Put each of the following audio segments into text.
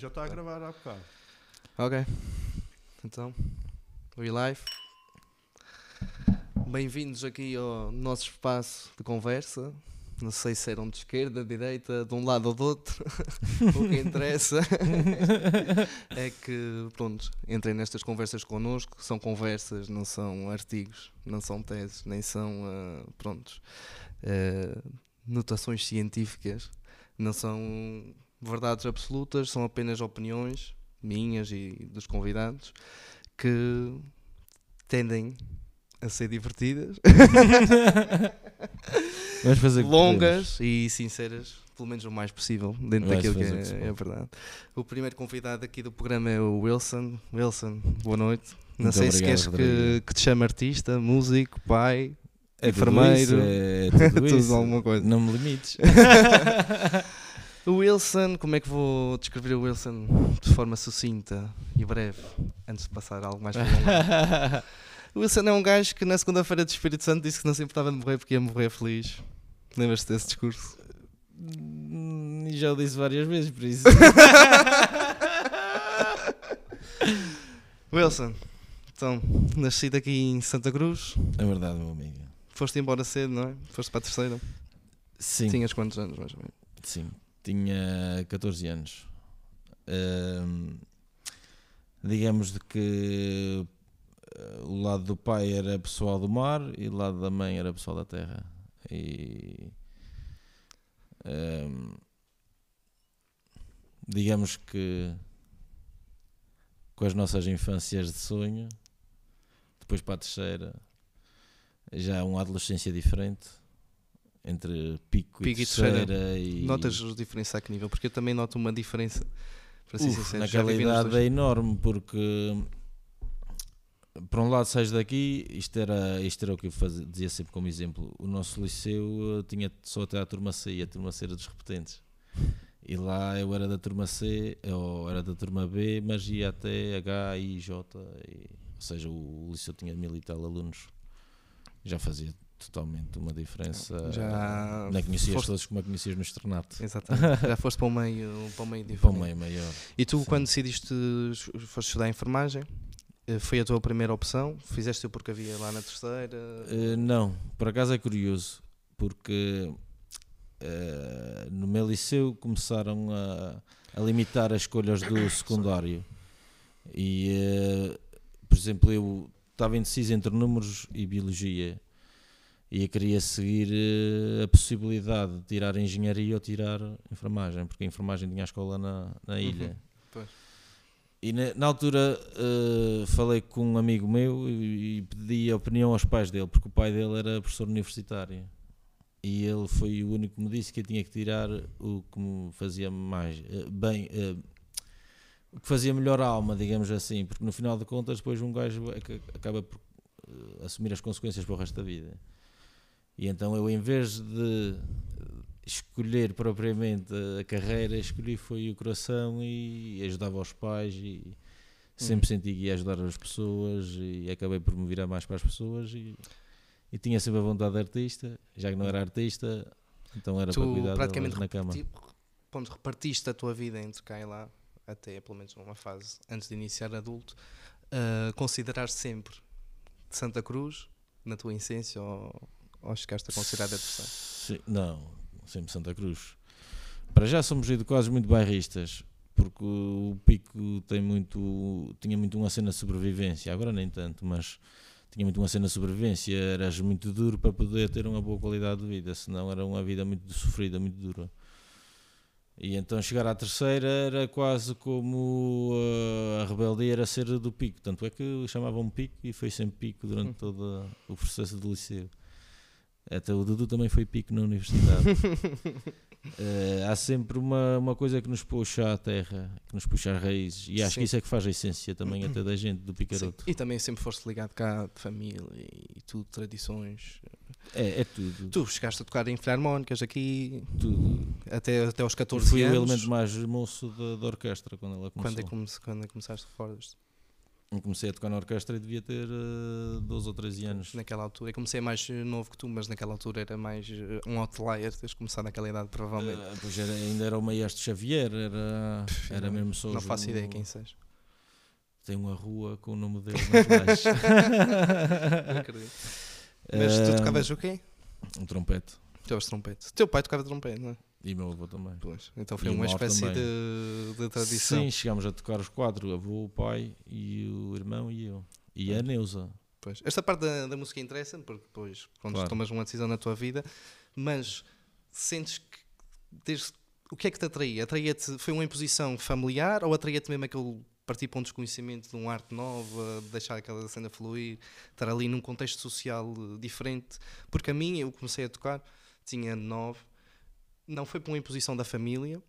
já está a gravar há bocado. Ok. Então, we live. Bem-vindos aqui ao nosso espaço de conversa. Não sei se eram de esquerda, de direita, de um lado ou do outro. o que interessa é que, pronto, entrem nestas conversas connosco. São conversas, não são artigos, não são teses, nem são, uh, pronto, uh, notações científicas. Não são verdades absolutas, são apenas opiniões minhas e dos convidados que tendem a ser divertidas, longas e sinceras, pelo menos o mais possível, dentro Vais daquilo que se é, é verdade. O primeiro convidado aqui do programa é o Wilson. Wilson, boa noite. Não Muito sei se obrigado, queres que, que te chame artista, músico, pai, É tudo enfermeiro, isso, é tudo, tudo isso. alguma coisa. Não me limites. O Wilson, como é que vou descrever o Wilson de forma sucinta e breve, antes de passar algo mais prolongado? O Wilson é um gajo que na segunda-feira de Espírito Santo disse que não se importava de morrer porque ia morrer feliz. Lembras-te desse discurso? Hum, E já o disse várias vezes, por isso. Wilson, então, nascido aqui em Santa Cruz, É verdade, meu amigo. foste embora cedo, não é? Foste para a terceira. Sim, Tinhas quantos anos, mais ou menos? sim. Tinha 14 anos. Digamos de que eh, o lado do pai era pessoal do mar e o lado da mãe era pessoal da terra. E hum, digamos que com as nossas infâncias de sonho, depois para a terceira, já uma adolescência diferente entre pico, Pico e terceira. e Notas os diferenças a que nível? Porque eu também noto uma diferença, para ser Uf, sincero. naquela idade é enorme porque por um lado sais daqui, isto era, isto era o que eu fazia, dizia sempre como exemplo. O nosso liceu eh, tinha só até a turma C e a turma C era dos repetentes. E lá eu era da turma C, ou era da turma B, mas ia até H, I, J, e, ou seja, o, o liceu tinha mil e tal alunos. Já fazia totalmente uma diferença. Já não conhecias foste- todos como a conhecias no externato. Exatamente. Já foste para o meio, para o meio Para o diferente. meio maior. E tu, Sim. quando decidiste, foste estudar enfermagem, eh, foi a tua primeira opção? Fizeste o porque havia lá na terceira? Uh, não, por acaso é curioso, porque uh, no meu liceu começaram a, a limitar as escolhas do secundário. E, uh, por exemplo, eu estava indeciso entre números e biologia. E eu queria seguir uh, a possibilidade de tirar engenharia ou tirar enfermagem, porque a enfermagem tinha a escola na, na ilha. pois. E na, na altura eh, falei com um amigo meu e, e pedi a opinião aos pais dele, porque o pai dele era professor universitário. E ele foi o único que me disse que eu tinha que tirar o que me fazia mais eh, bem, eh, o que fazia melhor a alma, digamos assim, porque no final de contas, depois um gajo aca- acaba por eh, assumir as consequências para o resto da vida. E então eu, em vez de escolher propriamente a carreira, escolhi foi o coração e ajudava os pais e sempre senti que ia ajudar as pessoas e acabei por me virar mais para as pessoas e, e tinha sempre a vontade de artista, já que não era artista, então era para Tu cuidar praticamente na cama. ponto, repartiste a tua vida entre cá e lá, até pelo menos numa fase antes de iniciar adulto, uh, considerar sempre Santa Cruz, na tua essência, ou, ou chegaste a considerar a terceira? Sim, não, sempre Santa Cruz. Para já somos educados muito bairristas, porque o Pico tem muito, tinha muito uma cena de sobrevivência, agora nem tanto, mas tinha muito uma cena de sobrevivência, eras muito duro para poder ter uma boa qualidade de vida, senão era uma vida muito sofrida, muito dura. E então chegar à terceira era quase como uh, a rebeldia era ser do pico, tanto é que chamavam pico e foi sempre pico durante todo o processo do liceu. Até o Dudu também foi pico na universidade. Eh, há sempre uma, uma coisa que nos puxa à terra, que nos puxa às raízes, e acho Sim. que isso é que faz a essência também até da gente, do Sim. picaroto. E também sempre foste ligado cá de família e tudo, tradições. É, é tudo. Tu chegaste a tocar em filarmónicas aqui tudo. até, até aos Eu 14 fui o anos. elemento mais moço da, da orquestra quando ela começou. Quando é, quando é que começaste disto? Eu comecei a tocar na orquestra e devia ter uh, 12 ou 13 anos. Naquela altura, eu comecei mais eh, novo que tu, mas naquela altura era mais eh, um outlier, teres começado naquela idade, provavelmente. Uh, pois era, ainda era o maestro Xavier, era, Pff, era mesmo só. Não faço ideia quem seja. Tem uma rua com o nome dele nas baixo. Acredito. Mas tu tocavas o quê? Um trompete. Tocavas trompete. Teu pai tocava trompete, não é? E meu avô também. Pois. Então foi E uma espécie de, de tradição. Sim, chegámos a tocar os quatro: o avô, o pai e o irmão e eu. E a Neuza. Pois. Esta parte da, da música interessa-me, porque depois quando Claro. tomas uma decisão na tua vida, mas sentes que desde, o que é que te atraía? Atraía-te, foi uma imposição familiar ou atraía-te mesmo aquele partir para um desconhecimento de uma arte nova, deixar aquela cena fluir, estar ali num contexto social diferente? Porque a mim, eu comecei a tocar, tinha nove, não foi por uma imposição da família,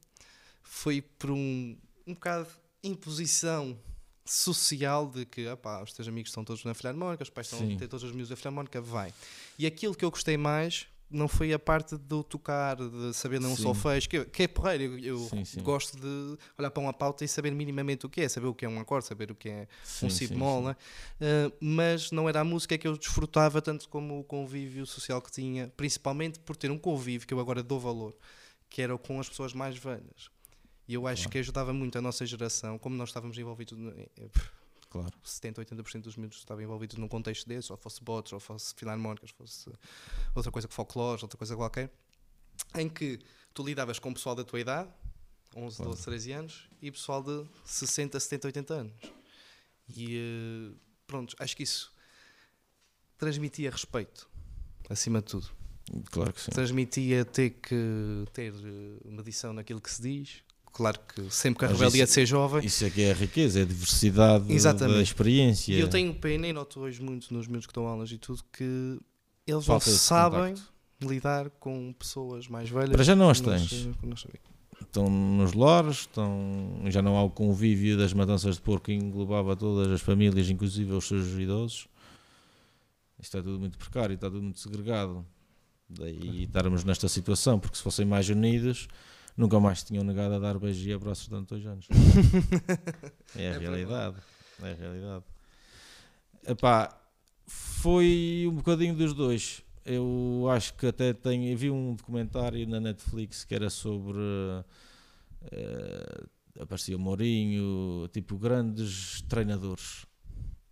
foi por um, um bocado imposição social de que opá, os teus amigos estão todos na Filharmónica, os pais estão Sim. a ter todos os miúdos da Filharmónica, vai. E aquilo que eu gostei mais não foi a parte do tocar, de saber não Sim. solfejo, que, que é porreiro. Eu, eu Sim, sim. gosto de olhar para uma pauta e saber minimamente o que é, saber o que é um acorde, saber o que é um si bemol, né? Uh, mas não era a música que eu desfrutava tanto como o convívio social que tinha, principalmente por ter um convívio que eu agora dou valor, que era com as pessoas mais velhas. E eu acho Claro. que ajudava muito a nossa geração, como nós estávamos envolvidos, no- Claro. 70, 80% dos miúdos estavam envolvidos num contexto desse, ou fosse bots, ou fosse filarmónicas, fosse outra coisa que folclore, outra coisa qualquer, em que tu lidavas com o pessoal da tua idade, 11, Claro. 12, 13 anos, e pessoal de 60, 70, 80 anos. E eh, pronto, acho que isso transmitia respeito, acima de tudo. Claro que sim. Transmitia ter que ter eh, medição naquilo que se diz. Claro que sempre que a Mas rebeldia isso- de ser jovem, Isso é que é a riqueza, é a diversidade Exatamente. da experiência. E eu tenho pena e noto hoje muito nos miúdos que dão aulas e tudo que eles Falta não sabem contacto. lidar com pessoas mais velhas. Para já não as tens. nós. Estão nos lares, estão, já não há o convívio das matanças de porco que englobava todas as famílias, inclusive os seus idosos. Isto é tudo muito precário, está tudo muito segregado. Daí estarmos nesta situação, porque se fossem mais unidos, nunca mais tinham negado a dar beijos e abraços durante dois anos. É a É realidade. É a realidade. Epá, foi um bocadinho dos dois. Eu acho que até tenho. Vi um documentário na Netflix que era sobre. eh, aparecia o Mourinho, tipo grandes treinadores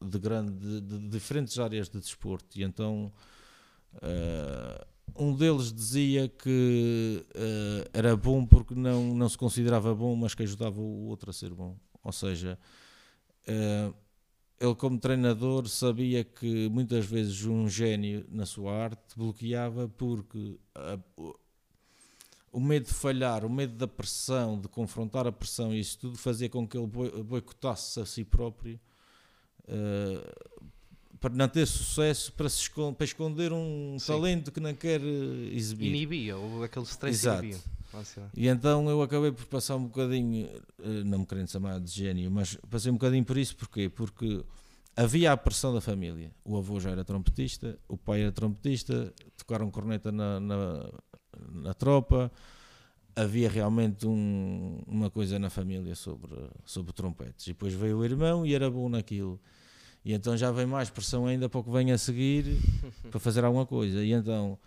de, grande, de, de diferentes áreas de desporto. E então. eh, um deles dizia que eh, era bom porque não, não se considerava bom, mas que ajudava o outro a ser bom. Ou seja, eh, ele, como treinador, sabia que muitas vezes um gênio na sua arte bloqueava porque a- o- medo de falhar, o medo da pressão, de confrontar a pressão, isso tudo fazia com que ele boi- boicotasse a si próprio. Para não ter sucesso, para, se escon- para esconder um Sim. talento que não quer eh, exibir. Inibia, ou aquele stress Exato. inibia. E então eu acabei por passar um bocadinho, eh, não me querendo chamar de gênio, mas passei um bocadinho por isso, porquê? Porque havia a pressão da família. O avô já era trompetista, o pai era trompetista, tocaram corneta na, na, na tropa, havia realmente um- uma coisa na família sobre, sobre trompetes. E depois veio o irmão e era bom naquilo. E então já vem mais pressão ainda para o que vem a seguir para fazer alguma coisa. E então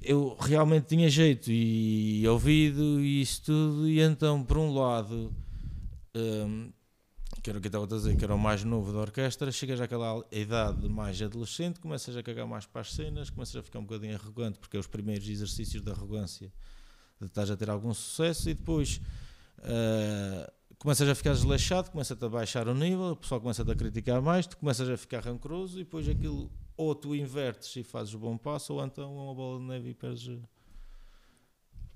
eu realmente tinha jeito e ouvido e isso tudo. E então, por um lado, hum, que era o que eu estava a dizer, que era o mais novo da orquestra, chegas àquela idade mais adolescente, começas a cagar mais para as cenas, começas a ficar um bocadinho arrogante, porque é os primeiros exercícios de arrogância de estás a ter algum sucesso e depois. ah, começas a ficar desleixado, começa-te a baixar o nível, o pessoal começa-te a criticar mais, tu começas a ficar rancoroso e depois aquilo ou tu invertes e fazes o bom passo ou então é uma bola de neve e perdes.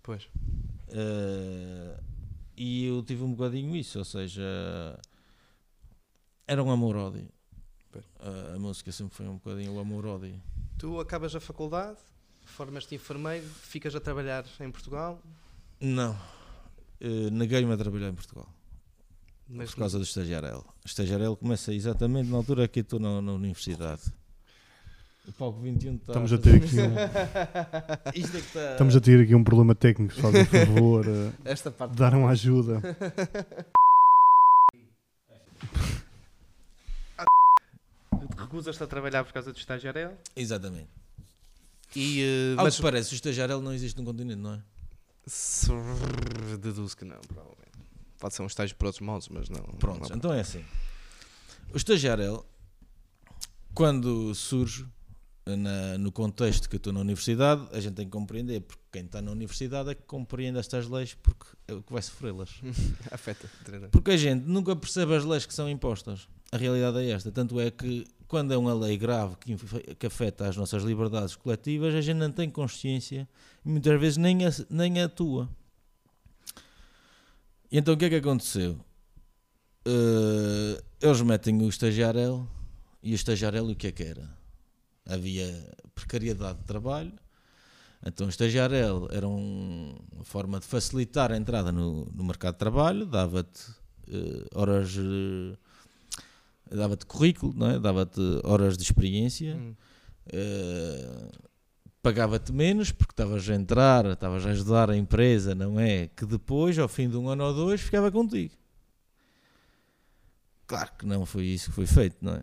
Pois. eh, e eu tive um bocadinho isso, ou seja, era um amor-ódio. Pois. A, música sempre foi um bocadinho o amor-ódio. Tu acabas a faculdade, formas-te enfermeiro, ficas a trabalhar em Portugal, Não, eh, neguei-me a trabalhar em Portugal. Mas por causa do estagiarel. O estagiarel começa exatamente na altura que eu estou na, na universidade. O palco 21 está. Estamos a ter aqui um, Isto é que está. estamos a ter aqui um problema técnico, se fazem favor, eh, esta parte dar uma ajuda. recusas-te a trabalhar por causa do estagiário? Exatamente. E, Ao mas que parece, o estagiário não existe no continente, não é? se- deduzo que não, provavelmente. Pode ser um estágio por outros modos, mas não. Pronto, não. então é assim. O estagiário, quando surge na- no contexto que eu estou na universidade, a gente tem que compreender, porque quem está na universidade é que compreende estas leis, porque é o que vai sofrê-las. Afeta. Porque a gente nunca percebe as leis que são impostas. A realidade é esta. Tanto é que, quando é uma lei grave que, que afeta as nossas liberdades coletivas, a gente não tem consciência e muitas vezes nem, a, nem atua. E então o que é que aconteceu? Eh, eles metem o estagiário e o estagiário o que é que era? Havia precariedade de trabalho. Então o estagiário era um- uma forma de facilitar a entrada no, no mercado de trabalho, dava-te eh, horas, eh, dava-te currículo, é? dava-te horas de experiência, Hum. Pagava-te menos porque estavas a entrar, estavas a ajudar a empresa, não é? Que depois, ao fim de um ano ou dois, ficava contigo. Claro que não foi isso que foi feito, não é?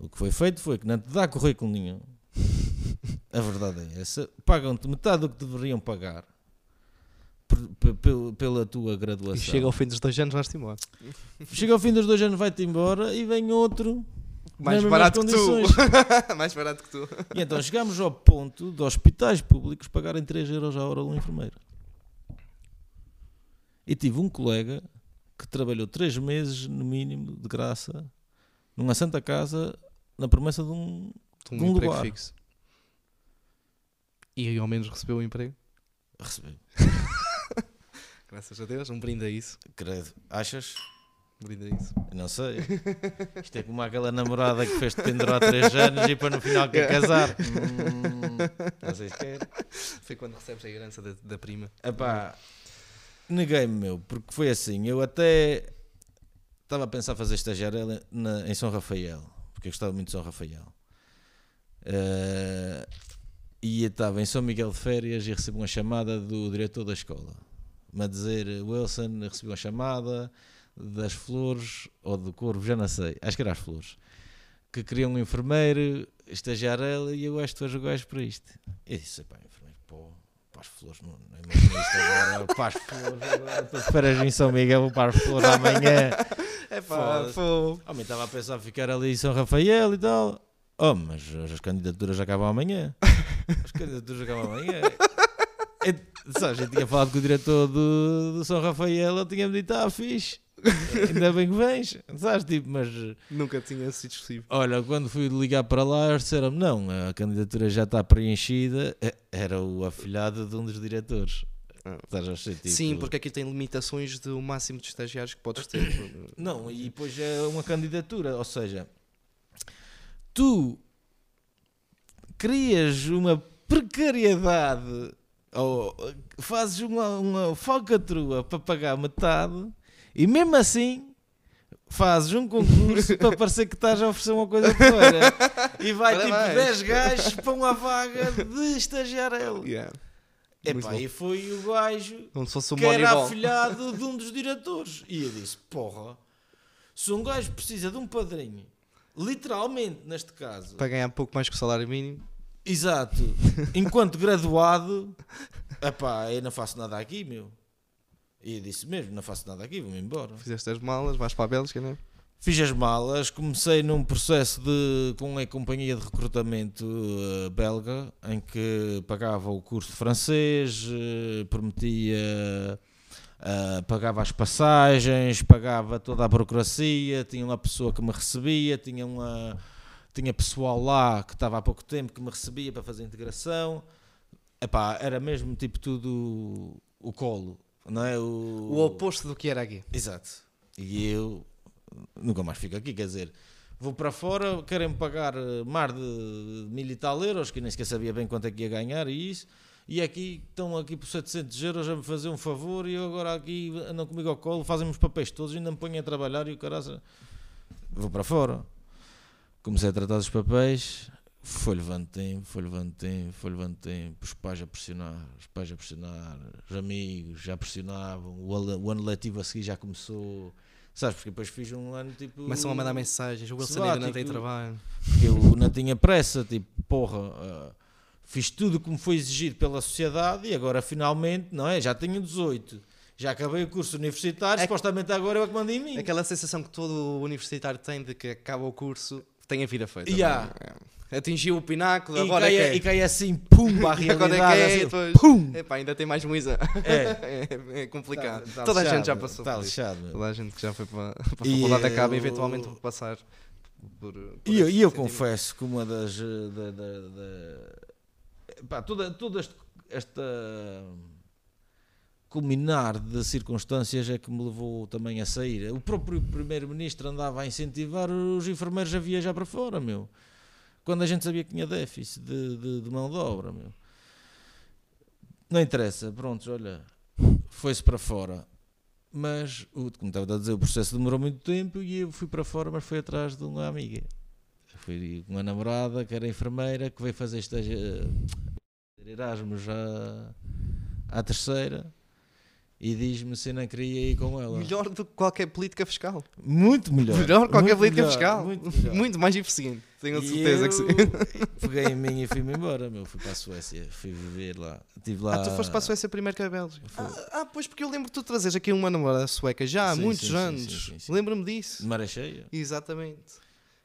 O que foi feito foi que não te dá currículo nenhum. A verdade é essa. Pagam-te metade do que deveriam pagar pela tua E graduação. chega ao fim dos dois anos, vais-te embora. Chega ao fim dos dois anos, vai-te embora e vem outro. Mais nas barato que tu. Mais barato que tu. E então chegámos ao ponto de hospitais públicos pagarem 3 euros a hora de um enfermeiro. E tive um colega que trabalhou 3 meses, no mínimo, de graça, numa santa casa, na promessa de um. Um, De um lugar. fixo. E aí ao menos recebeu o emprego. Recebeu. Graças a Deus. Um brinde a isso. Credo. Achas? Um brinde a isso. Não sei. Isto é como aquela namorada que fez-te pendurar 3 anos e para no final quer casar. Hum, não sei se quer. Foi quando recebes a herança da, da prima. Epá, neguei-me, meu, porque foi assim. Eu até estava a pensar fazer estagiário na- em São Rafael, porque eu gostava muito de São Rafael. Eh, e estava em São Miguel de férias e recebi uma chamada do diretor da escola. Me a dizer, Wilson, recebi uma chamada das flores, ou do corvo, já não sei, acho que era as flores, que queriam um enfermeiro, estagiário, e eu acho que tu és o gajo para isto. Eu disse, pá, enfermeiro, pô, para as flores, não, não imagino isto agora, para as flores, agora estou de férias em São Miguel, vou para as flores amanhã. É Foda-se. pô. Homem, estava a pensar ficar ali em São Rafael e tal. Oh, mas as candidaturas acabam amanhã. As candidaturas acabam amanhã. E, sabes, eu tinha falado com o diretor do, do São Rafael, ele tinha-me dito, ah, fixe, ainda bem que vens. Sabes, tipo, mas Nunca tinha sido possível. olha, quando fui ligar para lá, eles disseram não, a candidatura já está preenchida. Eh, Era o afilhado de um dos diretores. Ah. Tipo, Sim, porque aqui tem limitações do máximo de estagiários que podes ter. Não, e depois é uma candidatura, ou seja, tu crias uma precariedade ou fazes uma, uma falcatrua para pagar metade e mesmo assim fazes um concurso para parecer que estás a oferecer uma coisa fora e vai tipo Parabéns. 10 gajos para uma vaga de estagiário. yeah. Muito Epá, bom. e foi o gajo Como se fosse um que era Moneyball. afilhado de um dos diretores. E eu disse: Porra, se um gajo precisa de um padrinho, literalmente neste caso, Para ganhar um pouco mais que o salário mínimo. exato, enquanto graduado, epá, eu não faço nada aqui, meu. E eu disse mesmo: Não faço nada aqui, vou-me embora. Fizeste as malas, vais para a Bélgica, não é? Fiz as malas, comecei num processo de, com a companhia de recrutamento eh, belga, em que pagava o curso de francês, eh, prometia, eh, pagava as passagens, pagava toda a burocracia, tinha uma pessoa que me recebia, tinha, uma, tinha pessoal lá que estava há pouco tempo que me recebia para fazer integração. Epá, era mesmo tipo tudo o colo, não é? O oposto do que era aqui. Exato. E eu nunca mais fico aqui, quer dizer, vou para fora, querem-me pagar eh, mais de mil e tal euros, que nem sequer sabia bem quanto é que ia ganhar e isso, e aqui estão aqui por 700 euros a me fazer um favor e eu agora aqui andam comigo ao colo, fazem os papéis todos, ainda me põem a trabalhar e o caralho, vou para fora. Comecei a tratar dos papéis, foi levando tempo, foi levando tempo, foi levando tempo, os pais a pressionar, os pais a pressionar, os amigos já pressionavam, o ano- o ano letivo a seguir já começou, Sabes? Porque depois fiz um ano tipo. Começam a mandar mensagens, o Wilson ainda não tem trabalho. que eu não tinha pressa, tipo, porra, ah, fiz tudo como foi exigido pela sociedade e agora finalmente, não é? Já tenho 18, já acabei o curso universitário, É- supostamente agora é que mando em mim. Aquela sensação que todo universitário tem de que acaba o curso, tem a vida feita. Yeah. é? Atingiu o pináculo, E agora cai, é e que cai assim, pumba, a é. Agora realidade. é que é, assim, depois. pum! Epá, ainda tem mais muisa. É. É, é complicado. Tá- tá Toda a lixado, gente já passou tá isso. lixado. Toda a gente que já foi para, para a E faculdade acaba eu- eventualmente por passar por. por E eu, e eu confesso que uma das. eh, Da, da, da- pá, toda, toda esta culminar de circunstâncias é que me levou também a sair. O próprio Primeiro-Ministro andava a incentivar os enfermeiros a viajar para fora, meu. Quando a gente sabia que tinha déficit de, de, de mão de obra, meu. Não interessa, pronto, olha, foi-se para fora. Mas, como estava a dizer, o processo demorou muito tempo e eu fui para fora, mas fui atrás de uma amiga. Fui com uma namorada que era enfermeira, que veio fazer estágio, eh, Erasmus à, à terceira e diz-me se não queria ir com ela. Melhor do que qualquer política fiscal. Muito melhor. Melhor que qualquer muito política melhor, fiscal. Muito, Muito, melhor. mais eficiente. Tenho E certeza que sim. Peguei em mim e fui-me embora, meu. Fui para a Suécia, fui viver lá. Tive lá Ah, tu foste para a Suécia primeiro que a Bélgica. Ah, ah, pois porque eu lembro que tu trazes aqui uma namorada sueca já há Sim, muitos sim, anos. Lembro-me disso. de maré cheia. Exatamente.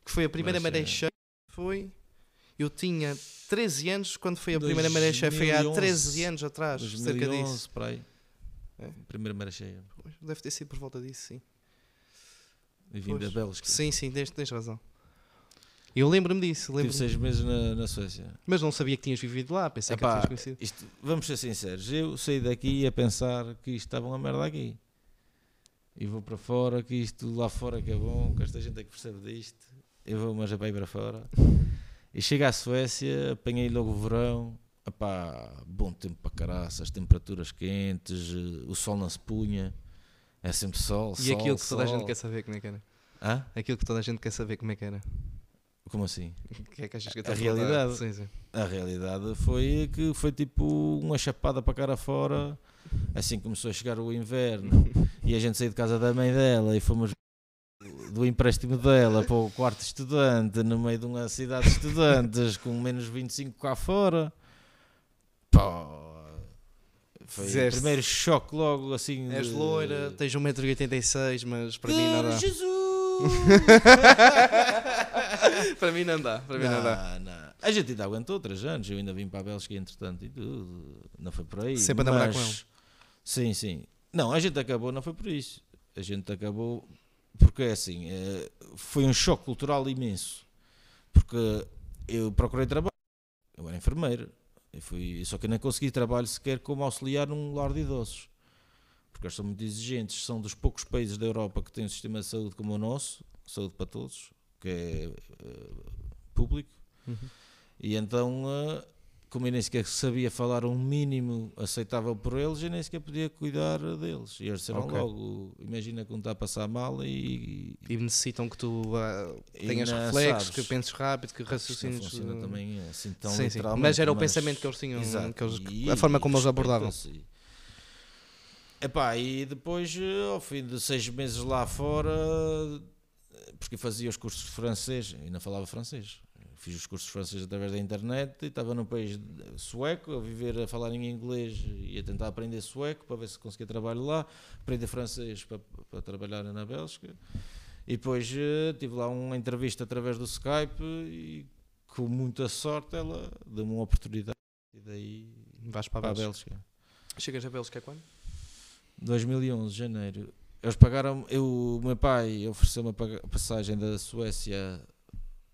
Que foi a primeira Maré cheia. Foi. Eu tinha 13 anos quando foi a primeira maré cheia. Foi há 2011. 13 anos atrás, cerca 2011, disso. para aí. É? Primeira maré cheia. Pois, Deve ter sido por volta disso, sim. E vim da Pois. Bélgica. Sim, sim, tens, tens razão. Eu lembro-me disso. Tive Lembro seis meses na, na Suécia. Mas não sabia que tinhas vivido lá. Pensei que Epá, tinhas conhecido. Isto, vamos ser sinceros, eu saí daqui a pensar que isto estava uma merda aqui. E vou para fora, que isto lá fora que é bom, que esta gente é que percebe disto. Eu vou, mas é ir para fora. E chego à Suécia, apanhei logo o verão. Epá, bom tempo para caraças, temperaturas quentes, eh, o sol não se punha. É sempre sol, E sol, aquilo que toda a sol. gente quer saber como é que era. Hã? Aquilo que toda a gente quer saber como é que era. Como assim? O que é que achas que eu A realidade. Sim, sim. A realidade foi que foi tipo uma chapada para cara fora. Assim começou a chegar o inverno e a gente saiu de casa da mãe dela e fomos do empréstimo dela para o quarto estudante no meio de uma cidade de estudantes com menos 25 cá fora. Pá, foi o Dizeste- primeiro choque logo assim. És de- loira, tens 1,86m, mas para mim não dá. Jesus! para mim não dá. Para mim não, dá. Não, não. A gente ainda aguentou 3 anos, eu ainda vim para a Bélgica entretanto e tudo. Não foi por aí. Sempre a namorar com mas- Sim, sim. Não, a gente acabou, não foi por isso. A gente acabou porque assim, eh, foi um choque cultural imenso. Porque eu procurei trabalho, eu era enfermeiro, eu fui, só que eu não consegui trabalho sequer como auxiliar num lar de idosos. Porque eles são muito exigentes, são dos poucos países da Europa que têm um sistema de saúde como o nosso, saúde para todos, que é eh, público. Uhum. E então, eh, como eu nem sequer sabia falar um mínimo aceitável por eles, eu nem sequer podia cuidar deles. E eles disseram Ok. logo: imagina quando está a passar mal e. E necessitam que tu ah, E tenhas reflexos, sabes. que penses rápido, que raciocínios. funciona uh, também assim tão sim, sim. Mas era o pensamento que eles tinham, que eles- E- a forma e como eles abordavam. respeitam-se. Epá, e depois, eh, ao fim de seis meses lá fora, porque eu fazia os cursos de francês, e não falava francês. Fiz os cursos de francês através da internet e estava num país sueco, a viver, a falar em inglês e a tentar aprender sueco para ver se conseguia trabalho lá, aprender francês para, para trabalhar na Bélgica. E depois eh, tive lá uma entrevista através do Skype e com muita sorte ela deu-me uma oportunidade e daí Vais para para a a Bélgica. Bélgica. Chegas a Bélgica quando? 2011, janeiro. Eles pagaram, eu, o meu pai ofereceu uma passagem da Suécia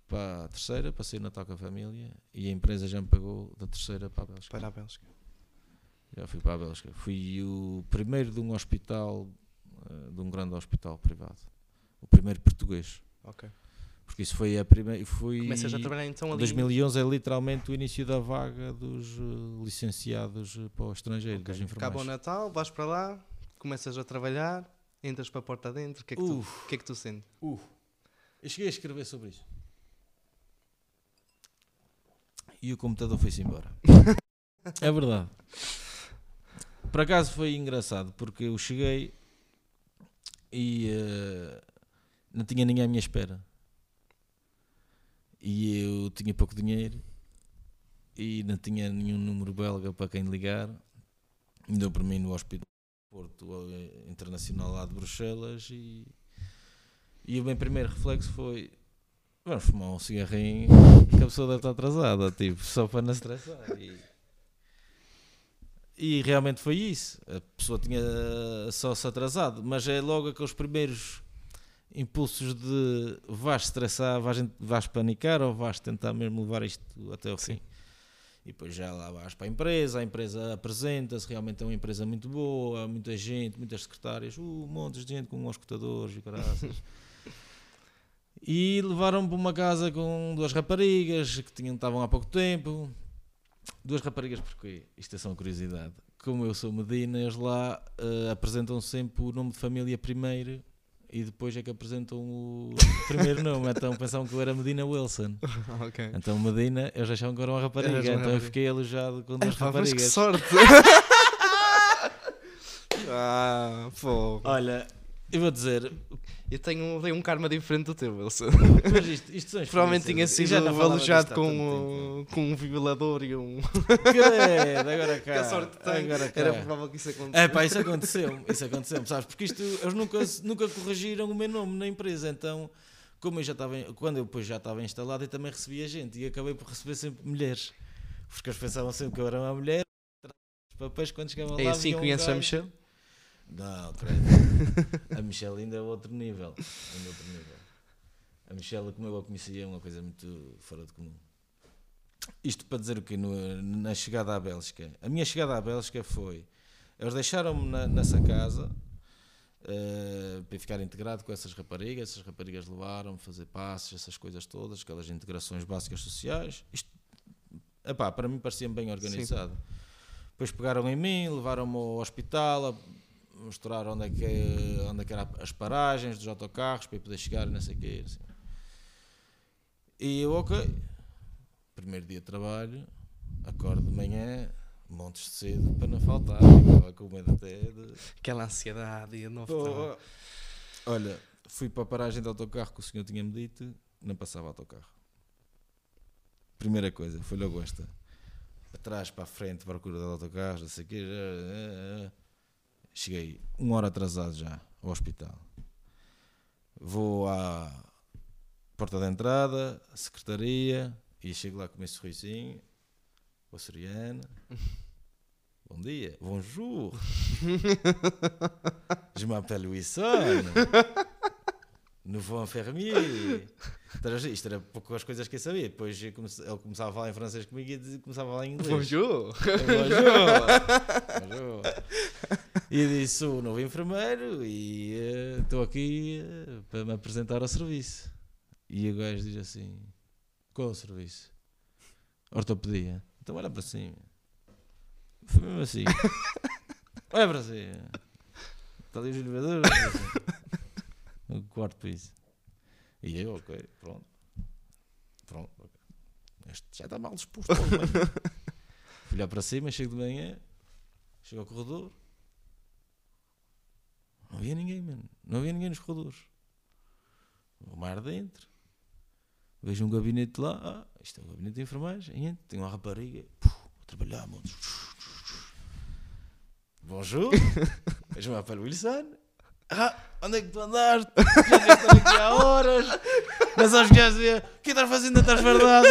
para a terceira, para sair Natal com a família, e a empresa já me pagou da terceira para a Bélgica. Para a Bélgica. Já fui para a Bélgica. Fui o primeiro de um hospital, eh, de um grande hospital privado. O primeiro português. Ok. Porque isso foi a primeira. Começas a trabalhar então ali. 2011 é literalmente o início da vaga dos eh, licenciados eh, para o estrangeiro, Ok. dos Acaba o. Natal, vais para lá, começas a trabalhar, entras para a porta dentro, o que é que, tu, que, é que tu sentes? Eu cheguei a escrever sobre isso. E o computador foi-se embora. é verdade. Por acaso foi engraçado, porque eu cheguei e eh, não tinha ninguém à minha espera. E eu tinha pouco dinheiro e não tinha nenhum número belga para quem ligar. Deu para mim no Hospital Porto eh, Internacional lá de Bruxelas e, e o meu primeiro reflexo foi vamos fumar um cigarrinho que a pessoa deve estar atrasada, tipo, só para não estressar. E, e realmente foi isso. A pessoa tinha só se atrasado, mas é logo aqueles primeiros impulsos de vais estressar, vais, vais panicar ou vais tentar mesmo levar isto até ao fim. E depois já lá vais para a empresa, a empresa apresenta-se, realmente é uma empresa muito boa, muita gente, muitas secretárias, uh, montes de gente com os escutadores e caraças. e levaram-me para uma casa com duas raparigas que tinham, estavam há pouco tempo. Duas raparigas porque Isto é só uma curiosidade. Como eu sou Medina, eles lá uh, apresentam sempre o nome de família primeiro e depois é que apresentam o primeiro nome. Então pensavam que eu era Medina Wilson. ok. Então Medina, eles achavam que eu era uma rapariga. Uma então eu fiquei alojado com duas Epá, mas que raparigas. sorte! ah, pô. Olha, eu vou dizer, Eu tenho, tenho um karma diferente do teu, Wilson. mas isto, isto são Provavelmente tinha sido alojado com, com um vibrador e um. Credo, agora cá. Que a sorte tem. Agora cá. Era provável que isso acontecesse. É pá, isso aconteceu, isso aconteceu, sabes? Porque isto, eles nunca, nunca corrigiram o meu nome na empresa, então, como eu já estava, quando eu depois já estava instalado, eu também recebia gente e acabei por receber sempre mulheres, porque eles pensavam sempre que eu era uma mulher, os papéis quando chegavam lá. É assim que um conheces a. Michelle? Não. A Michelle ainda é outro nível. Ainda é outro nível. A Michelle, como eu a conhecia, é uma coisa muito fora de comum. Isto para dizer o quê? No- na chegada à Bélgica. A minha chegada à Bélgica foi. Eles deixaram-me na- nessa casa eh, para ficar integrado com essas raparigas. Essas raparigas levaram-me fazer passos, essas coisas todas, aquelas integrações básicas sociais. Isto, epá, para mim parecia-me bem organizado. Depois pegaram em mim, levaram-me ao hospital, mostraram onde é que, onde é que eram as paragens dos autocarros para eu poder chegar e não sei o quê. assim. E eu, ok. Primeiro dia de trabalho, acordo de manhã, montes de cedo para não faltar. Estava com medo até de. Aquela ansiedade e a novo Pô, olha, fui para a paragem de autocarro que o senhor tinha-me dito, não passava autocarro. Primeira coisa, foi logo esta. Para trás, para a frente, procura de autocarros, não sei o quê. Cheguei uma hora atrasado já ao hospital. Vou à porta da entrada, secretaria, e chego lá com o meu sorrisinho. Ô Soriana. Bom dia. Bonjour. Je m'appelle Wilson. Nouveau infirmier. Então, Isto era pouco as coisas que eu sabia. Depois eu comece- ele começava a falar em francês comigo e eu começava a falar em inglês. Bonjour! Bonjour. Bonjour. E disse: sou o novo enfermeiro e eh, estou aqui eh, para me apresentar ao serviço. E o gajo diz assim: qual é o serviço? Ortopedia. Então olha para cima. Foi mesmo assim. olha para cima. Está ali os elevadores. No quarto piso. E eu, ok, pronto. Pronto, ok. Este já está mal disposto. Fui lá para cima, chego de manhã, chego ao corredor. Não havia ninguém, mano. Não havia ninguém nos corredores. Vou mais dentro. Vejo um gabinete lá. Ah, isto é um gabinete de enfermagem. Entra, Tem uma rapariga. Puh, a trabalhar, mano. Bonjour. Vejo uma para Wilson. Ah, onde é que tu andaste? Já estar aqui há horas. Mas aos gajos diziam: O que estás fazendo? Estás verdade?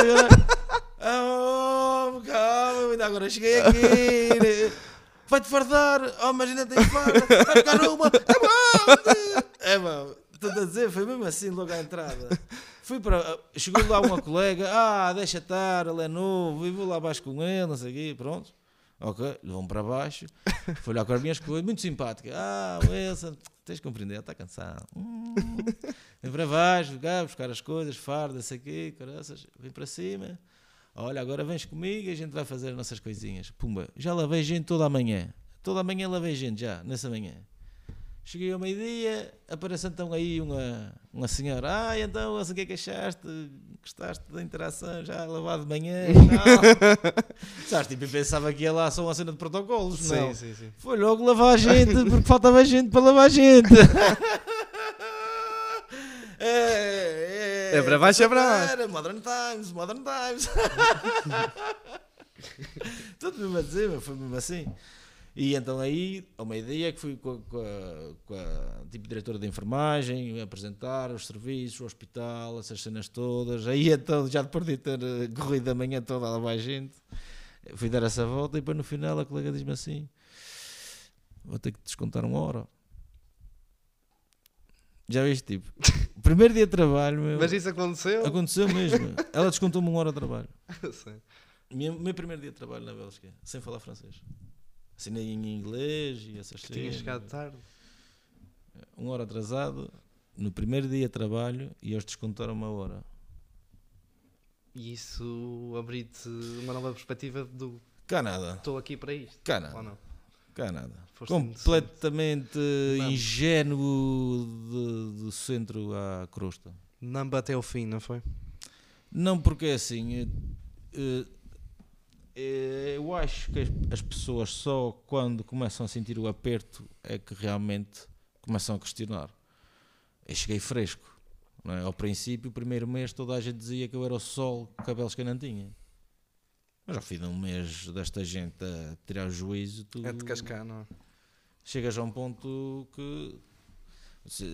Ah, oh, calma, ainda agora cheguei aqui. Vai-te fardar. Oh, mas ainda tens farda. Vai ficar uma. É bom. É bom. Estou a dizer, foi mesmo assim logo à entrada. Fui para. Chegou lá uma colega. Ah, deixa estar, ele é novo. E vou lá abaixo com ele, não sei o quê. Pronto. Ok, levou-me para baixo. Foi lá com as minhas coisas, muito simpática. Ah, Wilson, tens de compreender, está cansado. Hum. Vem para baixo, cá, buscar as coisas, farda, sei o quê, caraças. Vem para cima. Olha, agora vens comigo e a gente vai fazer as nossas coisinhas. Pumba, já lavei gente toda a manhã. Toda a manhã lavei gente já, nessa manhã. Cheguei ao meio-dia, aparece então aí uma, uma senhora. Ah, então, assim, o que é que achaste? Gostaste da interação? Já lavado de manhã? Não. Sabes, tipo, eu pensava que ia lá só uma cena de protocolos, sim, não? Sim, sim. Foi logo lavar a gente, porque faltava gente para lavar a gente. é, é, é para baixo, é para Modern Times, Modern Times. Tudo mesmo a dizer, foi mesmo assim. E então aí, ao meio-dia, que fui com a, com a, com a tipo diretora de enfermagem, apresentar os serviços, o hospital, essas cenas todas. Aí então, já depois de ter eh, corrido a manhã toda lá vai gente, fui dar essa volta e depois no final a colega diz-me assim: Vou ter que descontar uma hora. Já viste, tipo, primeiro dia de trabalho, meu, Mas isso aconteceu? aconteceu mesmo. Ela descontou-me uma hora de trabalho. Sim. Meu, meu primeiro dia de trabalho na Bélgica, sem falar francês. Assinei em inglês e essas Tinha cenas. chegado tarde. Uma hora atrasado, no primeiro dia de trabalho, e eles descontaram uma hora. E isso abriu-te uma nova perspectiva do Cá nada, estou aqui para isto. cá Ou nada, não? cá nada. Foste Completamente Não. ingênuo de- do centro à crosta. Namba até o fim, não foi? Não, porque é assim. eh, eh, Eu acho que as- as pessoas só quando começam a sentir o aperto é que realmente começam a questionar. Eu cheguei fresco. É? Ao princípio, o primeiro mês, toda a gente dizia que eu era o sol que a Bélgica não tinha. Mas ao fim de um mês desta gente a tirar o juízo, tu É de cascar, não é? chegas a um ponto que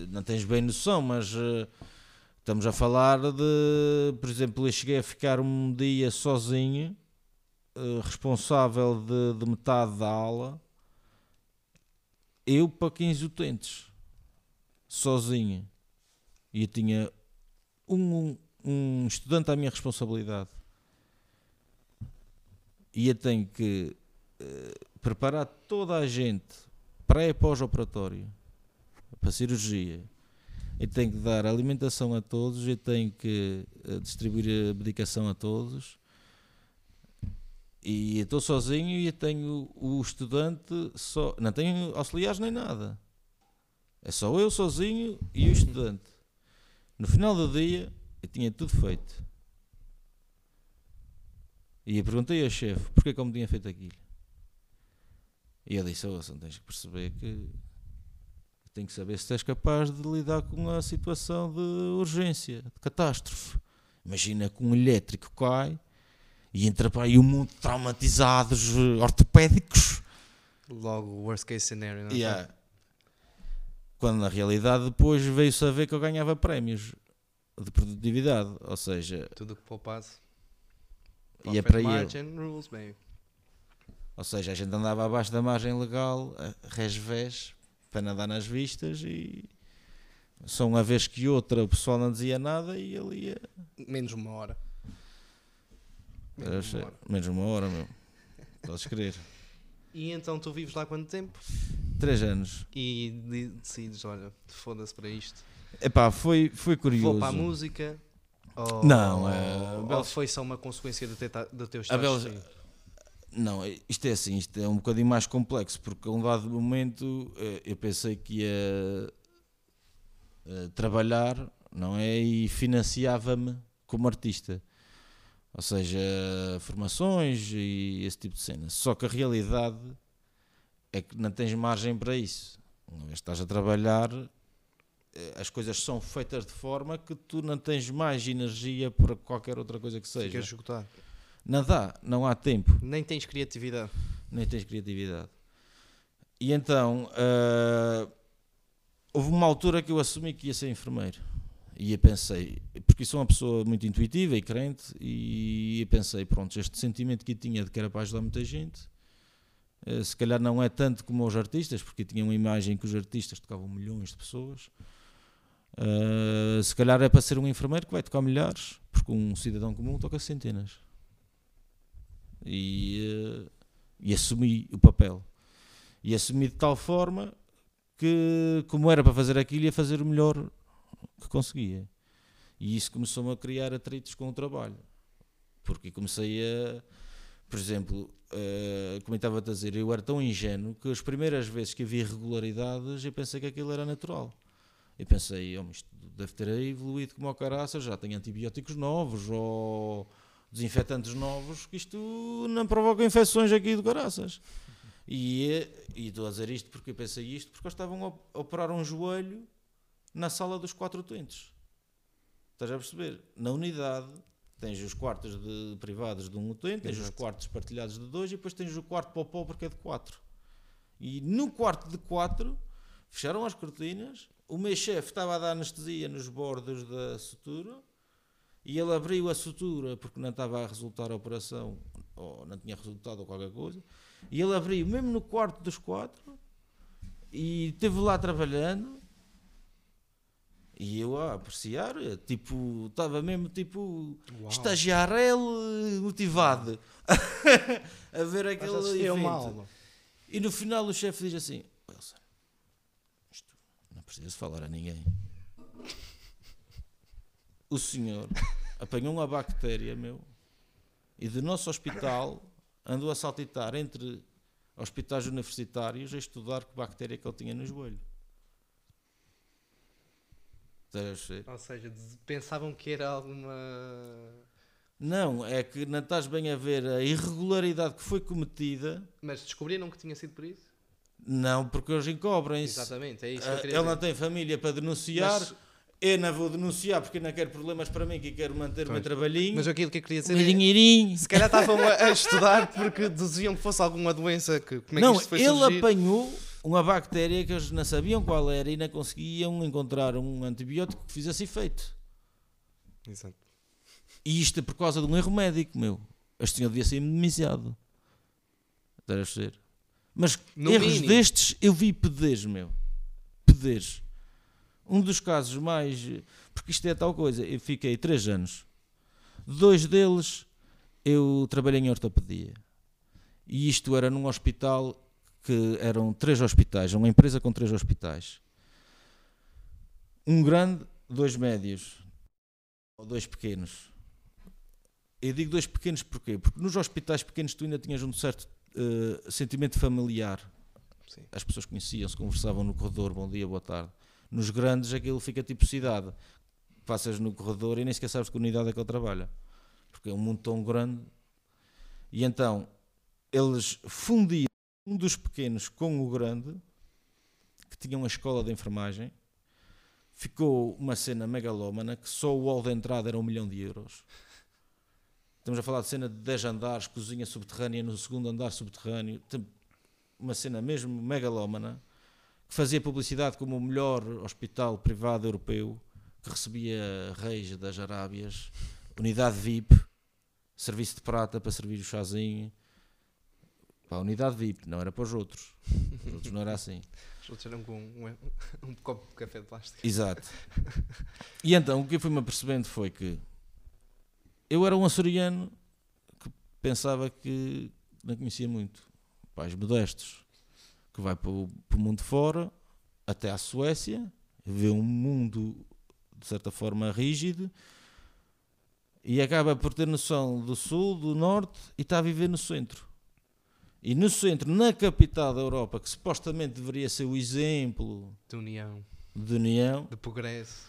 não tens bem noção, mas eh, estamos a falar de, por exemplo, eu cheguei a ficar um dia sozinho, eh, responsável de, de metade da aula, eu para 15 utentes, sozinho, e eu tinha um, um estudante à minha responsabilidade. E eu tenho que eh, preparar toda a gente pré e pós-operatório para cirurgia. Eu tenho que dar alimentação a todos, eu tenho que eh, distribuir a medicação a todos. E estou sozinho e tenho o estudante só. Não tenho auxiliares nem nada. É só eu sozinho e o estudante. No final do dia eu tinha tudo feito. E eu perguntei ao chefe porque é que eu me tinha feito aquilo. E ele disse: Ouça, tens que perceber que tem que saber se és capaz de lidar com a situação de urgência, de catástrofe. Imagina que um elétrico cai e entra para aí um mundo de traumatizados eh, ortopédicos. Logo, worst case scenario, não é? Yeah. Quando na realidade depois veio-se a ver que eu ganhava prémios de produtividade. Ou seja, Tudo o que poupasse. ia para ele. margin rules, baby. Ou seja, a gente andava abaixo da margem legal, resvés, para nadar nas vistas e só uma vez que outra o pessoal não dizia nada e ele ia. Menos uma hora. Era Menos uma hora. menos uma hora, meu. Podes crer. E então tu vives lá quanto tempo? Três anos. E de- decides, olha, foda-se para isto. Epá, foi, foi curioso. Vou para a música. Ou, Não, é, ou Bélgica- foi só uma consequência do, teu ta- do teu A estado Bélgica-? Não, isto é assim, isto é um bocadinho mais complexo, porque a um dado momento eh, eu pensei que ia eh, trabalhar, não é? E financiava-me como artista. Ou seja, formações e esse tipo de cenas. Só que a realidade é que não tens margem para isso. Uma vez que estás a trabalhar, eh, as coisas são feitas de forma que tu não tens mais energia para qualquer outra coisa que seja. Ficas esgotado. Não dá, não há tempo Nem tens criatividade. nem tens criatividade. E então, ah, houve uma altura que eu assumi que ia ser enfermeiro. E eu pensei, porque sou uma pessoa muito intuitiva e crente, e eu pensei, pronto, este sentimento que eu tinha de que era para ajudar muita gente, eh, se calhar não é tanto como os artistas, porque eu tinha uma imagem que os artistas tocavam milhões de pessoas. Ah, se calhar é para ser um enfermeiro que vai tocar milhares, porque um cidadão comum toca centenas. E, eh, e assumi o papel. E assumi de tal forma que, como era para fazer aquilo, ia fazer o melhor que conseguia. E isso começou-me a criar atritos com o trabalho. Porque comecei a, por exemplo, eh, como estava a dizer, eu era tão ingênuo que as primeiras vezes que havia irregularidades eu pensei que aquilo era natural. Eu pensei, oh, isto deve ter evoluído como ao caraças, já tem antibióticos novos ou desinfetantes novos, que isto não provoca infecções aqui do caraças. E e estou a dizer isto porque eu pensei isto, porque eles estavam a operar um joelho na sala dos quatro utentes. Estás a perceber? Na unidade tens os quartos de, privados de um utente, tens os Exato. quartos partilhados de dois e depois tens o quarto para o pobre que é de quatro. E no quarto de quatro fecharam as cortinas, o meu chefe estava a dar anestesia nos bordos da sutura e ele abriu a sutura porque não estava a resultar a operação ou não tinha resultado ou qualquer coisa. E ele abriu mesmo no quarto dos quatro e esteve lá trabalhando. E eu a apreciar, tipo, estava mesmo tipo Uau. estagiarel eh, motivado a ver aquele Estás a assistir a uma evento. aula. E no final o chefe diz assim: Wilson, isto não preciso falar a ninguém. O senhor apanhou uma bactéria, meu, e do nosso hospital andou a saltitar entre hospitais universitários a estudar que bactéria que ele tinha no joelho. Estás a perceber? Ou seja, pensavam que era alguma. Não, é que não estás bem a ver a irregularidade que foi cometida. Mas descobriram que tinha sido por isso? Não, porque hoje encobrem-se. Exatamente, é isso que Ah, eu Ele queria não dizer. tem família para denunciar. Mas, Eu não vou denunciar porque não quero problemas para mim, que quero manter o meu trabalhinho. mas aquilo que eu queria dizer é, dinheirinho. se calhar estavam a, estudar porque deduziam que fosse alguma doença que como é que Não, isto foi ele surgir? apanhou uma bactéria que eles não sabiam qual era e não conseguiam encontrar um antibiótico que fizesse efeito. Exato. E isto é por causa de um erro médico, meu. Este senhor devia ser indemnizado. Estás a perceber? Mas No erros mínimo. destes eu vi pedez, meu. Pedez. Um dos casos mais. Porque isto é tal coisa. Eu fiquei três anos. Dois deles eu trabalhei em ortopedia. E isto era num hospital que eram três hospitais, uma empresa com três hospitais. Um grande, dois médios, ou dois pequenos. Eu digo dois pequenos porquê? Porque nos hospitais pequenos tu ainda tinhas um certo eh, sentimento familiar. Sim. As pessoas conheciam-se, conversavam no corredor, bom dia, boa tarde. Nos grandes aquilo fica tipo cidade. Passas no corredor e nem sequer sabes que unidade é que ele trabalha. Porque é um mundo tão grande. E então, eles fundiram um dos pequenos com o grande, que tinha uma escola de enfermagem. Ficou uma cena megalómana, que só o hall de entrada era um milhão de euros. Estamos a falar de cena de 10 andares, cozinha subterrânea no segundo andar subterrâneo. Uma cena mesmo megalómana, que fazia publicidade como o melhor hospital privado europeu, que recebia reis das Arábias, unidade VIP, serviço de prata para servir o chazinho. Para a unidade VIP, não era para os outros. Os outros não era assim. Os outros eram com um, um copo de café de plástico. Exato. E então o que eu fui-me apercebendo foi que eu era um açoriano que pensava que não conhecia muito. Pais modestos, que vai para o, para o mundo fora, até à Suécia, vê um mundo de certa forma rígido e acaba por ter noção do sul, do norte e está a viver no centro. E no centro, na capital da Europa, que supostamente deveria ser o exemplo De união, de união, de progresso.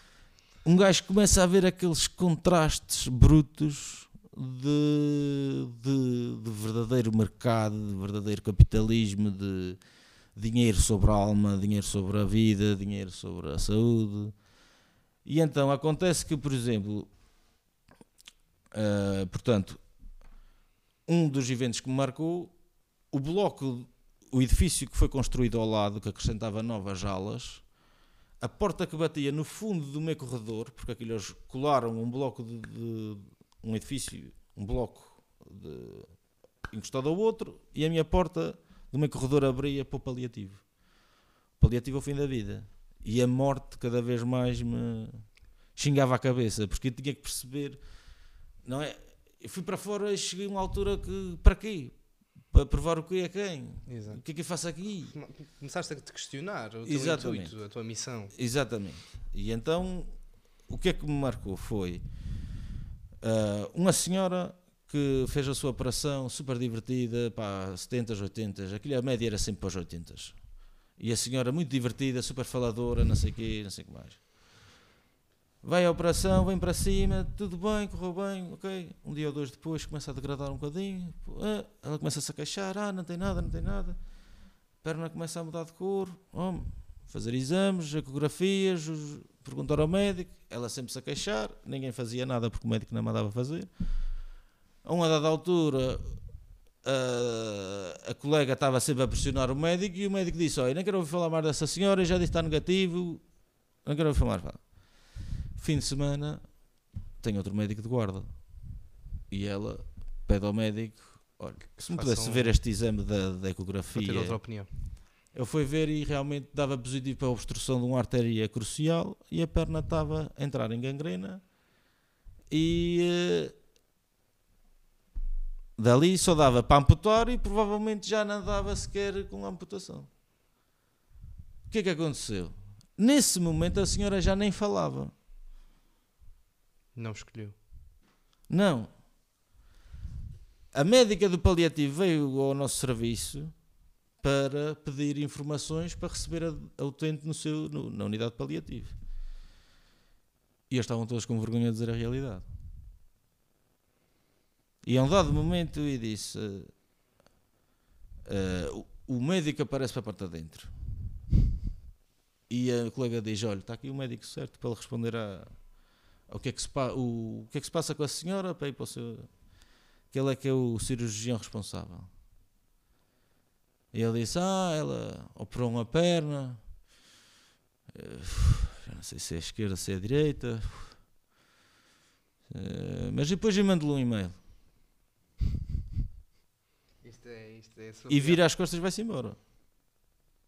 um gajo começa a ver aqueles contrastes brutos de, de, de verdadeiro mercado, de verdadeiro capitalismo, de dinheiro sobre a alma, dinheiro sobre a vida, dinheiro sobre a saúde. E então acontece que, por exemplo, ah, portanto, um dos eventos que me marcou, o bloco, o edifício que foi construído ao lado, que acrescentava novas alas, a porta que batia no fundo do meu corredor, porque aquilo eles colaram um bloco de, de- um edifício, um bloco de- encostado ao outro, e a minha porta do meu corredor abria para o paliativo. Paliativo ao fim da vida. E a morte cada vez mais me xingava a cabeça, porque eu tinha que perceber, não é? Eu fui para fora e cheguei a uma altura que, para quê? Para provar o que é quem? Exato. O que é que eu faço aqui? Começaste a te questionar o teu Exatamente. intuito, a tua missão. Exatamente. E então, o que é que me marcou foi ah, uma senhora que fez a sua operação super divertida, pá, 70, 80, aquilo a média era sempre para os 80. E a senhora muito divertida, super faladora, não sei o quê, não sei o que mais. Vai à operação, vem para cima, tudo bem, correu bem, ok. Um dia ou dois depois começa a degradar um bocadinho, ah, ela começa-se a queixar, ah, não tem nada, não tem nada. A perna começa a mudar de cor, oh, fazer exames, ecografias, perguntar ao médico, ela sempre se a queixar, ninguém fazia nada porque o médico não mandava fazer. A uma dada altura, a, a colega estava sempre a pressionar o médico e o médico disse: Olha, não quero ouvir falar mais dessa senhora, já disse que está negativo, não quero ouvir falar mais. Fim de semana, tem outro médico de guarda e ela pede ao médico: Olha, se me pudesse ver este exame da, da ecografia. outra opinião. Eu fui ver e realmente dava positivo para a obstrução de uma artéria crucial e a perna estava a entrar em gangrena e eh, dali só dava para amputar e provavelmente já não dava sequer com a amputação. O que é que aconteceu? Nesse momento a senhora já nem falava. Não escolheu. Não. A médica do paliativo veio ao nosso serviço para pedir informações para receber a, a utente no seu, no- na unidade de paliativo. E eles estavam todos com vergonha de dizer a realidade. E a um dado momento eu disse: eh, eh, o, médico aparece para a porta dentro. E a colega diz: Olha, está aqui o médico certo para ele responder o que, é que se, o, o que é que se passa com a senhora para ir para o seu. Que ele é que é o cirurgião responsável. E ele disse: Ah, ela operou uma perna. Eh, Já não sei se é a esquerda, se é a direita. Eh, Mas depois eu mando-lhe um e-mail. Isto é, isto é E vira as costas e vai-se embora.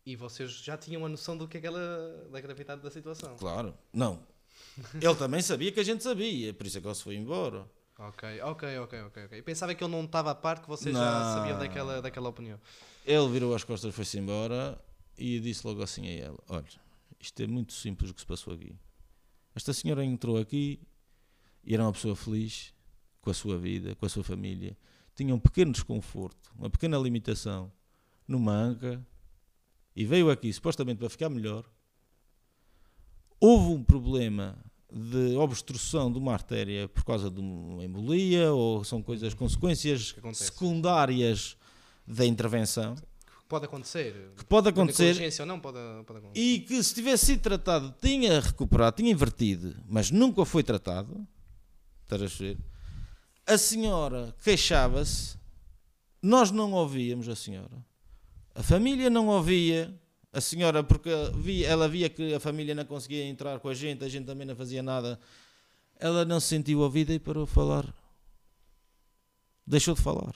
E vocês já tinham a noção do que é que ela, da gravidade da situação. Claro. Não. Ele também sabia que a gente sabia, por isso é que ele se foi embora. Ok, ok, ok, ok. ok. Eu pensava que ele não estava a par, que vocês já sabiam daquela, daquela opinião. Ele virou as costas, foi-se embora e disse logo assim a ela: Olha, isto é muito simples o que se passou aqui. Esta senhora entrou aqui e era uma pessoa feliz com a sua vida, com a sua família. Tinha um pequeno desconforto, uma pequena limitação numa anca e veio aqui supostamente para ficar melhor. Houve um problema de obstrução de uma artéria por causa de uma embolia ou são coisas, consequências Que acontece. secundárias da intervenção Pode acontecer. que pode acontecer ou não, pode, pode acontecer. e que se tivesse sido tratado tinha recuperado, tinha invertido, mas nunca foi tratado. Estás a ver? A senhora queixava-se, nós não ouvíamos a senhora. A família não ouvia a senhora porque via, ela via que a família não conseguia entrar com a gente, a gente também não fazia nada. Ela não se sentiu ouvida e parou de falar. Deixou de falar.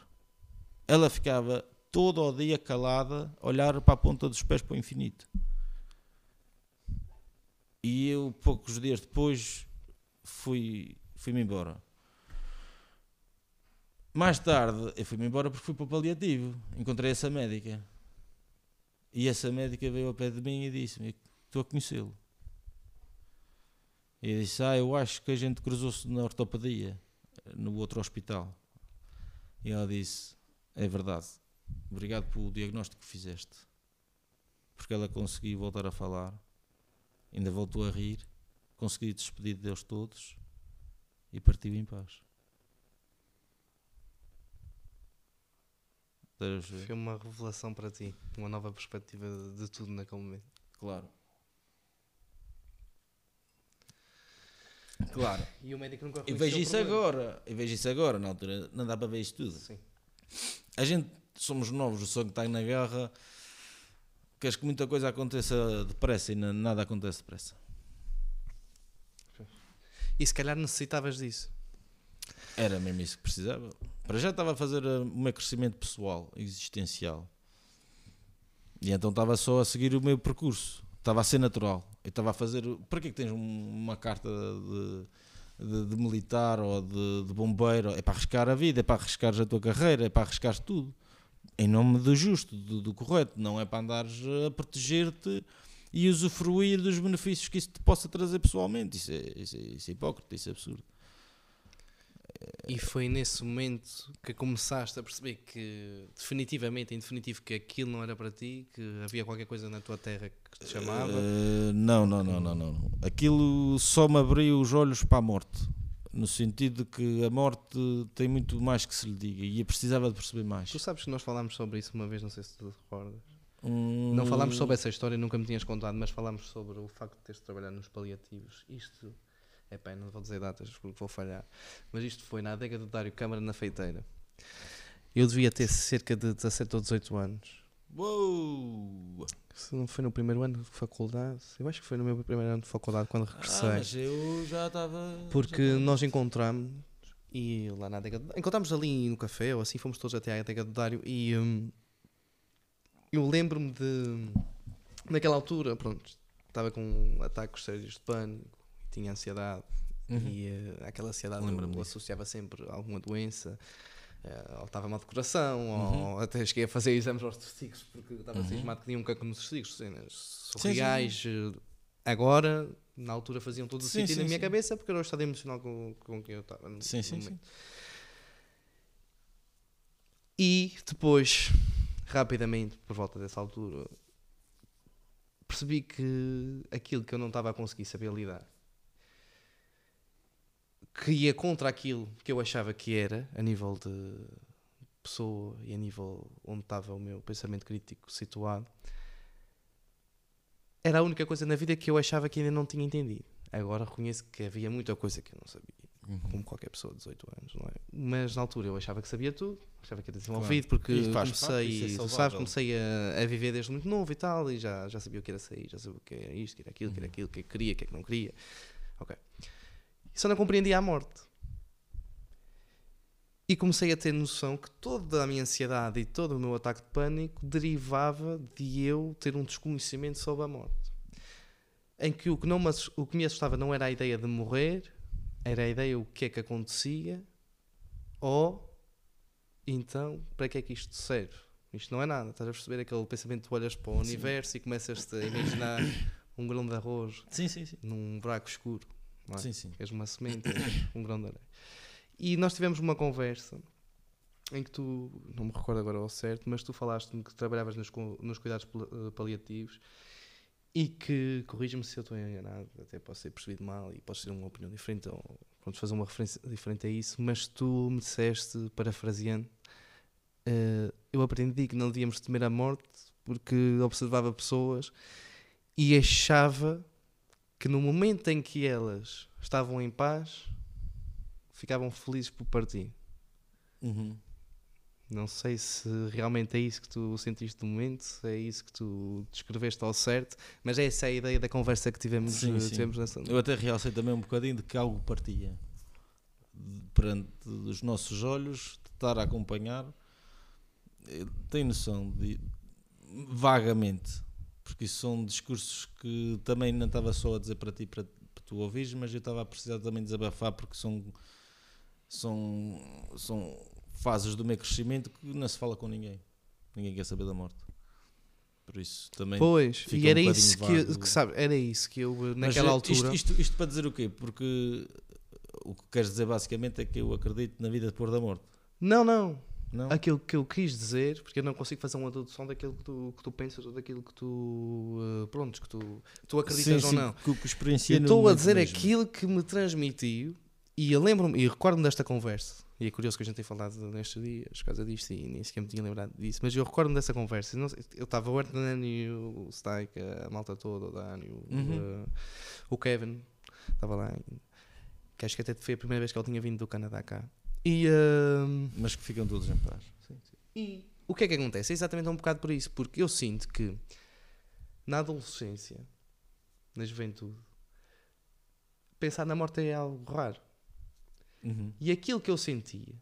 Ela ficava todo o dia calada, olhar para a ponta dos pés para o infinito. E eu, poucos dias depois, fui, fui-me embora. Mais tarde, eu fui-me embora porque fui para o paliativo. Encontrei essa médica. E essa médica veio ao pé de mim e disse-me: Estou a conhecê-lo. E disse: Ah, eu acho que a gente cruzou-se na ortopedia, no outro hospital. E ela disse: É verdade. Obrigado pelo diagnóstico que fizeste. Porque ela conseguiu voltar a falar, ainda voltou a rir, conseguiu despedir deles todos e partiu em paz. Ver? Foi uma revelação para ti. Uma nova perspectiva de, tudo naquele momento. Claro. Claro. E o médico nunca Eu reconheceu vejo isso problema. agora. Eu vejo isso agora, na altura. Não dá para ver isso tudo. Sim. A gente somos novos, o sangue está na guerra. Queres que muita coisa aconteça depressa e na- nada acontece depressa. E se calhar necessitavas disso. Era mesmo isso que precisava. Para já estava a fazer uh, o meu crescimento pessoal, existencial. E então estava só a seguir o meu percurso. Estava a ser natural. Eu estava a fazer. Para que é que tens um- uma carta de, de- de militar ou de, de bombeiro? É para arriscar a vida, é para arriscares a tua carreira, é para arriscares tudo. Em nome do justo, do, do correto. Não é para andares a proteger-te e usufruir dos benefícios que isso te possa trazer pessoalmente. Isso é, isso é, isso é hipócrita, isso é absurdo. E foi nesse momento que começaste a perceber que definitivamente, em definitivo, que aquilo não era para ti, que havia qualquer coisa na tua terra que te chamava. Eh, não, não, não, não, não. Aquilo só me abriu os olhos para a morte. No sentido de que a morte tem muito mais que se lhe diga e eu precisava de perceber mais. Tu sabes que nós falámos sobre isso uma vez, não sei se tu te recordas. Não falámos sobre essa história, nunca me tinhas contado, mas falámos sobre o facto de teres de trabalhar nos paliativos. Isto, é pá, não vou dizer datas porque vou falhar, mas isto foi na adega do Dário Câmara na Feiteira. Eu devia ter cerca de 17 ou 18 anos. Uou! Se não foi no primeiro ano de faculdade, eu acho que foi no meu primeiro ano de faculdade quando regressei. Ah, mas eu já estava. Porque já nós encontramos e lá na adega do- encontramos ali no café ou assim, fomos todos até à adega do Dário e hum, eu lembro-me de naquela altura, pronto, estava com ataques sérios de pânico, tinha ansiedade Uhum. e eh, aquela ansiedade eu disso. associava sempre a alguma doença. eh, ou estava mal de coração, Uhum. ou até cheguei a fazer exames aos testículos porque estava Uhum. cismado que tinha um cancro nos testículos, cenas surreais. eh, Agora, na altura, faziam todo o Sim, sentido sim, na minha sim. cabeça porque era o estado emocional com, com que eu estava. Sim, sim, sim. E depois, rapidamente, por volta dessa altura, percebi que aquilo que eu não estava a conseguir saber lidar, que ia contra aquilo que eu achava que era, a nível de pessoa e a nível onde estava o meu pensamento crítico situado, era a única coisa na vida que eu achava que ainda não tinha entendido. Agora reconheço que havia muita coisa que eu não sabia Uhum. como qualquer pessoa de 18 anos, não é? Mas na altura eu achava que sabia tudo, achava que era desenvolvido, porque E faz parte, comecei, isso é sabes, comecei a, a viver desde muito novo e tal, e já, já sabia o que era sair, já sabia o que era isto, o que era aquilo, o que era Uhum. aquilo, o que é que queria, o que é que não queria. Ok. E só não compreendia a morte. E comecei a ter noção que toda a minha ansiedade e todo o meu ataque de pânico derivava de eu ter um desconhecimento sobre a morte. Em que o que, não me, o que me assustava não era a ideia de morrer, era a ideia o que é que acontecia, ou então para que é que isto serve? Isto não é nada, estás a perceber aquele pensamento que tu olhas para o Sim. universo e começas a imaginar um grão de arroz sim, sim. num buraco escuro. Não é? Sim, sim. és uma semente, um grão de areia. E nós tivemos uma conversa em que tu, não me recordo agora ao certo, mas tu falaste-me que trabalhavas nos, nos cuidados pal- paliativos e que, corrija-me se eu estou enganado, até posso ter percebido mal e podes ter uma opinião diferente ou pronto, fazer uma referência diferente a isso, mas tu me disseste, parafraseando, eh, eu aprendi que não devíamos temer a morte porque observava pessoas e achava que no momento em que elas estavam em paz, ficavam felizes por partir. Uhum. Não sei se realmente é isso que tu sentiste no momento, se é isso que tu descreveste ao certo, mas essa é a ideia da conversa que tivemos, Sim, sim. tivemos nessa. Eu até realcei também um bocadinho de que algo partia perante os nossos olhos, de estar a acompanhar. Tenho noção de vagamente, porque isso são discursos que também não estava só a dizer para ti para, para tu ouvires, mas eu estava a precisar também desabafar porque são, são, são fases do meu crescimento que não se fala com ninguém. Ninguém quer saber da morte. Por isso também Pois, e era um isso que, vago. que sabe, era isso que eu eh, Mas, naquela eh, altura. Isto, isto, isto para dizer o quê? Porque o que queres dizer basicamente é que eu acredito na vida depois da morte. Não, não. Não? Aquilo que eu quis dizer, porque eu não consigo fazer uma dedução daquilo que tu, que tu pensas ou daquilo que tu. eh, prontos, que tu, tu acreditas sim, ou sim, não. Que, que Eu estou a dizer mesmo. aquilo que me transmitiu e eu lembro-me e recordo-me desta conversa. E é curioso que a gente tenha falado nestes dias por causa disto e nem sequer me tinha lembrado disso. Mas eu recordo-me dessa conversa. Não eu estava o Hernani, o Staik, a malta toda, o Dani, o, Uhum. eh, o Kevin, estava lá. Que acho que até foi a primeira vez que ele tinha vindo do Canadá cá. E. ehm, Mas que ficam todos em paz. e o que é que acontece? É exatamente um bocado por isso, porque eu sinto que na adolescência, na juventude, pensar na morte é algo raro. Uhum. E aquilo que eu sentia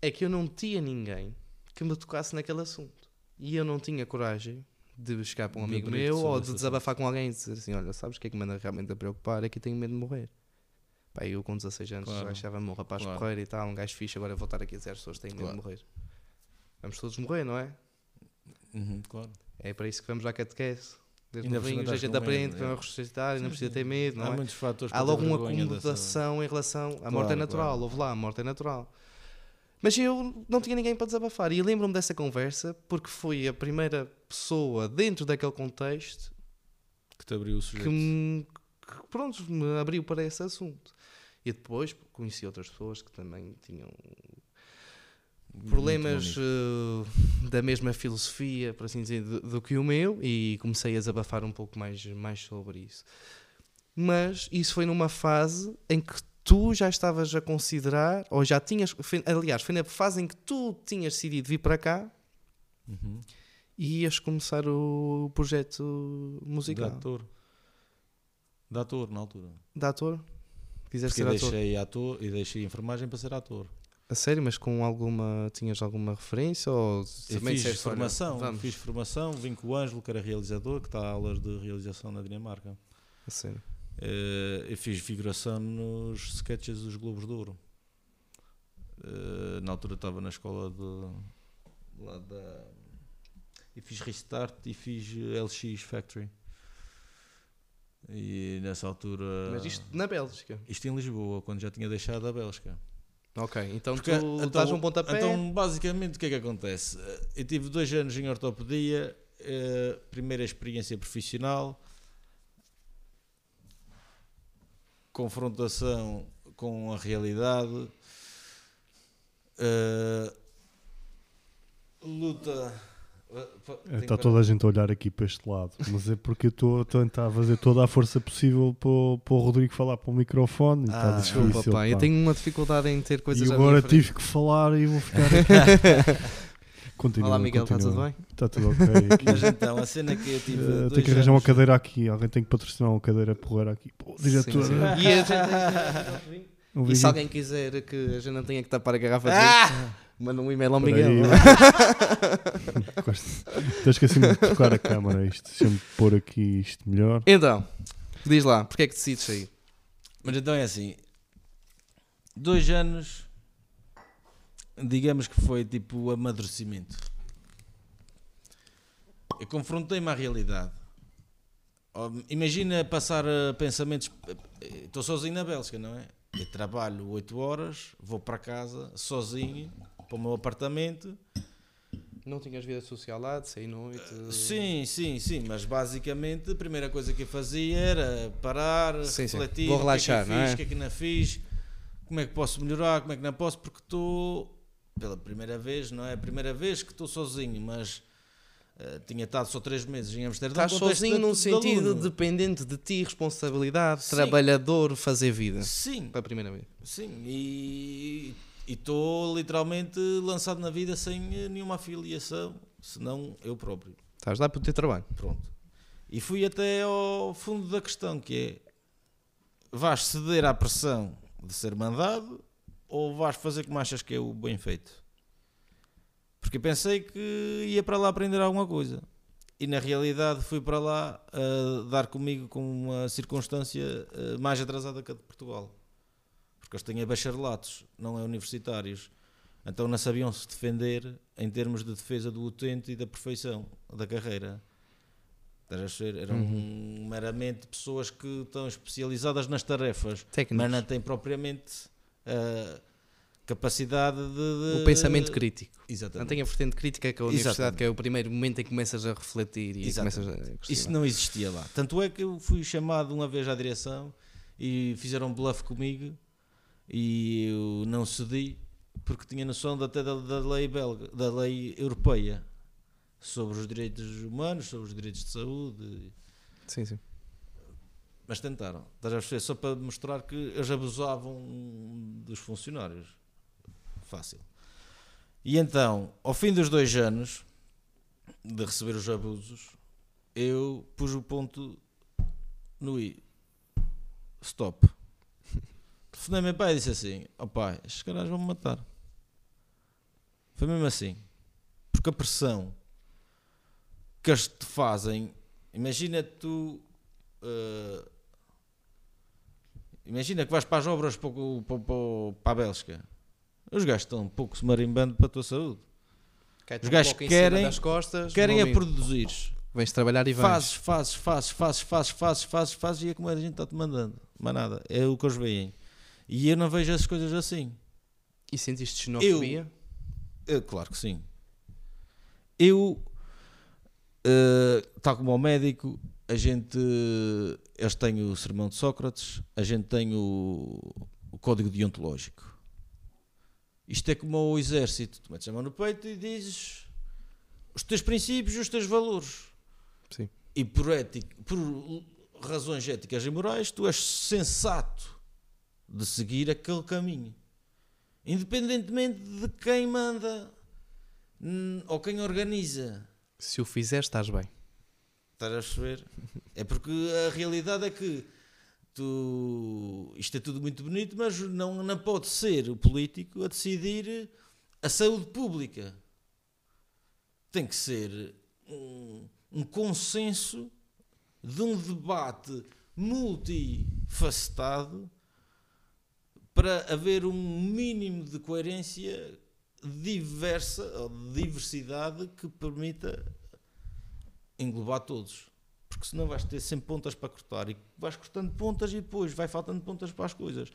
é que eu não tinha ninguém que me tocasse naquele assunto. E eu não tinha coragem de chegar para um amigo meu ou de desabafar com alguém e dizer assim: Olha, sabes o que é que me anda realmente a preocupar? É que eu tenho medo de morrer. Pá, eu com 16 anos Claro. achava-me um rapaz Claro. porreiro e tal, um gajo fixe. Agora estar aqui a dizer às pessoas que têm medo Claro. de morrer. Vamos todos morrer, não é? Uhum, claro. É para isso que vamos à catequese. Desde novinhos, a gente aprende, medo, para é. ressuscitar, e não precisa ter medo, Há não é? muitos fatores Há logo uma dessa- acomodação em relação. A morte é natural, claro. houve lá, a morte é natural. Mas eu não tinha ninguém para desabafar. E lembro-me dessa conversa porque foi a primeira pessoa dentro daquele contexto que te abriu o que sujeito. me, que, pronto, me abriu para esse assunto. E depois conheci outras pessoas que também tinham problemas eh, da mesma filosofia, por assim dizer, do, do que o meu e comecei a desabafar um pouco mais, mais sobre isso. Mas isso foi numa fase em que tu já estavas a considerar, ou já tinhas, foi- aliás, foi na fase em que tu tinhas decidido vir para cá Uhum. e ias começar o projeto De musical. ator. De ator, na altura. De ator? Quiseste ser ator? deixei ator e deixei enfermagem para ser ator. A sério, mas com alguma. Tinhas alguma referência? Ou Eu também fiz disseste, formação, fiz formação, vim com o Ângelo, que era realizador, que está a aulas de realização na Dinamarca. A sério. Eh, eu fiz figuração nos sketches dos Globos de Ouro. Eh, na altura estava na escola de lá da e fiz Restart e fiz eh, LX Factory. E nessa altura Mas isto na Bélgica. isto em Lisboa, quando já tinha deixado a Bélgica. Ok, então Porque, tu então- dás um pontapé. Então, basicamente, o que é que acontece? Eu tive dois anos em ortopedia, eh, primeira experiência profissional, confrontação com a realidade, eh, luta. Eh, Está toda a gente a olhar aqui para este lado, mas é porque eu estou a tentar fazer toda a força possível para, o- para o Rodrigo falar para o microfone e está Ah, difícil. Desculpa, pá, eu tenho uma dificuldade em ter coisas e agora tive que falar e vou ficar aqui. Continua, Olá Miguel, está tudo bem? Está tudo ok aqui. Mas então, a cena que eu tive. Eh, dois tenho que arranjar uma cadeira aqui. Alguém tem que patrocinar uma cadeira porreira aqui. Pô, diretor. Sim, sim. eh, E, a gente- um e se alguém quiser que a gente não tenha que tapar a garrafa de Ah! Manda um e-mail ao Espera Miguel. Estou esquecendo de tocar a câmara. Isto. Deixa-me pôr aqui isto melhor. Então, diz lá, porque é que decides sair? Mas então é assim, dois anos, digamos que foi tipo o amadurecimento. Eu confrontei-me à realidade. Imagina passar a pensamentos. Estou sozinho na Bélgica, não é? Eu trabalho 8 horas, vou para casa sozinho, para o meu apartamento. Não tinhas vida social lá, de sair noite? Sim, sim, sim, mas basicamente a primeira coisa que eu fazia era parar, Sim, sim. refletir, Vou o que relaxar, é que fiz, é? o que é que não fiz, como é que posso melhorar, como é que não posso, porque estou pela primeira vez, não é a primeira vez que estou sozinho, mas eh, tinha estado só três meses em Amsterdã. Estás sozinho de- num de sentido aluno. dependente de ti, responsabilidade, Sim. trabalhador, fazer vida. Sim, Pela primeira vez. sim, e e estou literalmente lançado na vida sem eh, nenhuma afiliação, senão eu próprio. Estás lá para o teu trabalho. Pronto. E fui até ao fundo da questão, que é vais ceder à pressão de ser mandado ou vais fazer como achas que é o bem feito? Porque pensei que ia para lá aprender alguma coisa. E na realidade fui para lá a dar comigo com uma circunstância eh, mais atrasada que a de Portugal. Porque eles têm bacharelatos, não é universitários. Então não sabiam se defender em termos de defesa do utente e da perfeição da carreira. Eram Uhum. meramente pessoas que estão especializadas nas tarefas, Técnicos. mas não têm propriamente a capacidade de, de- O pensamento crítico. Não Exatamente. tem a vertente crítica que a universidade, Exatamente. que é o primeiro momento em que começas a refletir e começas a Isso não existia lá. Tanto é que eu fui chamado uma vez à direção e fizeram um bluff comigo e eu não cedi porque tinha noção da- da, da lei belga, da lei europeia sobre os direitos humanos, sobre os direitos de saúde. Sim, sim. Mas tentaram. Estás a perceber? Só para mostrar que eles abusavam dos funcionários. Fácil. E então, ao fim dos dois anos de receber os abusos, eu pus o ponto no I. Stop. Telefonei ao meu pai e disse assim: Ó pai, estes caras vão me matar. Foi mesmo assim. Porque a pressão que eles te fazem, imagina tu. eh, imagina que vais para as obras para, o- para, o- para a Bélgica. Os gajos estão um pouco se marimbando para a tua saúde. Cai-te Os um gajos em querem- costas, Querem é amigo. produzir. Vens trabalhar e vais. Fazes, fazes, fazes, fazes, fazes, fazes, fazes, fazes, e é como a gente está-te mandando. Mais nada. É o que eles veem. E eu não vejo as coisas assim. E sentiste xenofobia? Eu, claro que sim. Eu, eh, tal como ao médico, a gente. Eles têm o sermão de Sócrates, a gente tem o, o código deontológico. Isto é como o exército. Tu metes a mão no peito e dizes os teus princípios e os teus valores. Sim. E por, ética, por razões éticas e morais, tu és sensato de seguir aquele caminho. Independentemente de quem manda hum, ou quem organiza. Se o fizeres, estás bem. Estás a perceber? É porque a realidade é que tu, isto é tudo muito bonito, mas não, não pode ser o político a decidir a saúde pública. Tem que ser um, um consenso de um debate multifacetado para haver um mínimo de coerência diversa ou de diversidade que permita englobar todos. Porque senão vais ter sempre pontas para cortar e vais cortando pontas e depois vai faltando pontas para as coisas.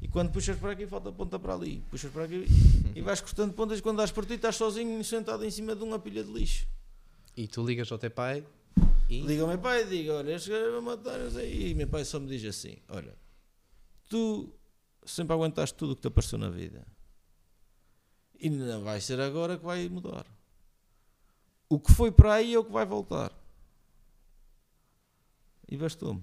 E quando puxas para aqui, falta ponta para ali. Puxas para aqui e vais cortando pontas e quando dás por ti estás sozinho sentado em cima de uma pilha de lixo. E tu ligas ao teu pai e. Liga ao meu pai e diga, olha, este gajo vai matar aí. E meu pai só me diz assim, olha, tu sempre aguentaste tudo o que te apareceu na vida. E não vai ser agora que vai mudar. O que foi para aí é o que vai voltar. E bastou-me.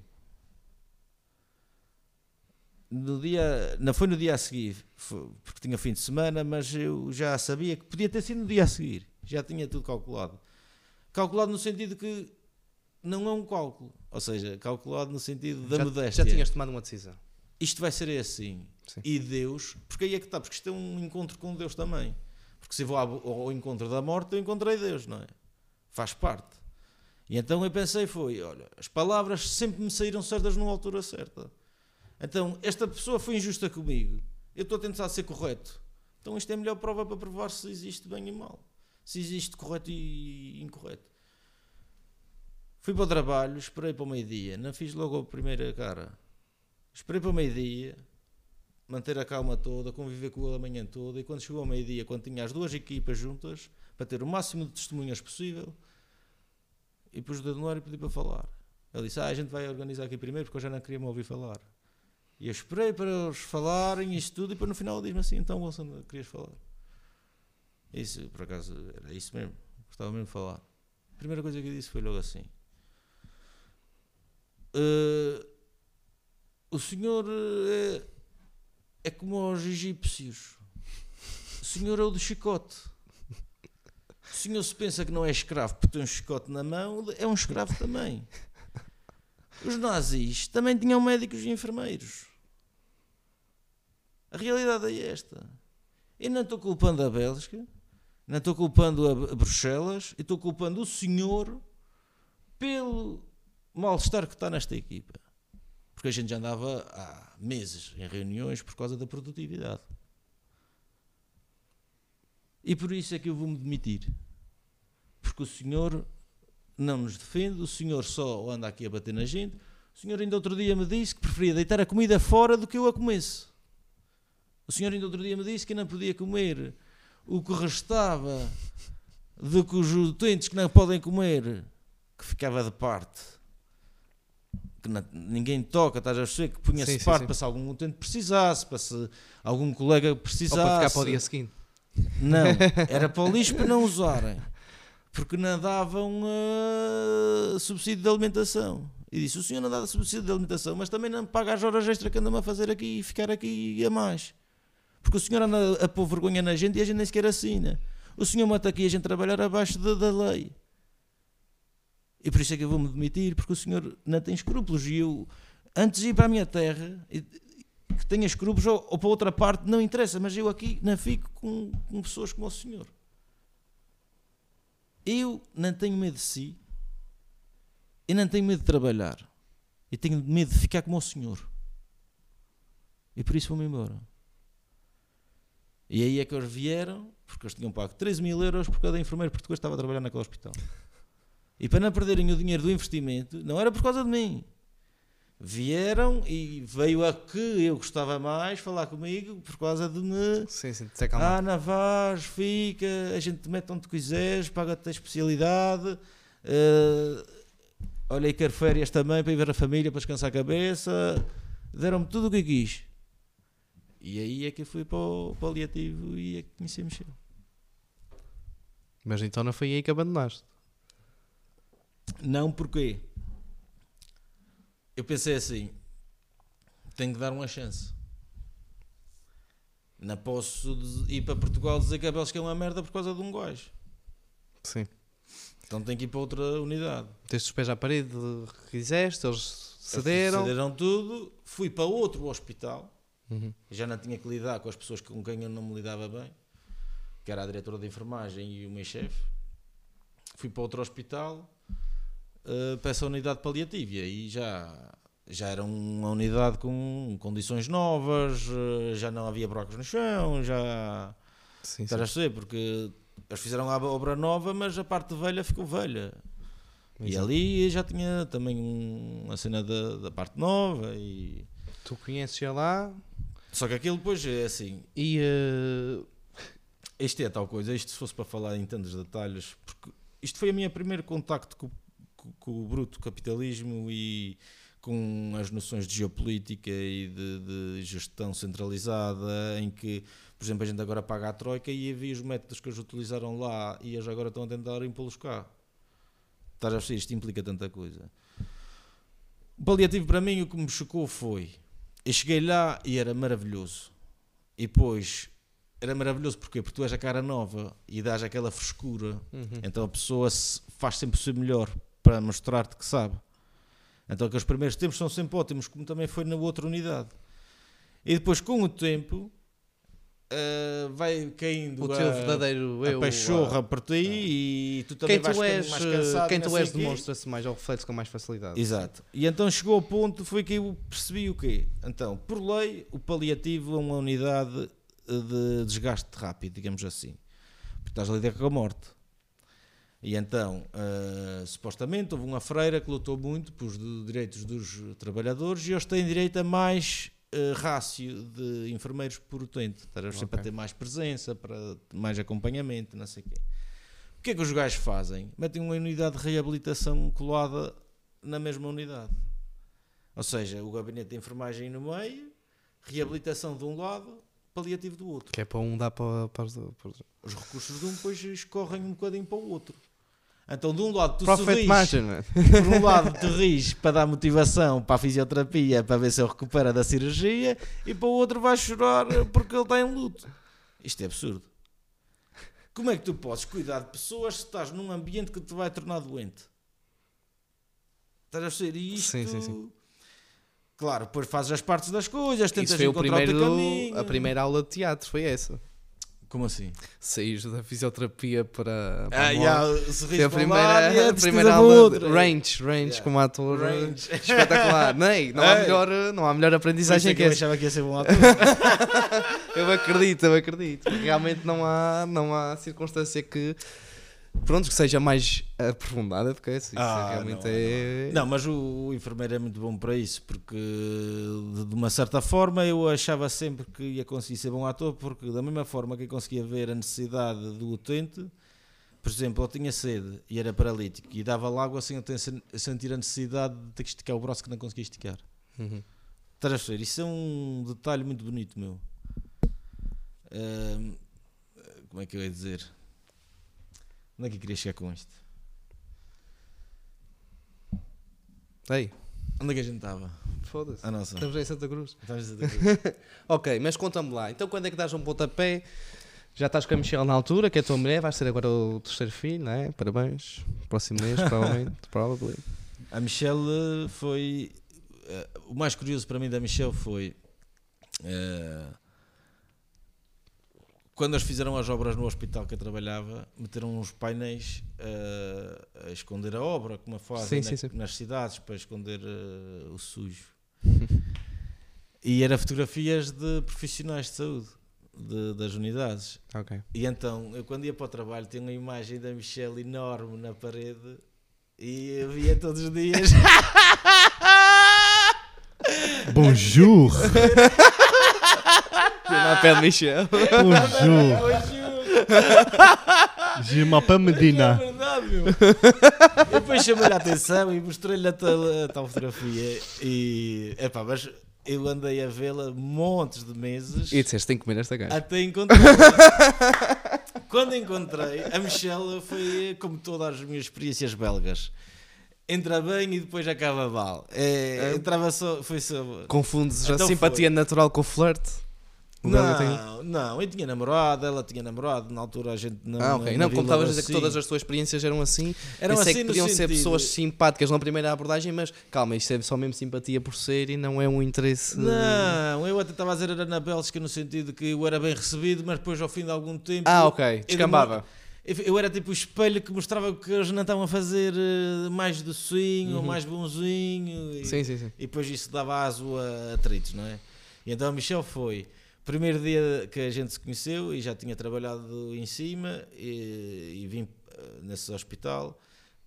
No dia, não foi no dia a seguir, foi- porque tinha fim de semana, mas eu já sabia que podia ter sido no dia a seguir. Já tinha tudo calculado. Calculado no sentido que não é um cálculo. Ou seja, calculado no sentido da já, modéstia já tinhas tomado uma decisão. Isto vai ser assim. Sim. E Deus, porque aí é que está, porque isto é um encontro com Deus também. Porque se vou ao, ao encontro da morte, eu encontrei Deus, não é? Faz parte. E então eu pensei, foi, olha, as palavras sempre me saíram certas numa altura certa. Então, esta pessoa foi injusta comigo. Eu estou a tentar ser correto. Então isto é a melhor prova para provar se existe bem e mal. Se existe correto e incorreto. Fui para o trabalho, esperei para o meio-dia. Não fiz logo a primeira cara. Esperei para o meio-dia, manter a calma toda, conviver com ele a manhã toda. E quando chegou ao meio-dia, quando tinha as duas equipas juntas, para ter o máximo de testemunhas possível, e pus o dedo no ar e pedi para falar. Ele disse: Ah, a gente vai organizar aqui primeiro porque eu já não queria me ouvir falar. E eu esperei para eles falarem isto tudo, e depois no final ele diz-me assim: Então, Gonçalo, querias falar? Isso, por acaso, era isso mesmo. Gostava mesmo de falar. A primeira coisa que eu disse foi logo assim: "Eh, O senhor é, é como aos egípcios. O senhor é o do chicote. O senhor se pensa que não é escravo porque tem um chicote na mão, é um escravo também. Os nazis também tinham médicos e enfermeiros. A realidade é esta. Eu não estou culpando a Bélgica, não estou culpando a Bruxelas, estou culpando o senhor pelo mal-estar que está nesta equipa. Porque a gente já andava há meses em reuniões por causa da produtividade. E por isso é que eu vou-me demitir. Porque o senhor não nos defende, o senhor só anda aqui a bater na gente. O senhor ainda outro dia me disse que preferia deitar a comida fora do que eu a comesse. O senhor ainda outro dia me disse que não podia comer o que restava do que os utentes que não podem comer, que ficava de parte. Que não- ninguém toca, estás a perceber? Que punha-se Sim, de sim, parte sim. para se algum utente precisasse, para se algum colega Ou precisasse. para ficar para o dia seguinte. Não, era para o lixo para não usarem. Porque não davam ah, subsídio de alimentação. E disse: o senhor não dá subsídio de alimentação, mas também não paga as horas extra que anda-me a fazer aqui e ficar aqui a mais. Porque o senhor anda a pôr vergonha na gente e a gente nem sequer assina. O senhor mata aqui a gente trabalhar abaixo da, da lei. E por isso é que eu vou-me demitir, porque o senhor não tem escrúpulos. E eu, antes de ir para a minha terra, e- que tenha escrúpulos ou, ou para outra parte, não interessa, mas eu aqui não fico com, com pessoas como o senhor. Eu não tenho medo de si, eu não tenho medo de trabalhar, eu tenho medo de ficar como o senhor. E por isso vou-me embora. E aí é que eles vieram, porque eles tinham pago 13 mil euros por cada enfermeiro português que estava a trabalhar naquele hospital. E para não perderem o dinheiro do investimento, não era por causa de mim. Vieram e veio a que eu gostava mais falar comigo por causa de me. Sim, sim, te. Ah, Navaz, fica, a gente te mete onde quiseres, paga-te a especialidade. eh, olha, e quero férias também para ir ver a família, para descansar a cabeça. Deram-me tudo o que eu quis. E aí é que eu fui para o paliativo e é que conheci Michel. Mas então não foi aí que abandonaste. Não porque eu pensei assim, tenho que dar uma chance. Não posso ir para Portugal dizer que a Bélgica é uma merda por causa de um gajo. Sim. Então tenho que ir para outra unidade. Tens os pés à parede, quiseste, eles cederam. Cederam tudo, fui para outro hospital, Uhum. já não tinha que lidar com as pessoas com quem eu não me lidava bem, que era a diretora de enfermagem e o meu chefe. Fui para outro hospital, eh, para essa unidade paliativa, e aí já, já era uma unidade com condições novas, eh, já não havia brocas no chão, já. Sim, Estás a perceber? Porque eles fizeram a obra nova, mas a parte velha ficou velha. E Exato. ali já tinha também um- a cena da, da parte nova e. Tu conheces já lá Só que aquilo depois é assim. e eh, Isto é tal coisa, isto se fosse para falar em tantos detalhes, porque isto foi o meu primeiro contacto com, com- o bruto capitalismo e com as noções de geopolítica e de, de gestão centralizada, em que, por exemplo, a gente agora paga a troika e havia os métodos que eles utilizaram lá e eles agora estão a tentar impô-los cá. Estás a perceber? Isto implica tanta coisa. O paliativo para mim o que me chocou foi, eu cheguei lá e era maravilhoso. E depois era maravilhoso porquê? porque tu és a cara nova e dás aquela frescura, uhum. então a pessoa faz sempre o seu melhor para mostrar-te que sabe. Então aqueles primeiros tempos são sempre ótimos, como também foi na outra unidade. E depois, com o tempo, ah, vai caindo o teu a, verdadeiro a eu. pachorra ah, por ti e tu também quem vais tu ficando és, mais eh, cansado. quem tu és demonstra-se mais ou reflete com mais facilidade. Exato. E então chegou ao ponto, foi que eu percebi o quê? Então, por lei, o paliativo é uma unidade eh, de desgaste rápido, digamos assim. Porque estás a lidar com a morte. E então, eh, supostamente, houve uma freira que lutou muito pelos direitos dos trabalhadores e eles têm direito a mais eh, rácio de enfermeiros por utente. Estás a perceber? Ok. Para ter mais presença, para mais acompanhamento, não sei o quê. O que é que os gajos fazem? Metem uma unidade de reabilitação colada na mesma unidade. Ou seja, o gabinete de enfermagem no meio, reabilitação de um lado, paliativo do outro. Que é para um dar para, para os para Os recursos de um depois escorrem um bocadinho para o outro. Então, de um lado, tu Profit sorris, margin, por um lado, tu ris para dar motivação para a fisioterapia, para ver se ele recupera da cirurgia, e para o outro vais chorar porque ele está em luto. Isto é absurdo. Como é que tu podes cuidar de pessoas se estás num ambiente que te vai tornar doente? Estás a? E isto... Sim, sim, sim. Claro, depois fazes as partes das coisas, tentas Isso foi o encontrar o teu primeiro, caminho. a primeira aula de teatro, foi essa. Como assim? Saís da fisioterapia para, para Ah, a o sorriso a primeira, a decidida primeira aula outro. de range, range Yeah. como ator. Range. Espetacular. Nem, não, há melhor, não há melhor isso é aprendizagem que que eu essa. achava que ia ser bom ator. Eu acredito, eu acredito. Realmente não há, não há circunstância que. Pronto, que seja mais aprofundada do que essa. Isso Ah, realmente não, é. Não, mas o, enfermeiro é muito bom para isso, porque de, uma certa forma eu achava sempre que ia conseguir ser bom ator, porque da mesma forma que eu conseguia ver a necessidade do utente, por exemplo, eu tinha sede e era paralítico e dava logo assim eu sentir a necessidade de ter que esticar o braço que não conseguia esticar. Uhum. Estás? Isso é um detalhe muito bonito, meu. Ahm, como é que eu ia dizer? Onde é que eu queria chegar com isto? Ei, Onde é que a gente estava? foda-se. A nossa. Estamos em Santa Cruz. Estamos a dizer- Ok, mas conta-me lá. Então quando é que dás um pontapé? Já estás com a Michelle na altura, que é a tua mulher, vais ser agora o terceiro filho, não é? Parabéns. Próximo mês, provavelmente. Probably. A Michelle foi. eh, o mais curioso para mim da Michelle foi. eh, quando eles fizeram as obras no hospital que eu trabalhava, meteram uns painéis eh, a esconder a obra, como fazem Sim, na- sim, sim. nas cidades, para esconder eh, o sujo. e era fotografias de profissionais de saúde, de- das unidades. Ok. E então, eu quando ia para o trabalho, tinha uma imagem da Michelle enorme na parede e eu via todos os dias. Bonjour! De Michelle. Bonjour! Je m'appelle É Medina. verdade, meu. E depois chamei-lhe a atenção e mostrei-lhe a tal, a tal fotografia. E, epá, mas eu andei a vê-la montes de meses E disseste, tem que comer esta gaja. até encontrar. Quando encontrei, a Michelle foi como todas as minhas experiências belgas. Entra bem e depois acaba mal. É, É. Entrava só, foi só. Confundes a Então simpatia natural com o flerte? O belga tem- Não, não, eu tinha namorado, ela tinha namorado, na altura a gente não. Ah, ok. na Não, como estavas a dizer que assim. todas as tuas experiências eram assim, Eram pensei assim que podiam ser pessoas simpáticas na primeira abordagem, mas calma, isto é só mesmo simpatia por ser e não é um interesse. Não, eu até estava a dizer era na Bélgica no sentido que eu era bem recebido, mas depois ao fim de algum tempo. Ah, ok. Descambava. Eu eu era tipo o espelho que mostrava que eles não estavam a fazer eh, mais docinho ou Uhum. mais bonzinho. E, Sim, sim, sim. e depois isso dava aso a atritos, não é? E então a Michelle foi. Primeiro dia que a gente se conheceu e já tinha trabalhado em cima e, e vim eh, nesse hospital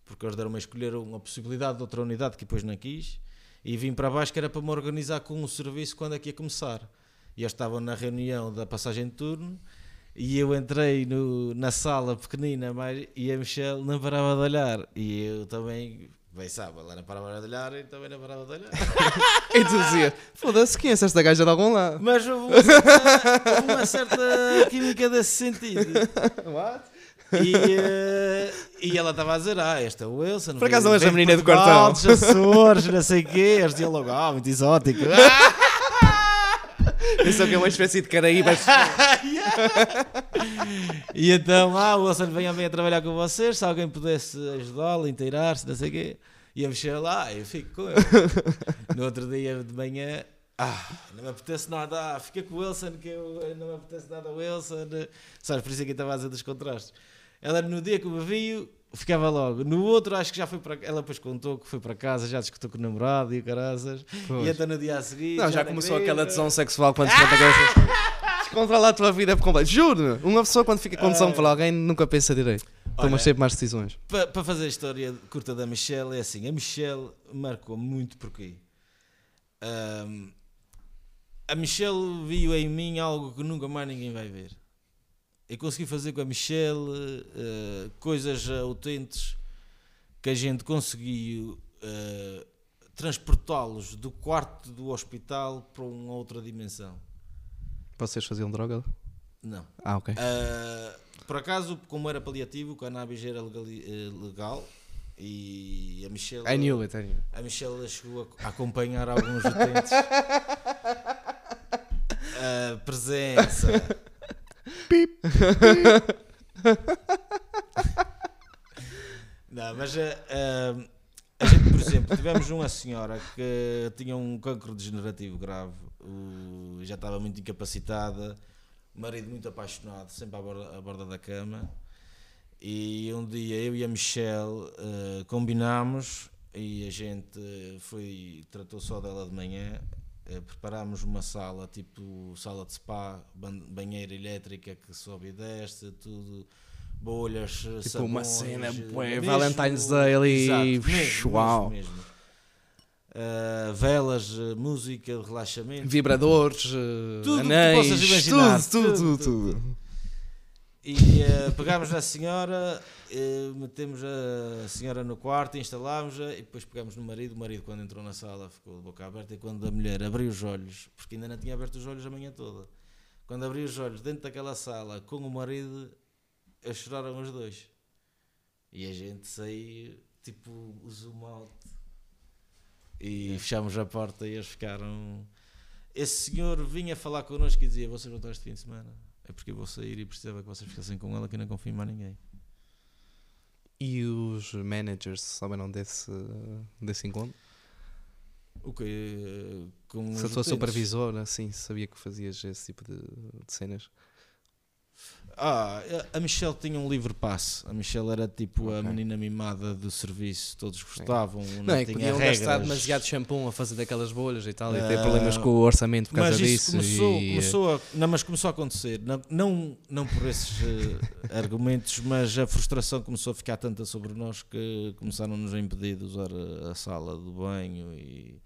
porque eles deram-me a escolher uma possibilidade de outra unidade que depois não quis e vim para baixo que era para me organizar com o serviço quando é que ia começar. E eles estavam na reunião da passagem de turno e eu entrei no- na sala pequenina mais, e a Michelle não parava de olhar e eu também, bem sabe, ela não parava de olhar e também não parava de olhar. E tu dizias, foda-se, conhece esta gaja de algum lado? Mas houve uma certa, houve uma certa química desse sentido. What? E, eh, e ela estava a dizer: Ah, esta é o Wilson. Por acaso não és a menina do quartel. dos Açores, não sei o quê. Eles diziam logo: Ah, muito exótico. Isso é que é uma espécie de caraíbas. e então, ah, o Wilson venha bem a trabalhar com vocês. Se alguém pudesse ajudá-lo, inteirar-se, não sei o quê. E a mexer lá, eu fico com ele. No outro dia de manhã, ah, não me apetece nada. Ah, fica com o Wilson, que eu eh, não me apetece nada o Wilson. Sabes, por isso é que estava a dizer dos contrastes. Ela, no dia que me viu, ficava logo. No outro, acho que já foi para. Ela depois contou que foi para casa, já discutiu com o namorado e o caraças. Pois. E então no dia a seguir. Não, já não começou aquela tesão sexual quando se conta coisas. Descontrola a tua vida por completo. Juro, uma pessoa quando fica com tesão por alguém nunca pensa direito. Toma sempre mais decisões. Pa- Para fazer a história curta da Michelle, é assim: a Michelle marcou muito porquê? Ahm, a Michelle viu em mim algo que nunca mais ninguém vai ver. Eu consegui fazer com a Michelle eh, coisas autênticas que a gente conseguiu eh, transportá-los do quarto do hospital para uma outra dimensão. Vocês faziam droga? Não. Ah, ok. Uh, por acaso, como era paliativo, o cannabis era legali- eh, legal e a Michelle, I knew it, I knew it. a Michelle chegou a, a acompanhar alguns utentes. A presença. Não, mas eh, eh, a gente, por exemplo, tivemos uma senhora que tinha um cancro degenerativo grave, o- já estava muito incapacitada, marido muito apaixonado, sempre à borda, à borda da cama. E um dia eu e a Michelle eh, combinámos e a gente foi, tratou só dela de manhã. eh, preparámos uma sala, tipo sala de spa, ban- banheira elétrica que sobe e desce, tudo, bolhas, Tipo uma sabões, cena, eh, bué, mesmo- Valentine's Day ali, uau. mesmo, Eh, velas, eh, música relaxamento, Vibradores, eh, Tudo o que anéis, possas imaginar, tudo, tudo, tudo, tudo. E eh, pegámos na senhora, eh, metemos a senhora no quarto, instalámos-a e depois pegámos no marido. O marido, quando entrou na sala, ficou de boca aberta. E quando a mulher abriu os olhos, porque ainda não tinha aberto os olhos a manhã toda, quando abriu os olhos dentro daquela sala com o marido, eles choraram os dois. E a gente saiu, tipo, o zoom out. E fechámos a porta e eles ficaram. Esse senhor vinha falar connosco e dizia: Vocês vão estar este fim de semana? É porque eu vou sair e precisava que vocês ficassem com ela, que eu não confio mais ninguém. E os managers souberam desse, desse encontro? O que? Com Se a tua supervisora, assim, sabia que fazias esse tipo de, de cenas? Ah, a Michelle tinha um livre passe. A Michelle era tipo a Ok. menina mimada do serviço, todos gostavam. Não, Não, é que tinha podiam regras. gastar demasiado shampoo a fazer daquelas bolhas e tal, e ter Ah, problemas com o orçamento por causa Mas isso disso. começou, e, começou a, não, mas começou a acontecer, não, não, não por esses eh, argumentos, mas a frustração começou a ficar tanta sobre nós que começaram-nos a impedir de usar a, a sala do banho e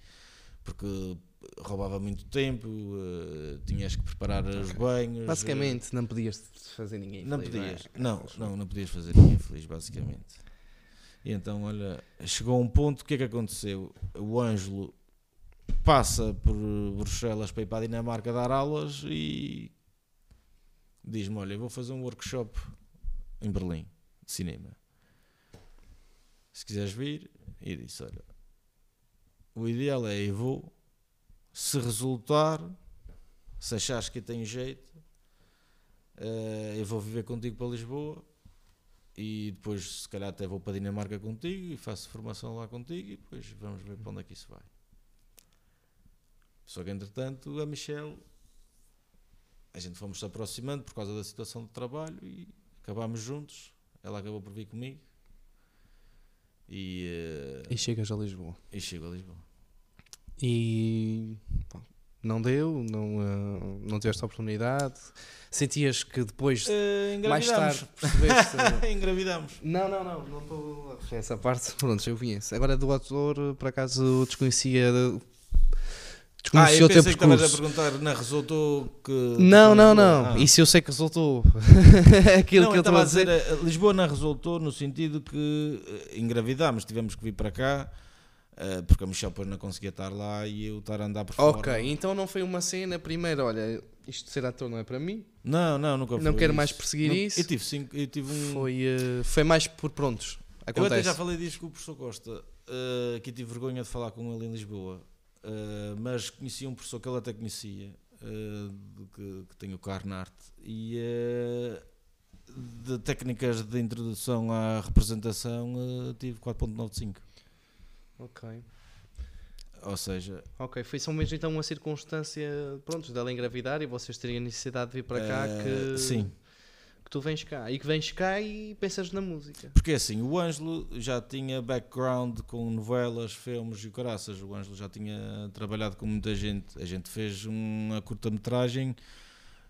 porque roubava muito tempo, eh, tinhas que preparar os Ok. banhos. eh, Basicamente, não podias fazer ninguém não feliz, podias, é? não, não, não podias fazer ninguém feliz, basicamente. E então, olha, chegou um ponto, o que é que aconteceu? O Ângelo passa por Bruxelas para ir para a Dinamarca dar aulas e diz-me: Olha, eu vou fazer um workshop em Berlim de cinema. Se quiseres vir, e disse: Olha, o ideal é eu vou, se resultar, se achares que tenho jeito, eh, eu vou viver contigo para Lisboa e depois se calhar até vou para a Dinamarca contigo e faço formação lá contigo e depois vamos ver para onde é que isso vai. Só que entretanto a Michelle a gente fomos se aproximando por causa da situação de trabalho e acabámos juntos. Ela acabou por vir comigo e, eh, E chegas a Lisboa. e chego a Lisboa. E não deu, não, ah, não tiveste a oportunidade. Sentias que depois, Eh, mais tarde, percebeste. engravidamos. Não, não, não, não estou a essa parte. Pronto, eu conheço. Agora do ator, por acaso desconhecia. Ah, Desconhecia eu o teu pensei que estavas a percurso. perguntar, não resultou que. Não, não, não. Ah. Isso eu sei que resultou. Aquilo não, que eu estava a dizer. eh, Lisboa não resultou no sentido que eh, engravidámos, tivemos que vir para cá, eh, porque a Michelle depois não conseguia estar lá e eu estar a andar por fora. Ok, então não foi uma cena. Primeiro, olha, isto de ser ator não é para mim. Não, não, nunca foi. Não quero isso. mais perseguir Não- isso. Eu tive cinco, eu tive um. Foi, eh, foi mais por prontos. eu até Acontece. já falei disso com o professor Costa, eh, que eu tive vergonha de falar com ele em Lisboa, mas conhecia um professor que ele até conhecia, que, que tem o Carnart, e de técnicas de introdução à representação tive 4.95. Ok. Ou seja, Ok, foi só mesmo então uma circunstância, pronto, dela engravidar e vocês terem a necessidade de vir para cá eh, que, sim, que tu vens cá. E que vens cá e pensas na música. porque assim, o Ângelo já tinha background com novelas, filmes e caraças. O Ângelo já tinha trabalhado com muita gente. A gente fez uma curta-metragem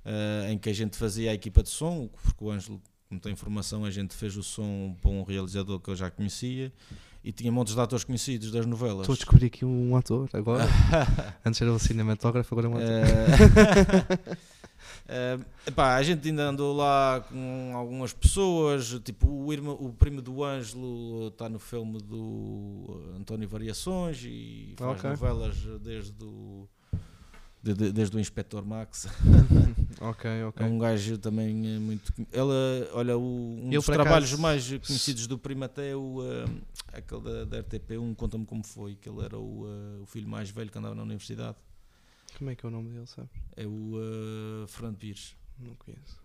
eh, em que a gente fazia a equipa de som, porque o Ângelo, como tem formação, a gente fez o som para um realizador que eu já conhecia e tinha montes de atores conhecidos das novelas. Estou a descobrir aqui um ator agora. Antes era um cinematógrafo, agora é um ator. Eh, epá, a gente ainda andou lá com algumas pessoas, tipo o, irmão, o primo do Ângelo está no filme do António Variações e faz Ok. novelas desde o, de- de- desde o Inspector Max. ok, É ok. um gajo também eh, muito. Ela, olha, o, um Eu, dos trabalhos acaso, mais conhecidos do primo até é o, eh, aquele da, da RTP1, conta-me como foi, que ele era o, eh, o filho mais velho que andava na universidade. Como é que é o nome dele, sabe? É o eh, Fernando Pires. Não conheço.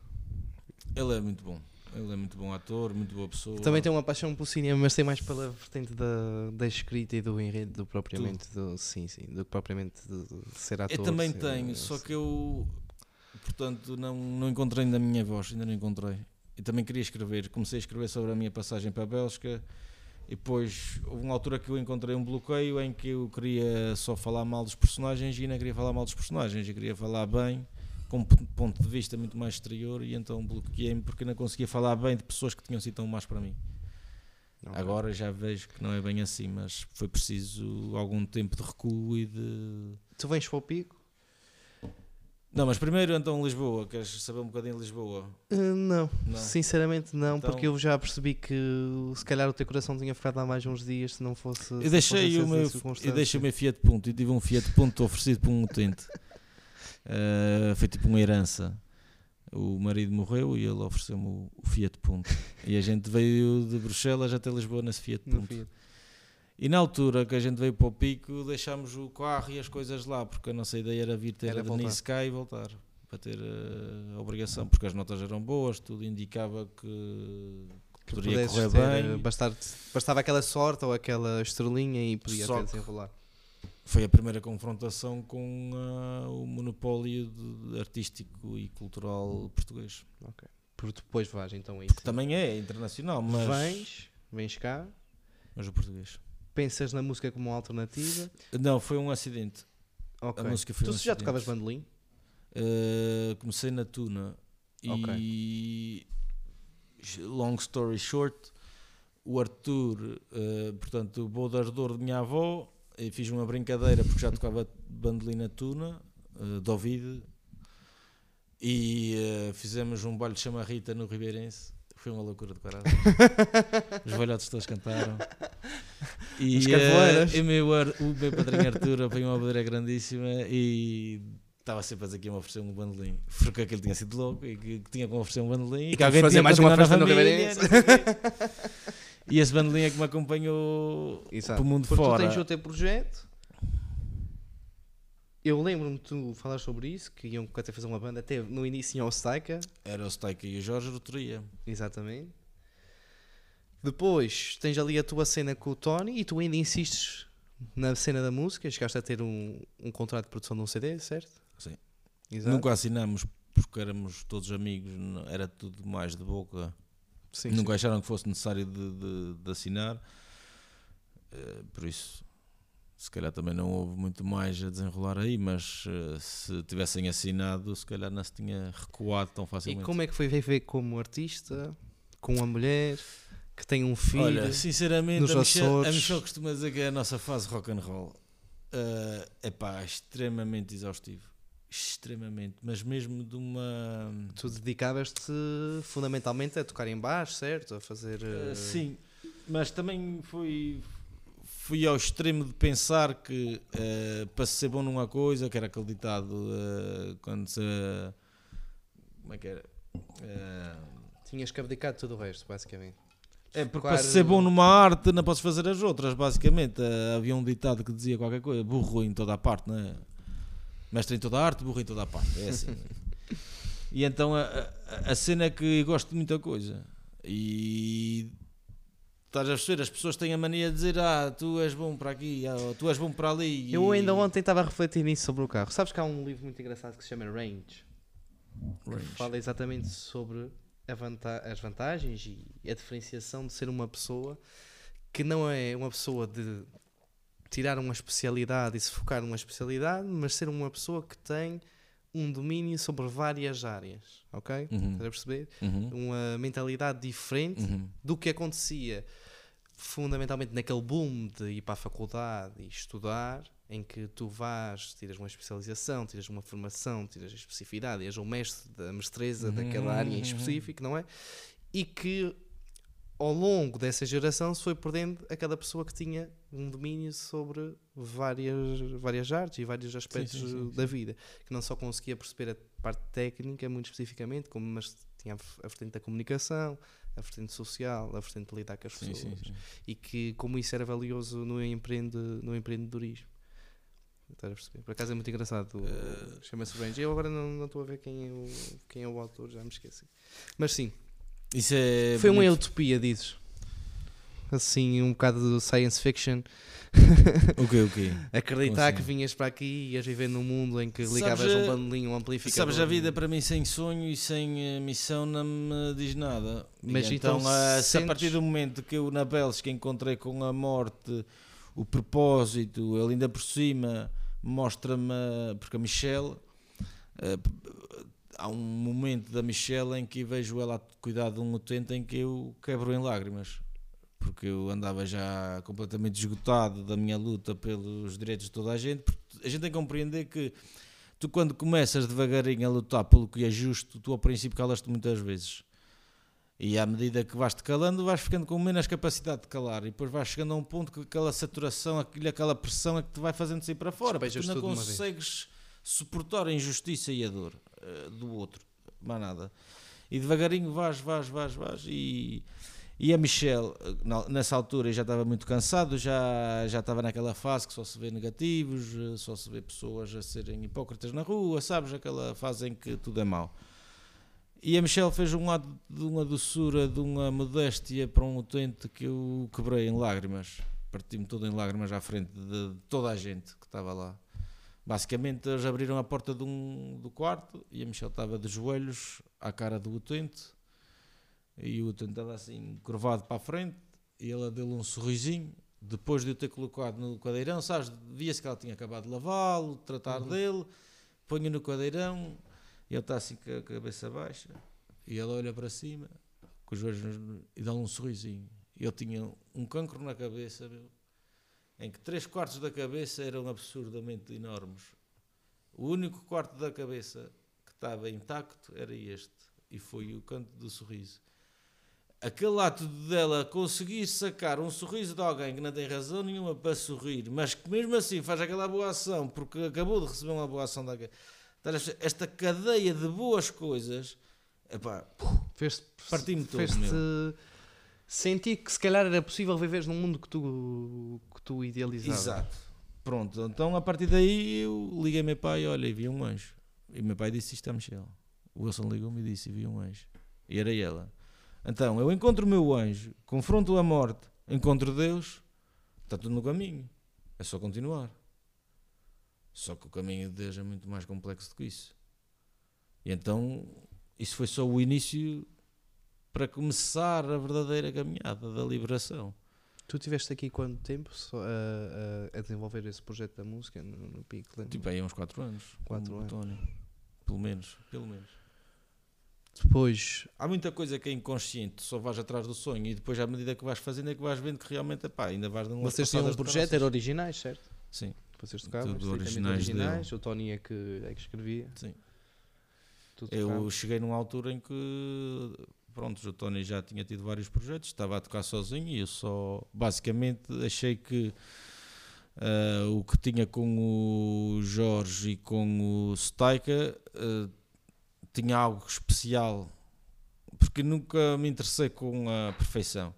Ele é muito bom. Ele é muito bom ator, muito boa pessoa. Também tenho uma paixão pelo cinema, mas tem mais pela vertente da, da escrita e do enredo do propriamente do, sim, sim, do propriamente de, de ser ator. Eu também tenho, só que eu, portanto, não, não encontrei na minha voz, ainda não encontrei. E também queria escrever, comecei a escrever sobre a minha passagem para a Bélgica e depois houve uma altura que eu encontrei um bloqueio em que eu queria só falar mal dos personagens e não queria falar mal dos personagens, eu queria falar bem, com um ponto de vista muito mais exterior e então bloqueei-me porque não conseguia falar bem de pessoas que tinham sido tão más para mim. Ok. Agora já vejo que não é bem assim, mas foi preciso algum tempo de recuo e de. Tu vens para o pico? Não, mas primeiro então Lisboa, queres saber um bocadinho de Lisboa? Uh, não. Não. sinceramente não, Então- porque eu já percebi que se calhar o teu coração tinha ficado lá mais uns dias se não fosse. se Eu não deixei, o meu, eu deixei o meu Fiat Punto e tive um Fiat Punto oferecido por um utente. Eh, foi tipo uma herança. O marido morreu e ele ofereceu-me o, o Fiat Punto. E a gente veio de Bruxelas até Lisboa nesse Fiat Punto. Fiat. E na altura que a gente veio para o pico, deixámos o carro e as coisas lá, porque a nossa ideia era vir ter Era a. Denise cá e voltar. Para ter eh, a obrigação, porque as notas eram boas, tudo indicava que, que poderia correr ter, bem. uh, bastar- bastava aquela sorte ou aquela estrelinha e podia Só até desenrolar. Foi a primeira confrontação com ah, o monopólio de- artístico e cultural português. Por depois vais então a isso. Que também é internacional, mas, Vens, vens cá, mas o português. pensas na música como uma alternativa. Não, foi um acidente. Ok. A música foi Tu um já acidente. tocavas bandolim? Uh, comecei na Tuna e long story short o Arthur uh, portanto o boudador de minha avó e fiz uma brincadeira porque já tocava bandolim na Tuna uh, de ouvido e uh, fizemos um baile de chamarrita no Ribeirense foi uma loucura de caralho os velhotes todos cantaram E, eh, carvoeiras. e o meu, o meu padrinho Arthur apanhou uma madeira grandíssima e estava sempre a dizer que ia-me oferecer um bandolim. Porque aquele tinha sido louco e que, que tinha que me oferecer um bandolim. E, que alguém fazer mais uma festa no Ribeirense. o. E esse bandolim é que me acompanhou Exato. para o mundo Porque fora. tu tens o teu projeto. Eu lembro-me de tu falar sobre isso, que iam até fazer uma banda, até no início em Ostaika, Era o Staika e o Jorge Roteria. exatamente. Depois tens ali a tua cena com o Tony e tu ainda insistes na cena da música, chegaste a ter um, um contrato de produção de um CD, certo? Sim. Exato. Nunca assinamos porque éramos todos amigos, era tudo mais de boca. Sim, Nunca sim. acharam que fosse necessário de, de- de assinar. Eh, por isso, se calhar também não houve muito mais a desenrolar aí, mas eh, se tivessem assinado, se calhar não se tinha recuado tão E facilmente. como é que foi viver como artista, com uma mulher que tem um filho? Olha, sinceramente, nos a Michelle, a. Michelle costuma dizer que é a nossa fase rock and roll. é pá, extremamente exaustivo. Extremamente, mas mesmo de uma. Tu dedicavas-te fundamentalmente a tocar em baixo, certo? A fazer. Uh, eh, sim, mas também fui, fui ao extremo de pensar que uh, para ser bom numa coisa, que era aquele ditado uh, quando se. Como é que era? Tinhas que abdicar de tudo o resto, basicamente. é porque para ser bom numa arte não podes fazer as outras, basicamente. Havia um ditado que dizia qualquer coisa: burro em toda a parte, não é? Mestre em toda a arte, burro em toda a parte. É assim. e então a, a, a cena é que gosto de muita coisa. E estás a perceber, as pessoas têm a mania de dizer ah, tu és bom para aqui, ah, ou tu és bom para ali. Eu ainda ontem estava a refletir nisso sobre o carro. Sabes que há um livro muito engraçado que se chama Range, que Range. fala exatamente sobre vanta- as vantagens e a diferenciação de ser uma pessoa que não é uma pessoa de tirar uma especialidade e se focar numa especialidade, mas ser uma pessoa que tem um domínio sobre várias áreas, ok? Uhum, Estás a perceber? uhum, Uma mentalidade diferente uhum. do que acontecia fundamentalmente naquele boom de ir para a faculdade e estudar, em que tu vais, tiras uma especialização, tiras uma formação, tiras a especificidade, és o mestre da mestreza daquela área em uhum. específico, não é? E que ao longo dessa geração se foi perdendo aquela pessoa que tinha um domínio sobre várias, várias artes e vários aspectos sim, sim, da vida, que não só conseguia perceber a parte técnica muito especificamente, como mas tinha a a vertente da comunicação, a vertente social, a vertente de lidar com as Sim, pessoas sim, sim. e que como isso era valioso no, empreende, no empreendedorismo. A? Por acaso é muito engraçado. Eh, Chama-se Range. Eu agora não não estou a ver quem é, o, quem é o autor, já me esqueci. Mas sim, Isso é foi uma bonito. utopia, dizes. Assim, um bocado de science fiction. O quê, o quê? Acreditar assim? que vinhas para aqui e ias viver num mundo em que Sabes ligavas a- um bandolim, um amplificador. Sabes, a vida para mim sem sonho e sem eh, missão não me diz nada. E Mas então, então ah, se a sentes- partir do momento que eu na Bélgica encontrei com a morte o propósito, ele ainda por cima mostra-me, porque a Michelle, eh, há um momento da Michelle em que vejo ela a cuidar de um utente em que eu quebro em lágrimas. Porque eu andava já completamente esgotado da minha luta pelos direitos de toda a gente. Porque a gente tem que compreender que tu quando começas devagarinho a lutar pelo que é justo, tu ao princípio calas-te muitas vezes. E à medida que vais-te calando, vais ficando com menos capacidade de calar. E depois vais chegando a um ponto que aquela saturação, aquilo, aquela pressão é que te vai fazendo sair para fora. Porque tu não consegues suportar a injustiça e a dor eh, do outro. Mais nada. E devagarinho vais, vais, vais, vais. E, e a Michelle, eh, nessa altura, já estava muito cansado, já, já estava naquela fase que só se vê negativos, eh, só se vê pessoas a serem hipócritas na rua, sabes? Aquela fase em que tudo é mau. E a Michelle fez um lado de uma doçura, de uma modéstia para um utente que eu quebrei em lágrimas. Parti-me todo em lágrimas à frente de toda a gente que estava lá. Basicamente, eles abriram a porta de um, do quarto e a Michelle estava de joelhos à cara do utente. E o utente estava assim, curvado para a frente. E ela deu-lhe um sorrisinho. Depois de eu ter colocado no cadeirão, sabes? Via-se que ela tinha acabado de lavá-lo, tratar dele. Ponho no cadeirão. E ele está assim com a cabeça baixa. E ela olha para cima, com os joelhos e dá-lhe um sorrisinho. E ele tinha um cancro na cabeça, meu, em que três quartos da cabeça eram absurdamente enormes. O único quarto da cabeça que estava intacto era este. E foi o canto do sorriso. aquele ato dela conseguir sacar um sorriso de alguém que não tem razão nenhuma para sorrir, mas que mesmo assim faz aquela boa ação porque acabou de receber uma boa ação daquele. Esta cadeia de boas coisas, epá, Parti-me todo, fez-te meu. sentir que se calhar era possível viveres num mundo que tu, que tu idealizavas. Exato. Pronto, então a partir daí eu liguei meu pai, olha, e vi um anjo. E meu pai disse isto a Michelle. O Wilson ligou-me e disse, e vi um anjo. E era ela. Então, eu encontro o meu anjo, confronto a morte, encontro Deus, está tudo no caminho. É só continuar. Só que o caminho de Deus é muito mais complexo do que isso. E então, isso foi só o início para começar a verdadeira caminhada da liberação. Tu estiveste aqui quanto tempo só a, a- desenvolver esse projeto da música no, no Pico? lembra? Tipo, aí há uns 4 anos. Quatro com o anos. António. Pelo menos, pelo menos. Depois, Há muita coisa que é inconsciente, só vais atrás do sonho e depois à medida que vais fazendo é que vais vendo que realmente, epá, ainda vais dando vocês tinham um projeto, eram originais, certo? Sim, Vocês tocavam, Tudo originais originais. O Tony é que, é que escrevia. sim. Tu Eu tocavas. cheguei numa altura em que, pronto, o Tony já tinha tido vários projetos, estava a tocar sozinho e eu só, basicamente, achei que ah, o que tinha com o Jorge e com o Staika ah, tinha algo especial, porque nunca me interessei com a perfeição,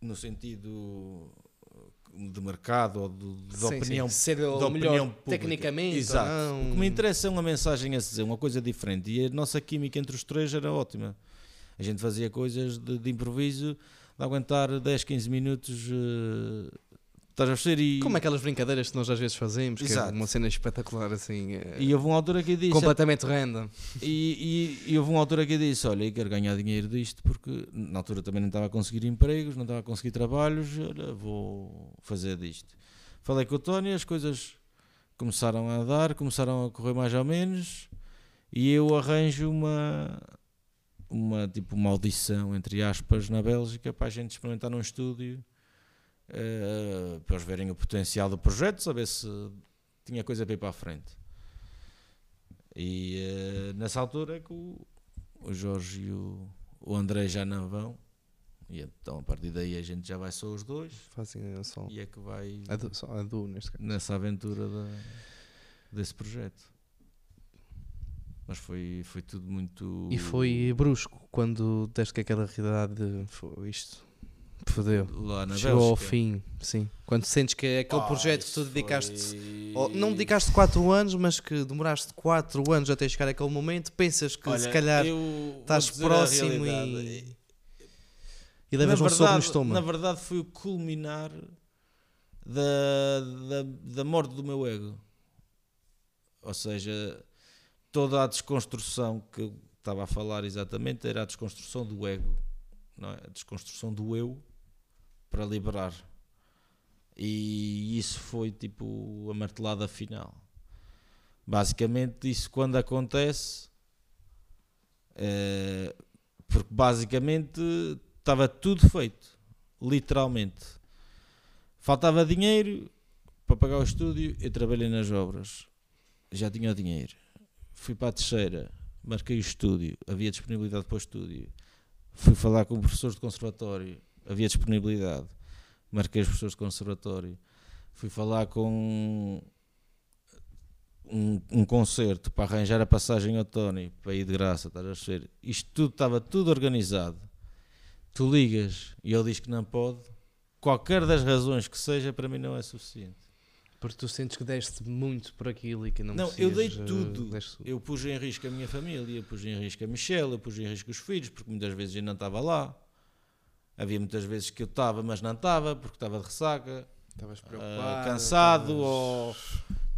no sentido de mercado ou de, de Sim, sim. opinião Ser o melhor tecnicamente. Exato. não. O que me interessa é uma mensagem a dizer, uma coisa diferente. E a nossa química entre os três era ótima. A gente fazia coisas de, de improviso, de aguentar 10, 15 minutos. eh, estás a perceber? E, Como aquelas brincadeiras que nós às vezes fazemos, que é Exato. uma cena espetacular, assim, é, e houve uma altura que disse. completamente random. E, e, e houve uma altura que disse: Olha, eu quero ganhar dinheiro disto, porque na altura também não estava a conseguir empregos, não estava a conseguir trabalhos. Olha, vou fazer disto. Falei com o Tony, as coisas começaram a dar, começaram a correr mais ou menos, e eu arranjo uma, uma tipo uma audição, entre aspas, na Bélgica para a gente experimentar num estúdio. eh, para eles verem o potencial do projeto, saber se tinha coisa para ir para a frente. E eh, nessa altura é que o, o Jorge e o, o André já não vão. E então a partir daí a gente já vai só os dois. Fazem só E é que vai a du, só a du, nessa aventura da- desse projeto. Mas foi, foi tudo muito. E foi brusco quando deste que aquela realidade foi isto. Fodeu. lá na Chegou ao Bélgica. fim, sim. Quando sentes que é aquele Ah, projeto que tu dedicaste. foi- ou não dedicaste 4 anos, mas que demoraste 4 anos até chegar àquele momento, pensas que Olha, se calhar estás próximo e, e levas um soco no estômago. Na verdade, foi o culminar da, da, da morte do meu ego. Ou seja, toda a desconstrução que eu estava a falar exatamente era a desconstrução do ego, não é? a desconstrução do eu para liberar. E isso foi tipo a martelada final. Basicamente, isso quando acontece, eh, porque basicamente estava tudo feito, literalmente. Faltava dinheiro para pagar o estúdio, eu trabalhei nas obras, já tinha o dinheiro. Fui para a terceira, marquei o estúdio, havia disponibilidade para o estúdio. Fui falar com professores de conservatório, havia disponibilidade. Marquei os professores de conservatório. Fui falar com um, um concerto para arranjar a passagem ao Tony para ir de graça, estás a perceber? Isto tudo estava tudo organizado. Tu ligas e ele diz que não pode. Qualquer das razões que seja, para mim não é suficiente. Porque tu sentes que deste muito por aquilo e que não Não, eu dei eh, tudo. Eu pus em risco a minha família, pus em risco a Michelle, eu pus em risco os filhos, porque muitas vezes eu não estava lá. Havia muitas vezes que eu estava, mas não estava, porque estava de ressaca. Estavas ah, preocupado. cansado estavas- ou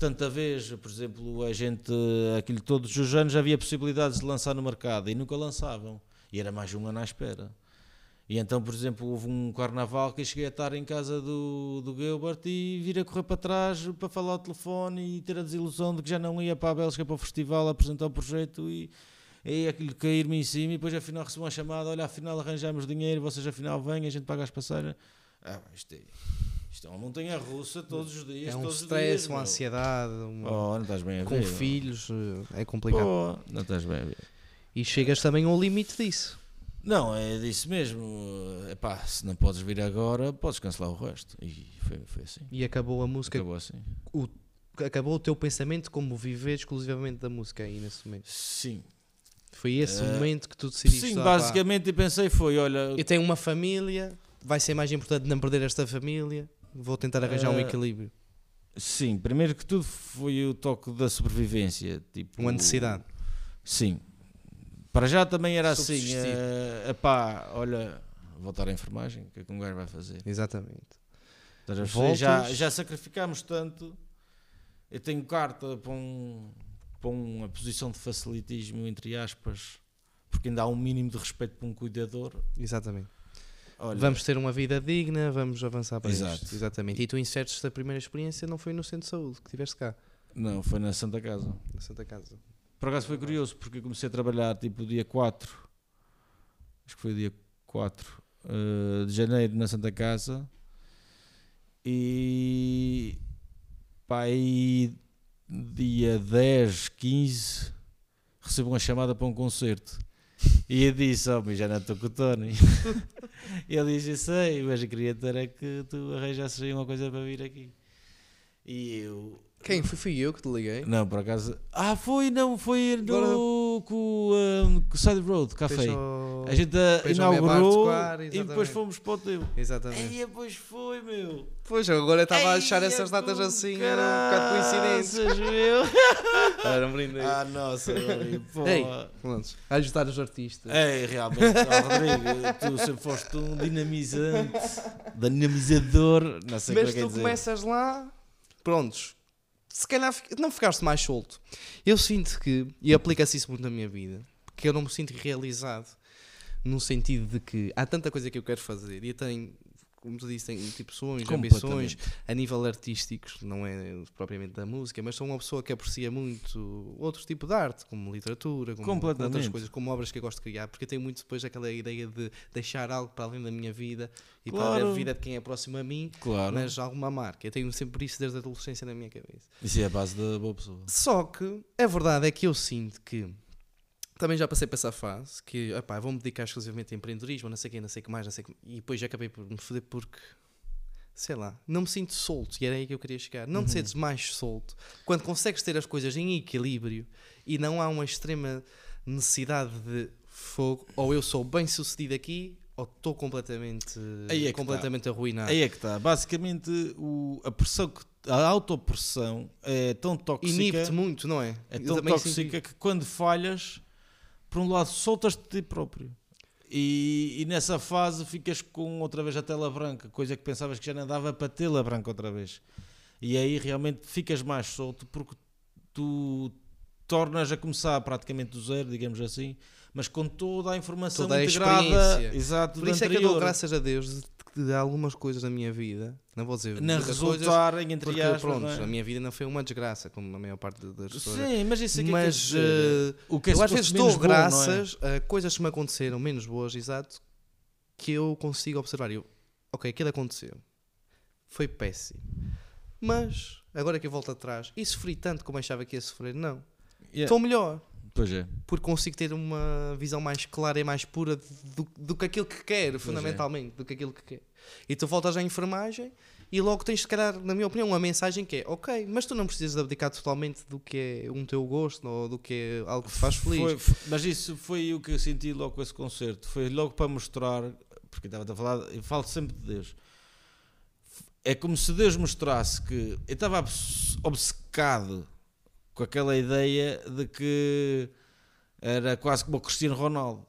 tanta vez, por exemplo, a gente, aquilo todos os anos havia possibilidades de lançar no mercado e nunca lançavam. E era mais um ano à espera. E então, por exemplo, houve um carnaval que eu cheguei a estar em casa do, do Gilbert e vir a correr para trás para falar ao telefone e ter a desilusão de que já não ia para a Bélgica para o festival apresentar o projeto e, e aquilo cair-me em cima e depois afinal recebi uma chamada, olha, afinal arranjamos dinheiro, vocês afinal vêm, a gente paga as passagens. Ah, isto é, isto é uma montanha russa todos os dias. É um stress, dias, uma meu. ansiedade, uma- Oh, não estás bem a com ver. filhos, eh, é complicado. Pô, não estás bem a ver. E chegas também ao limite disso. Não, é disso mesmo. Epá, se não podes vir agora, podes cancelar o resto. E foi, foi assim. E acabou a música, Acabou assim. acabou o teu pensamento como viver exclusivamente da música aí nesse momento. Sim. Foi esse o Eh, momento que tu decidiste. Sim, "Ah, basicamente eu pensei foi, olha, Eu tenho uma família, vai ser mais importante não perder esta família. Vou tentar arranjar um Eh, equilíbrio. sim, primeiro que tudo foi o toque da sobrevivência. Tipo, Uma necessidade. Sim. Para já também era assim, Subsistir. eh, epá, olha, voltar à enfermagem, o que é que um gajo vai fazer? Exatamente. Voltas- Já, já sacrificámos tanto. Eu tenho carta para, um, para uma posição de facilitismo, entre aspas, porque ainda há um mínimo de respeito para um cuidador. Exatamente. Olha, Vamos ter uma vida digna, vamos avançar para Exato. isto. Exatamente. E tu insertes a primeira experiência, não foi no centro de saúde que tiveste cá, Não, foi na Santa Casa. na Santa Casa. Por acaso foi curioso, porque eu comecei a trabalhar tipo dia 4, acho que foi dia 4 eh, de janeiro na Santa Casa, e pá, aí dia 10, 15, recebo uma chamada para um concerto. E eu disse, oh, mas já não estou com o Tony. ele disse, sei, mas eu queria ter é que tu arranjasses aí uma coisa para vir aqui. E eu, Quem? Fui, fui eu que te liguei. não, por acaso. Ah, foi, não, foi Agora- no, com, um, com o Side Road Café. Fez ao- A gente Meia Bar inaugurou e depois fomos para o teu. Exatamente. Aí depois foi, meu. Pois, eu agora estava a achar essas datas com assim, era um bocado coincidentes. caraças, meu. Era um brinde ah, nossa, pô. Ei. Pronto, a ajudar os artistas. Ei, realmente, Rodrigo, tu sempre foste um dinamizante, dinamizador, não sei Mas é que é tu dizer. começas lá, prontos. Se calhar não ficaste mais solto. Eu sinto que, e aplica-se isso muito na minha vida, porque eu não me sinto realizado no sentido de que há tanta coisa que eu quero fazer e eu tenho, como tu disse, tenho tipo sonhos, ambições a nível artísticos, não é propriamente da música, mas sou uma pessoa que aprecia muito outros tipos de arte, como literatura, como outras coisas, como obras que eu gosto de criar, porque eu tenho muito depois aquela ideia de deixar algo para além da minha vida e para Claro. a vida de quem é próximo a mim Claro, mas alguma marca. Eu tenho sempre isso desde a adolescência na minha cabeça. isso é a base da boa pessoa. Só que a verdade é que eu sinto que também já passei por essa fase que epá, vou-me dedicar exclusivamente a empreendedorismo, não sei o que, não sei o que mais, não sei o que, e depois já acabei por me foder porque sei lá, não me sinto solto e era aí que eu queria chegar. Não te sentes mais solto quando consegues ter as coisas em equilíbrio e não há uma extrema necessidade de fogo, ou eu sou bem sucedido aqui, ou estou completamente, Aí é que completamente arruinado. Aí é que está. Basicamente, o, a pressão, que, a autopressão é tão tóxica. Inibe-te muito, não é? É tão tóxica que quando falhas, por um lado, soltas-te de ti próprio. E, e nessa fase ficas com outra vez a tela branca, coisa que pensavas que já não dava para tela branca outra vez. E aí realmente ficas mais solto porque tu tornas a começar praticamente do zero, digamos assim, mas com toda a informação Toda a integrada. experiência. Exato, Por isso é que eu dou anterior. graças a Deus de, algumas coisas na minha vida, não vou dizer coisas, resultarem entre porque aspas. pronto, é? a minha vida não foi uma desgraça, como a maior parte das pessoas. Sim, mas isso é que Mas é que eh, o que é eu às vezes dou bom, é? graças a coisas que me aconteceram menos boas, exato, que eu consigo observar. Eu, ok, aquilo aconteceu, foi péssimo, mas agora que eu volto atrás e sofri tanto como achava que ia sofrer, não, Yeah. estou melhor. Pois é. porque consigo ter uma visão mais clara e mais pura do, do que aquilo que quero, é. fundamentalmente, do que aquilo que quero. E tu voltas à enfermagem e logo tens, se calhar, na minha opinião, uma mensagem que é ok, mas tu não precisas abdicar totalmente do que é um teu gosto ou do que é algo que te faz feliz. Foi- foi- mas isso foi o que eu senti logo com esse concerto. Foi logo para mostrar, porque estava a falar, eu falo sempre de Deus. É como se Deus mostrasse que eu estava obcecado com aquela ideia de que era quase como o Cristiano Ronaldo.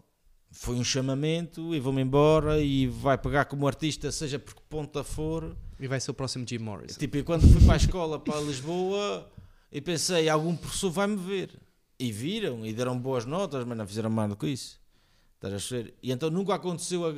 Foi um chamamento e vou-me embora e vai pegar como artista, seja por que ponta for. E vai ser o próximo Jim Morrison. Tipo, e quando fui para a escola, para Lisboa, e pensei, algum professor vai-me ver. E viram, e deram boas notas, mas não fizeram mais do que isso. Estás a ver? E então nunca aconteceu. A...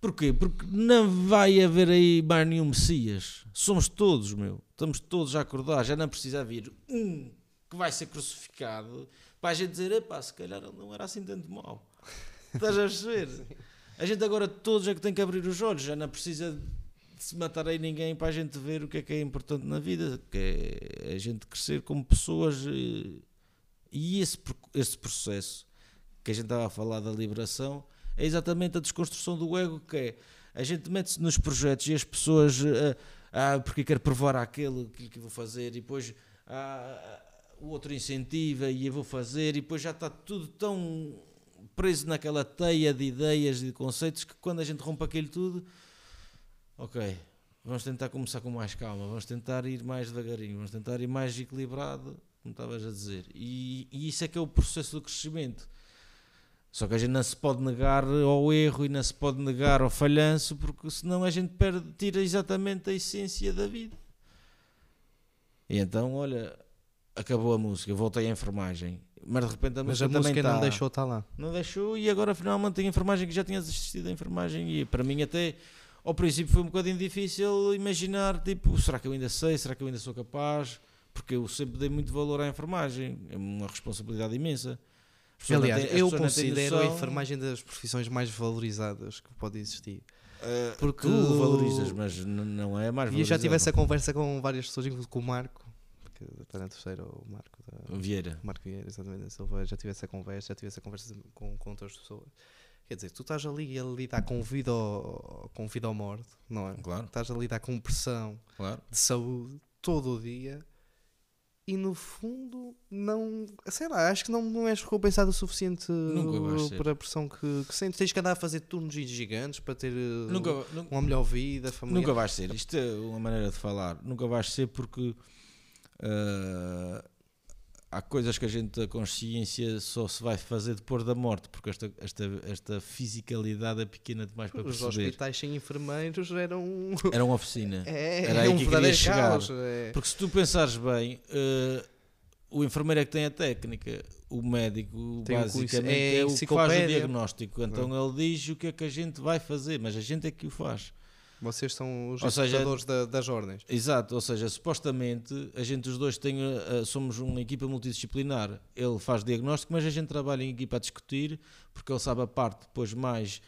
Porquê? Porque não vai haver aí mais nenhum Messias. Somos todos, meu. Estamos todos a acordar. Já não precisa haver um que vai ser crucificado para a gente dizer, epá, se calhar ele não era assim tanto mau. Estás a perceber? A gente agora todos é que tem que abrir os olhos. Já não precisa de se matar aí ninguém para a gente ver o que é que é importante na vida, que é a gente crescer como pessoas eh, e esse, esse processo que a gente estava a falar da liberação É exatamente a desconstrução do ego que é. A gente mete-se nos projetos e as pessoas, eh, ah, porque quero provar aquilo, aquilo que vou fazer, e depois ah, o outro incentiva e eu vou fazer, e depois já está tudo tão preso naquela teia de ideias e de conceitos que quando a gente rompe aquilo tudo, ok, vamos tentar começar com mais calma, vamos tentar ir mais devagarinho, vamos tentar ir mais equilibrado, como estavas a dizer. E, e isso é que é o processo do crescimento. Só que a gente não se pode negar ao erro e não se pode negar ao falhanço, porque senão a gente perde, tira exatamente a essência da vida. E então, olha, acabou a música, voltei à enfermagem. Mas de repente a Mas música, a música também não tá- deixou estar lá. não deixou e agora finalmente tem a enfermagem que já tinha desistido da enfermagem e para mim até ao princípio foi um bocadinho difícil imaginar tipo, será que eu ainda sei, será que eu ainda sou capaz? Porque eu sempre dei muito valor à enfermagem, é uma responsabilidade imensa. Aliás, as eu considero a enfermagem das profissões mais valorizadas que pode existir. Uh, porque tu valorizas, mas não é a mais E eu já tive essa valorizada. conversa com várias pessoas, inclusive com o Marco, que está na terceira, o Marco da, Vieira. Marco Vieira, exatamente, da já tive essa conversa, já tive essa conversa com, com outras pessoas. Quer dizer, tu estás ali a lidar com vida ou, com vida ou morte, não é? Claro, Estás a lidar com pressão claro. de saúde todo o dia e no fundo não, sei lá, acho que não, não és recompensado o suficiente Nunca por a pressão que, que sentes. Tens que andar a fazer turnos gigantes para ter Nunca, nu- uma melhor vida familiar. nunca vais ser. Isto é uma maneira de falar. Nunca vais ser porque ah, há coisas que a gente, a consciência, só se vai fazer depois da morte, porque esta, esta, esta fisicalidade é pequena demais para Os perceber. hospitais sem enfermeiros eram, Era uma oficina. é, Era aí um que queria verdadeiro chegar. caos. é. Porque se tu pensares bem, eh, o enfermeiro é que tem a técnica, o médico Tem basicamente é é, o que faz o diagnóstico. Então ele diz o que é que a gente vai fazer, mas a gente é que o faz. Vocês são os executadores da- das ordens. Exato, ou seja, supostamente a gente os dois tem, eh, somos uma equipa multidisciplinar. Ele faz diagnóstico, mas a gente trabalha em equipa a discutir, porque ele sabe a parte depois mais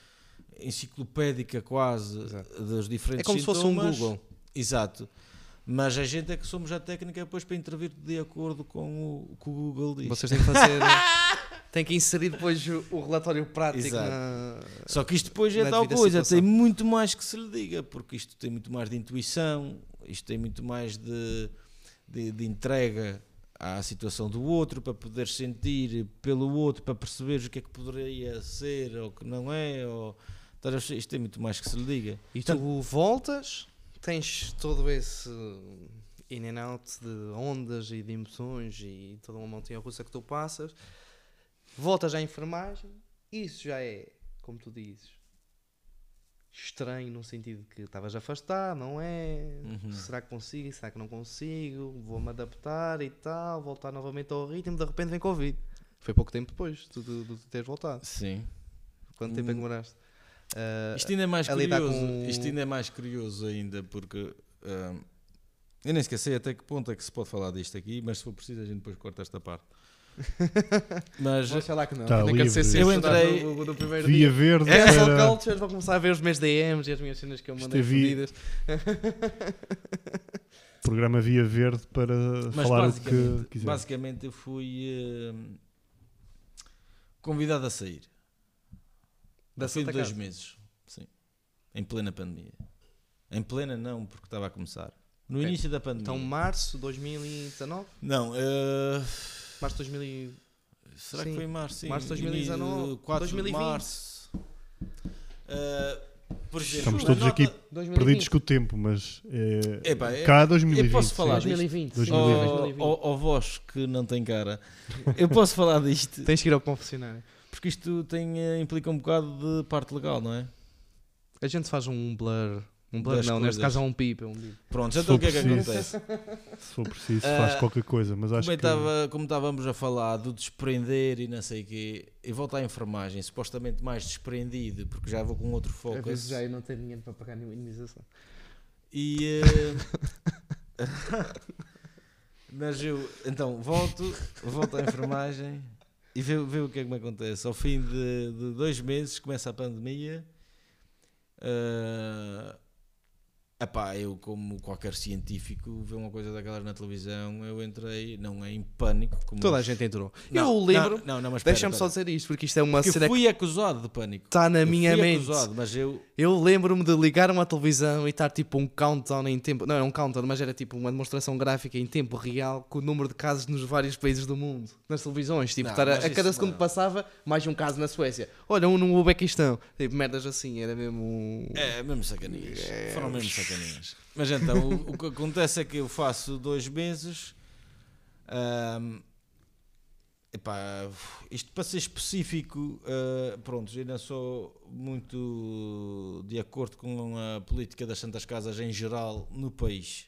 enciclopédica quase Exato. dos diferentes É como se fosse um sintomas. Google. Exato. Mas a gente é que somos a técnica depois para intervir de acordo com o que o Google diz. Vocês têm que fazer. têm que inserir depois o, o relatório prático na. Só que isto depois é tal coisa, tem muito mais que se lhe diga, porque isto tem muito mais de intuição, isto tem muito mais de, de, de entrega à situação do outro, para poder sentir pelo outro, para perceber o que é que poderia ser ou que não é, ou, isto tem muito mais que se lhe diga. E tu voltas, tens todo esse in and out de ondas e de emoções e toda uma montanha russa que tu passas, voltas à enfermagem, isso já é, como tu dizes, estranho no sentido de que estavas afastado, não é? Uhum. Será que consigo? Será que não consigo? Vou-me adaptar e tal, voltar novamente ao ritmo, de repente vem Covid. Foi pouco tempo depois de de, tu teres voltado. Sim. Quanto tempo é que Hum. demoraste? Ah, Isto ainda é mais curioso, com- isto ainda é mais curioso ainda, porque ah, eu nem esqueci até que ponto é que se pode falar disto aqui, mas se for preciso a gente depois corta esta parte. Mas Vamos falar que não. Tá ser livre. Eu entrei- no, no primeiro Via dia. verde Cancel para- culture, vou começar a ver os meus DMs e as minhas cenas que eu mandei é vi- fodidas. programa Via Verde para Mas falar o que basicamente, quiser. basicamente eu fui eh, convidado a sair. Da fim de dois Casa. meses. Sim. Em plena pandemia. Em plena não, porque estava a começar. No Ok. início da pandemia. Então, março de 2019? não, eh, Março de 2000 e- será Sim. que foi em março? Sim. Março de 2019, 4 de 2020. março. Por exemplo, Estamos todos nota- aqui 2020. perdidos com o tempo, mas é, Epá, é- cá 2020. eu posso falar sim. 2020. sim, 2020. Ó 2020. ó- ó vós que não tem cara, eu posso falar disto Tens que ir ao confessionário. porque isto tem, eh, implica um bocado de parte legal, não é? A gente faz um blur. Um Das não, neste caso é um pip. É um. Pronto, então o que é que acontece? Se for preciso, Ah, faz qualquer coisa, mas acho Como, eu que estava- como estávamos a falar do desprender e não sei o quê, e volto à enfermagem, supostamente mais desprendido, porque já vou com outro foco. Às vezes já eu não tenho dinheiro para pagar nenhuma indenização. E. eh, Mas eu, então, volto, volto à enfermagem e vê, vê o que é que me acontece. Ao fim de, de dois meses começa a pandemia. eh, Epá, eu como qualquer científico vê uma coisa daquelas na televisão, eu entrei, não é em pânico. Toda a gente entrou. Não, eu lembro. Não, não, não, mas Deixa-me só dizer isto, porque isto é uma Porque cena fui acusado de pânico. está na Eu minha mente. acusado, mas eu Eu lembro-me de ligar uma televisão e estar tipo um countdown em tempo. Não, era um countdown, mas era tipo uma demonstração gráfica em tempo real com o número de casos nos vários países do mundo. Nas televisões. Tipo, Não, estar a, a cada segundo que passava, mais um caso na Suécia. Olha, um no Uzbequistão. Tipo, merdas assim. Era mesmo. É, mesmo sacaninhas. É. Foram mesmo Mas então, o, o que acontece é que eu faço dois meses. ahm, epá, isto para ser específico, ah, pronto, eu não sou muito de acordo com a política das Santas Casas em geral no país.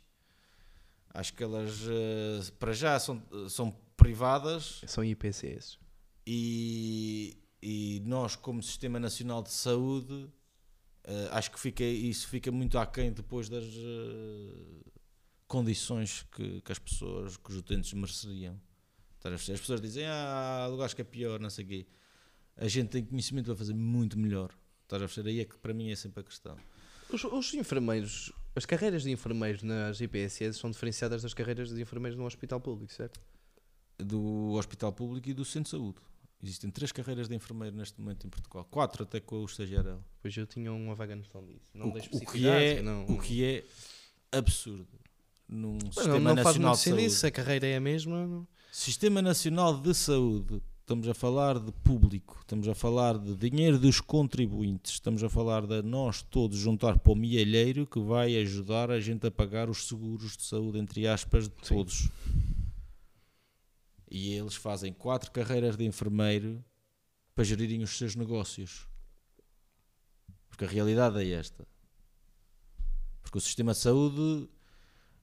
Acho que elas, ah, para já, são, são privadas São IPCs. e, e nós, como Sistema Nacional de Saúde, eh, acho que fica, isso fica muito aquém depois das eh, condições que, que as pessoas, que os utentes mereceriam. As pessoas dizem, ah, lugares que é pior, não sei o quê. A gente tem conhecimento para fazer muito melhor. Estás a perceber? Aí é que para mim é sempre a questão. Os, os enfermeiros. As carreiras de enfermeiros nas IPSS são diferenciadas das carreiras de enfermeiros no hospital público, certo? Do hospital público e do centro de saúde. Existem três carreiras de enfermeiro neste momento em Portugal. Quatro até com o estagiário. Pois eu tinha uma vaga noção disso. Não o, o que é, não- o que é absurdo num Não, sistema não faz nacional muito de saúde. isso. A carreira é a mesma. não- Sistema Nacional de Saúde. Estamos a falar de público, estamos a falar de dinheiro dos contribuintes, estamos a falar de nós todos juntar para o mielheiro que vai ajudar a gente a pagar os seguros de saúde, entre aspas, de Sim. E eles fazem quatro carreiras de enfermeiro para gerirem os seus negócios. Porque a realidade é esta. Porque o sistema de saúde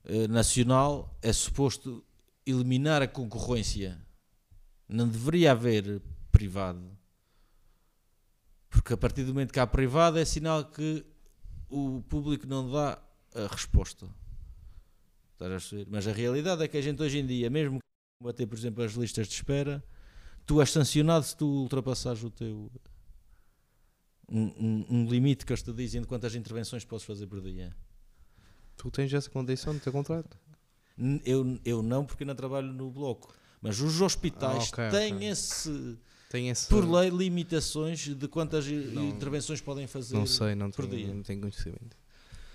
eh, nacional é suposto eliminar a concorrência. Não deveria haver privado. Porque a partir do momento que há privado é sinal que o público não dá a resposta. Estás a? Mas a realidade é que a gente hoje em dia, mesmo bater, por exemplo, as listas de espera, tu és sancionado se tu ultrapassares o teu um, um- um limite que eles te dizem de quantas intervenções podes fazer por dia. Tu tens essa condição no teu contrato? Eu, eu não, porque não trabalho no bloco. Mas os hospitais Ah, ok, têm ok. esse, Tem esse. por lei, limitações de quantas i- Não- intervenções podem fazer. Não sei, não por tenho, dia. não tenho conhecimento.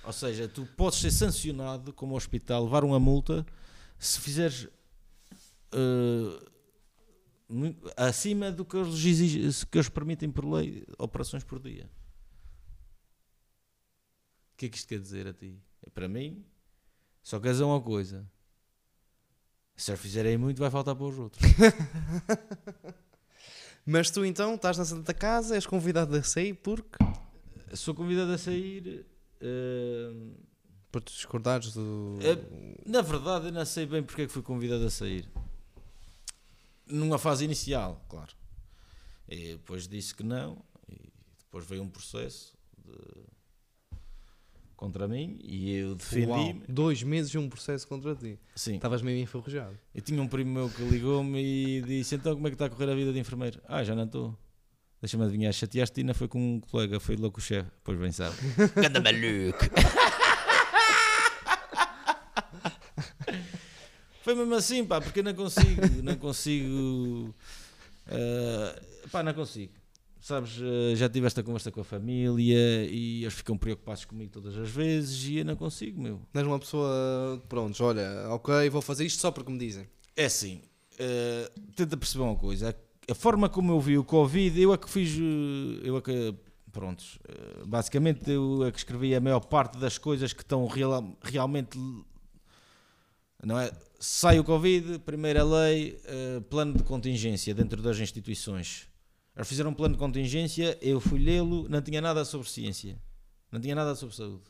Ou seja, tu podes ser sancionado como hospital, levar uma multa se fizeres mu- acima do que eles, exigem, que eles permitem por lei operações por dia. O que é que isto quer dizer a ti? É Para mim, só quer dizer uma coisa. Se eles fizerem muito, vai faltar para os outros. Mas tu então estás na Santa Casa, és convidado a sair porque. Sou convidado a sair. Para te discordares do. Na verdade, eu não sei bem porque é que fui convidado a sair. Numa fase inicial, claro. E depois disse que não, e depois veio um processo de- contra mim e eu Uau, defendi-me. dois meses e um processo contra ti. Sim, Estavas meio enferrujado. eu tinha um primo meu que ligou-me e disse: Então, como é que está a correr a vida de enfermeiro? Ah, já não estou. Deixa-me adivinhar, chateaste e não foi com um colega, foi logo com o chefe. Pois bem, sabe. Ganda maluco. Foi mesmo assim, pá, porque eu não consigo, não consigo, eh, pá, não consigo. Sabes, eh, já tive esta conversa com a família e eles ficam preocupados comigo todas as vezes e eu não consigo, meu. Não és uma pessoa. Pronto, olha, ok, vou fazer isto só porque me dizem. É assim, eh, tenta perceber uma coisa. A, a forma como eu vi o Covid, eu é que fiz. Eu é que. Prontos. basicamente, eu é que escrevi a maior parte das coisas que estão real- realmente. Não é? Sai o Covid, primeira lei, eh, plano de contingência dentro das instituições. Eles fizeram um plano de contingência, eu fui lê-lo, não tinha nada sobre ciência, não tinha nada sobre saúde.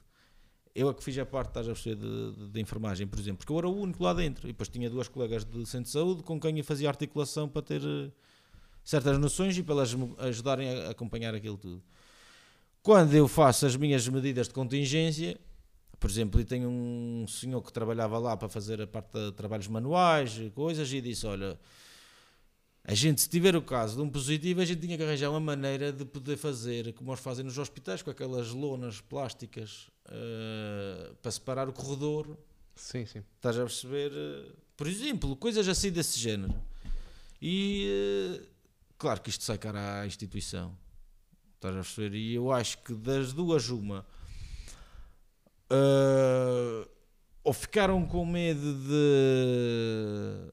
Eu é que fiz a parte, estás a de, de, de enfermagem, por exemplo, porque eu era o único lá dentro. E depois tinha duas colegas de centro de saúde com quem eu fazia articulação para ter eh, certas noções e para elas me ajudarem a acompanhar aquilo tudo. Quando eu faço as minhas medidas de contingência, por exemplo, e tenho um senhor que trabalhava lá para fazer a parte de trabalhos manuais, coisas, e disse: Olha, A gente, se tiver o caso de um positivo, a gente tinha que arranjar uma maneira de poder fazer, como eles fazem nos hospitais, com aquelas lonas plásticas eh, para separar o corredor. Sim, sim. Estás a perceber? Por exemplo, coisas assim desse género. E eh, claro que isto sai cara à instituição. Estás a perceber? E eu acho que das duas, uma. Eh, ou ficaram com medo de.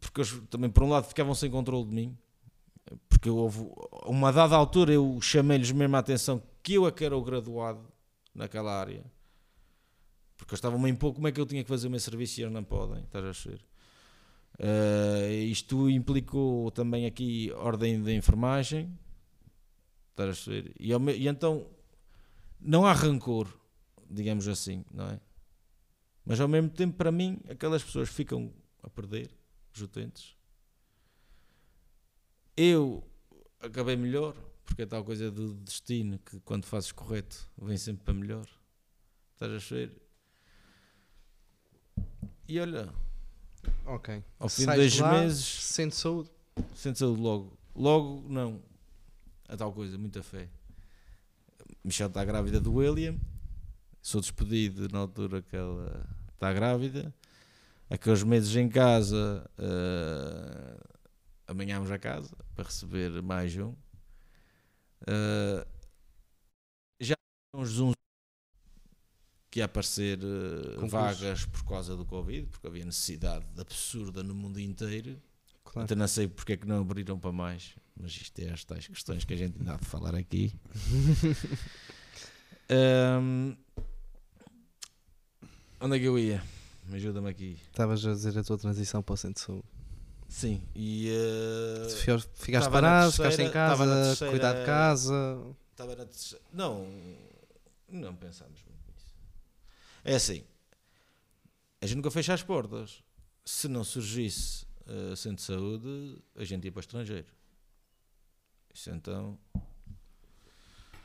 Porque eles também, por um lado, ficavam sem controle de mim. Porque houve, a uma dada altura eu chamei-lhes mesmo a atenção que eu é que era o graduado naquela área. Porque eu estava em pouco como é que eu tinha que fazer o meu serviço e eles não podem, estás a perceber? Eh, isto implicou também aqui ordem de enfermagem, estás a perceber? E, e então não há rancor, digamos assim, não é? Mas ao mesmo tempo, para mim, aquelas pessoas ficam a perder, os utentes. Eu acabei melhor, porque é tal coisa do destino que quando fazes correto vem sempre para melhor. Estás a perceber? E olha, Ok. ao fim de Sais dois lá, meses, Sente saúde. sente saúde logo. Logo, não. A tal coisa, muita fé. Michelle está grávida do William. Sou despedido na altura que ela está grávida. Aqueles meses em casa, eh, amanhãmos a casa para receber mais um. Eh, já uns zunzos que ia aparecer Concursos. vagas por causa do Covid, porque havia necessidade absurda no mundo inteiro. Claro. Então não sei porque é que não abriram para mais, mas isto é as tais questões que a gente ainda há de falar aqui. Ahm, onde é que eu ia? Me ajuda-me aqui. Estavas a dizer a tua transição para o centro de saúde. Sim, e fior- Ficaste parado, ficaste em casa, terceira- cuidar de casa. estava na terceira. Não, não pensámos muito nisso. É assim, a gente nunca fecha as portas. Se não surgisse eh, centro de saúde, a gente ia para o estrangeiro. Isso então.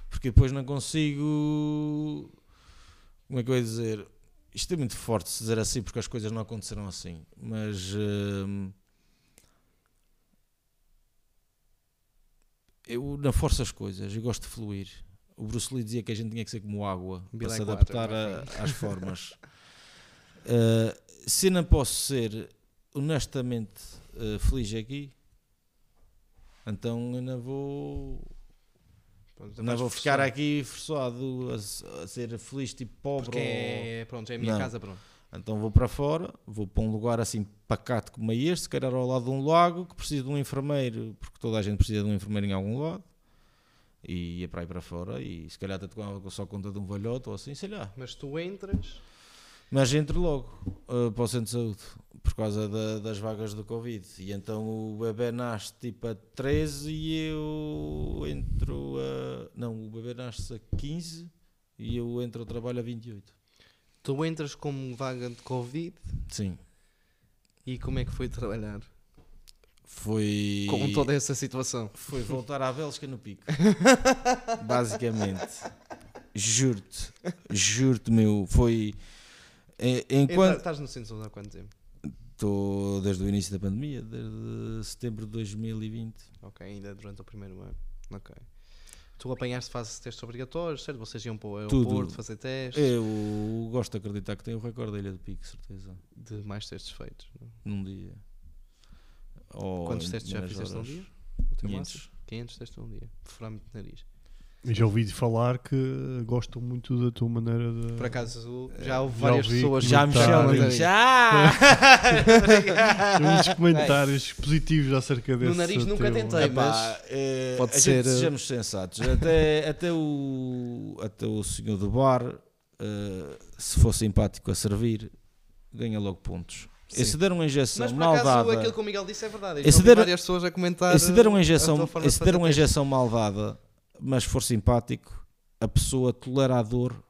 Porque depois não consigo. Como é que eu ia dizer? Isto é muito forte se dizer assim, porque as coisas não aconteceram assim. Mas. hum, eu não forço as coisas, eu gosto de fluir. O Bruce Lee dizia que a gente tinha que ser como água Be para se like adaptar water, a- às formas. Uh, se não posso ser honestamente uh, feliz aqui, então eu não vou, não vou ficar aqui forçado a, a ser feliz tipo pobre. Porque ou- é, pronto, é a minha Não. casa, pronto. Então vou para fora, vou para um lugar assim pacato como é este, se calhar ao lado de um lago, que precisa de um enfermeiro, porque toda a gente precisa de um enfermeiro em algum lado. E ia para aí para fora e se calhar até com só conta de um velhote ou assim, sei lá. Mas tu entras. Mas entro logo uh, para o centro de saúde por causa da- das vagas do Covid. E então o bebê nasce tipo a 13 e eu entro a. Não, o bebê nasce a 15 e eu entro ao trabalho a 28. Tu entras como vaga de Covid Sim. e como é que foi trabalhar Foi. com toda essa situação? Foi voltar à Bélgica no pico. Basicamente. Juro-te. Juro-te, meu. Foi. eh, Enquanto... Estás no centro há quanto tempo? Estou desde o início da pandemia, desde setembro de 2020. Ok, ainda durante o primeiro ano. Ok. Tu apanhaste fase de testes obrigatórios, certo? Vocês iam para o aeroporto Tudo. fazer testes Eu gosto de acreditar que tenho o recorde da Ilha do Pico, certeza. de mais testes feitos. não? Num dia. Ou Quantos testes já fizeste num dia? O teu 500. máximo? 500 testes num dia. Furar-me de nariz. Já ouvi falar que gostam muito da tua maneira de. Por acaso, já houve Já várias pessoas que Já, Lins, nariz. já! Muitos comentários positivos acerca desse. nariz nunca teu- tentei. Epá, eh, pode a ser, gente eh, sejamos sensatos. Até, até, o, até o senhor do bar, eh, se for simpático a servir, ganha logo pontos. Sim. E se der uma injeção Mas por mal acaso dada, aquilo que o Miguel disse é verdade. Esse várias pessoas a comentar. e se der uma uh, injeção, tua forma e de se der fazer uma injeção mal dada, mas for simpático, a pessoa tolera a dor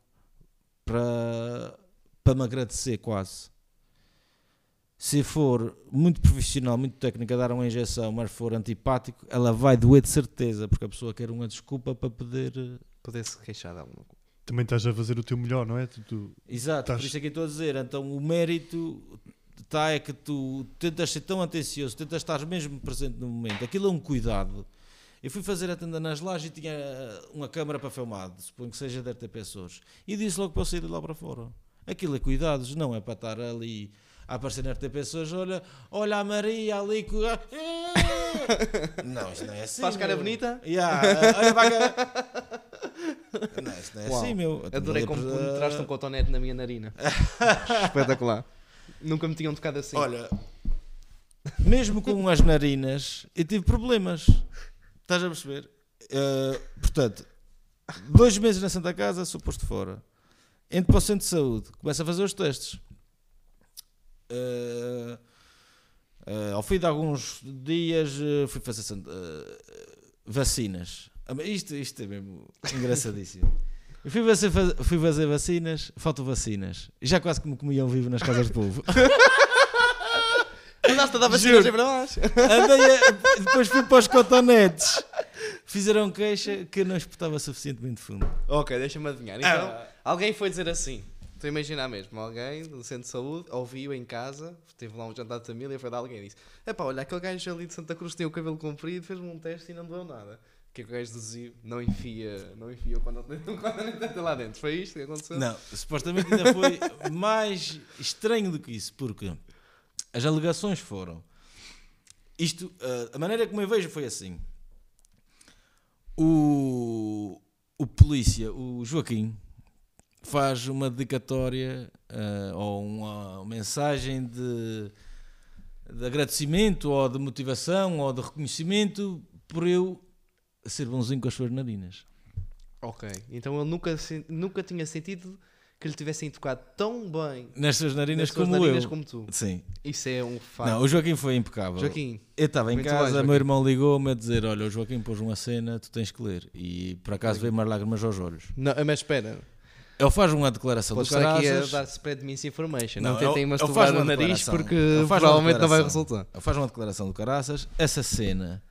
para, para me agradecer quase. Se for muito profissional, muito técnico a dar uma injeção, mas for antipático, ela vai doer de certeza, porque a pessoa quer uma desculpa para poder. Poder se queixar de alguma coisa. Também estás a fazer o teu melhor, não é? Tu, tu- Exato, Estás- por isso é que eu estou a dizer. Então o mérito está é que tu tentas ser tão atencioso, tentas estar mesmo presente no momento. Aquilo é um cuidado. Eu fui fazer a tenda nas lajes e tinha uma câmara para filmar, suponho que seja da RTP Açores. E disse logo para eu sair de lá para fora. Aquilo é cuidados, não é para estar ali a aparecer na RTP Açores, olha, olha a Maria ali com... Não, isto não é assim. Faz cara meu. bonita? Yeah, olha para. Não, isto não é Uau. assim, meu. Adorei como uh, penetraste um cotonete na minha narina. Espetacular. Nunca me tinham tocado assim. Olha, mesmo com as narinas, eu tive problemas. Estás a perceber? Uh, portanto, dois meses na Santa Casa, sou posto fora. Entro para o centro de saúde, começo a fazer os testes. Uh, uh, ao fim de alguns dias, fui fazer vacinas. Ah, Isto, isto é mesmo engraçadíssimo. Eu fui fazer, fui fazer vacinas, faltam vacinas. Já quase que me comiam vivo nas casas de povo. A vacinas para a- depois fui para os cotonetes. Fizeram queixa que não espetava suficientemente fundo. Ok, deixa-me adivinhar. Então, Ah. alguém foi dizer assim. Estou a imaginar mesmo, alguém do centro de saúde ouviu em casa, teve lá um jantar de família, foi dar alguém e disse: Epá, olha, aquele gajo ali de Santa Cruz tem o cabelo comprido, fez-me um teste e não doeu nada. Que é que o gajo deduziu? Não enfia, não enfia quando não tem lá dentro. Foi isto que aconteceu? Não, supostamente ainda foi mais estranho do que isso, porque as alegações foram. Isto, ah, a maneira como eu vejo foi assim. O, o polícia, o Joaquim, faz uma dedicatória ah, ou uma mensagem de, de agradecimento ou de motivação ou de reconhecimento por eu ser bonzinho com as suas narinas. Ok, então ele nunca, nunca tinha sentido que lhe tivessem tocado tão bem Nas suas narinas nas suas como narinas eu. como tu. Sim. Isso é um fato. Não, o Joaquim foi impecável. Joaquim, Eu estava em casa, bem, meu irmão ligou-me a dizer: Olha, o Joaquim pôs uma cena, tu tens que ler. E por acaso veio umas lágrimas aos olhos. não, mas espera, Ele faz uma declaração podes dos aqui a caraças. dar spread misinformation. Não, Não, tentem masturbar faz o nariz porque provavelmente não vai resultar. Ele faz uma declaração do caraças. Essa cena,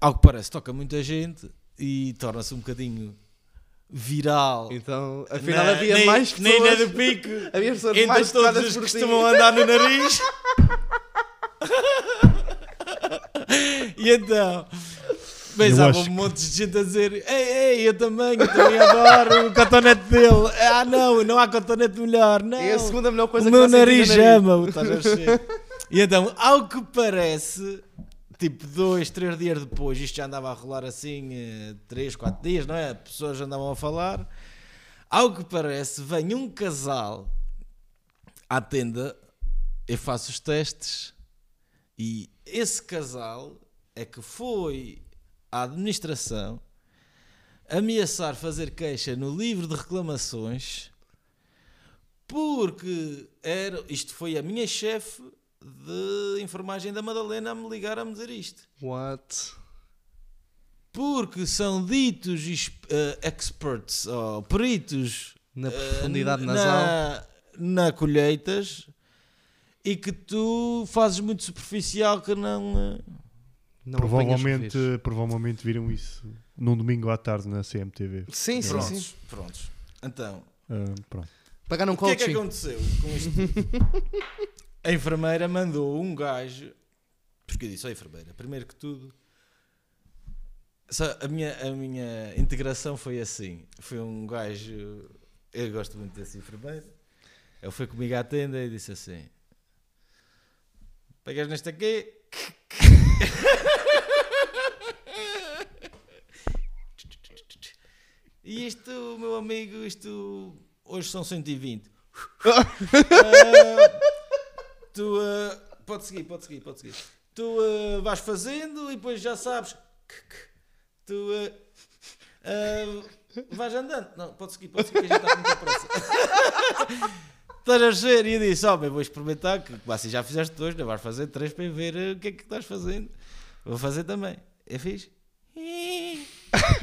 ao que parece, toca muita gente e torna-se um bocadinho viral. Então, afinal Na- havia nem- mais Nem pessoas. na do pico. Havia pessoas Entre mais todos os que costumam andar no nariz. e então, pensava acho um monte de gente a dizer: Ei, ei, eu também, eu também adoro o cotonete dele. Ah, não, não há cotonete melhor. Não, É a segunda melhor coisa o que meu nariz nariz. ama-o. estás a? E então, ao que parece, tipo, dois, três dias depois, isto já andava a rolar assim, eh, três, quatro dias, não é? As pessoas já andavam a falar. Ao que parece, vem um casal à tenda, eu faço os testes e esse casal é que foi à administração ameaçar fazer queixa no livro de reclamações porque era, isto foi a minha chefe de enfermagem da Madalena a me ligar a me dizer isto. What? Porque são ditos eh, experts, ou peritos Na eh, profundidade na- nasal. Na colheitas e que tu fazes muito superficial que não. eh, Não Provavelmente, provavelmente viram isso num domingo à tarde na CMTV. Sim, sim, prontos, sim. prontos. Então, Ah, pronto. Pagaram o que é coaching. que aconteceu com isto? a enfermeira mandou um gajo. Porque eu disse, ó enfermeira, primeiro que tudo. a, minha, a minha integração foi assim. Foi um gajo. Eu gosto muito desse enfermeiro. Ele foi comigo à tenda e disse assim: Pegas neste aqui. E isto, meu amigo, isto hoje são 120. Ah, tu ah, pode seguir, pode seguir, pode seguir. Tu ah, vais fazendo e depois já sabes. Tu ah, ah, vais andando. Não, pode seguir, pode seguir, que a gente está com muita pressa. Estás a ver? E eu disse: Ó, oh, vou experimentar. Que assim já fizeste dois, não vais fazer três para ver ah, o que é que estás fazendo. Vou fazer também. É fixe?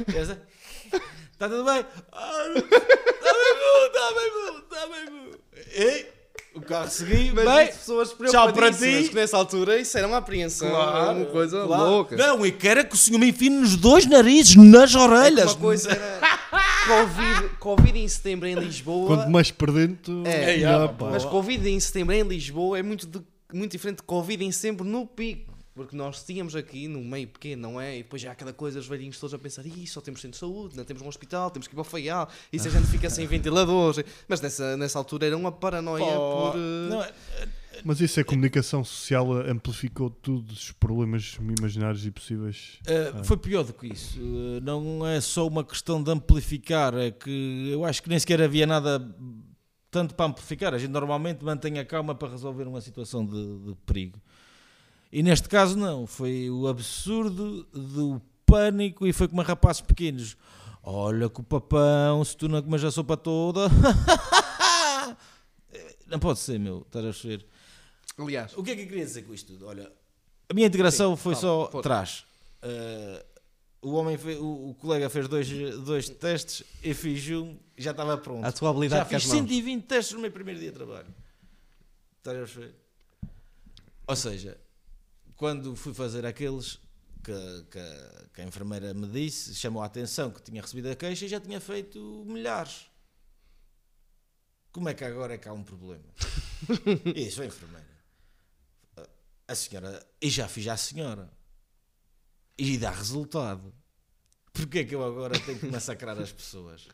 Está Tá tudo bem? Ah, Está bem bom, está bem bom, está bem bom. Ei, o carro seguiu, Mas bem. pessoas tchau para ti. que nessa altura isso era uma apreensão, uma coisa claro. louca. Não, e quero é que o senhor me enfie nos dois narizes, nas É que orelhas. uma coisa era Covid, Covid em setembro em Lisboa. Quanto mais por dentro, É, é, pá. Mas Covid em setembro em Lisboa é muito de muito diferente de Covid em sempre no pico. Porque nós tínhamos aqui no meio pequeno, não é? E depois já há aquela coisa, os velhinhos todos a pensar, Ih, só temos centro de saúde, não temos um hospital, temos que ir para o feial, e se a gente fica sem ventiladores. Mas nessa, nessa altura era uma paranoia Pô, por. eh, não é- Mas isso é comunicação social, amplificou todos os problemas imaginários e possíveis. Uh, foi pior do que isso. Uh, não é só uma questão de amplificar, é que eu acho que nem sequer havia nada tanto para amplificar. A gente normalmente mantém a calma para resolver uma situação de, de perigo. E neste caso, não. Foi o absurdo do pânico e foi como a rapazes pequenos. Olha que o papão, se tu não comes a sopa toda. não pode ser, meu. Estás a ver? Aliás, O que é que eu queria dizer com isto tudo? Olha, a minha integração foi fala, só força. trás. Uh, o homem o, o colega fez dois, dois testes, eu fiz um, já estava pronto. a tua habilidade já com as fiz mãos. 120 testes no meu primeiro dia de trabalho. Estás a ver? Ou seja, quando fui fazer aqueles que, que- que a enfermeira me disse, chamou a atenção que tinha recebido a queixa e já tinha feito milhares. Como é que agora é que há um problema? Isso, a enfermeira. A senhora, e já fiz à senhora. E dá resultado. Porquê é que eu agora tenho que massacrar as pessoas?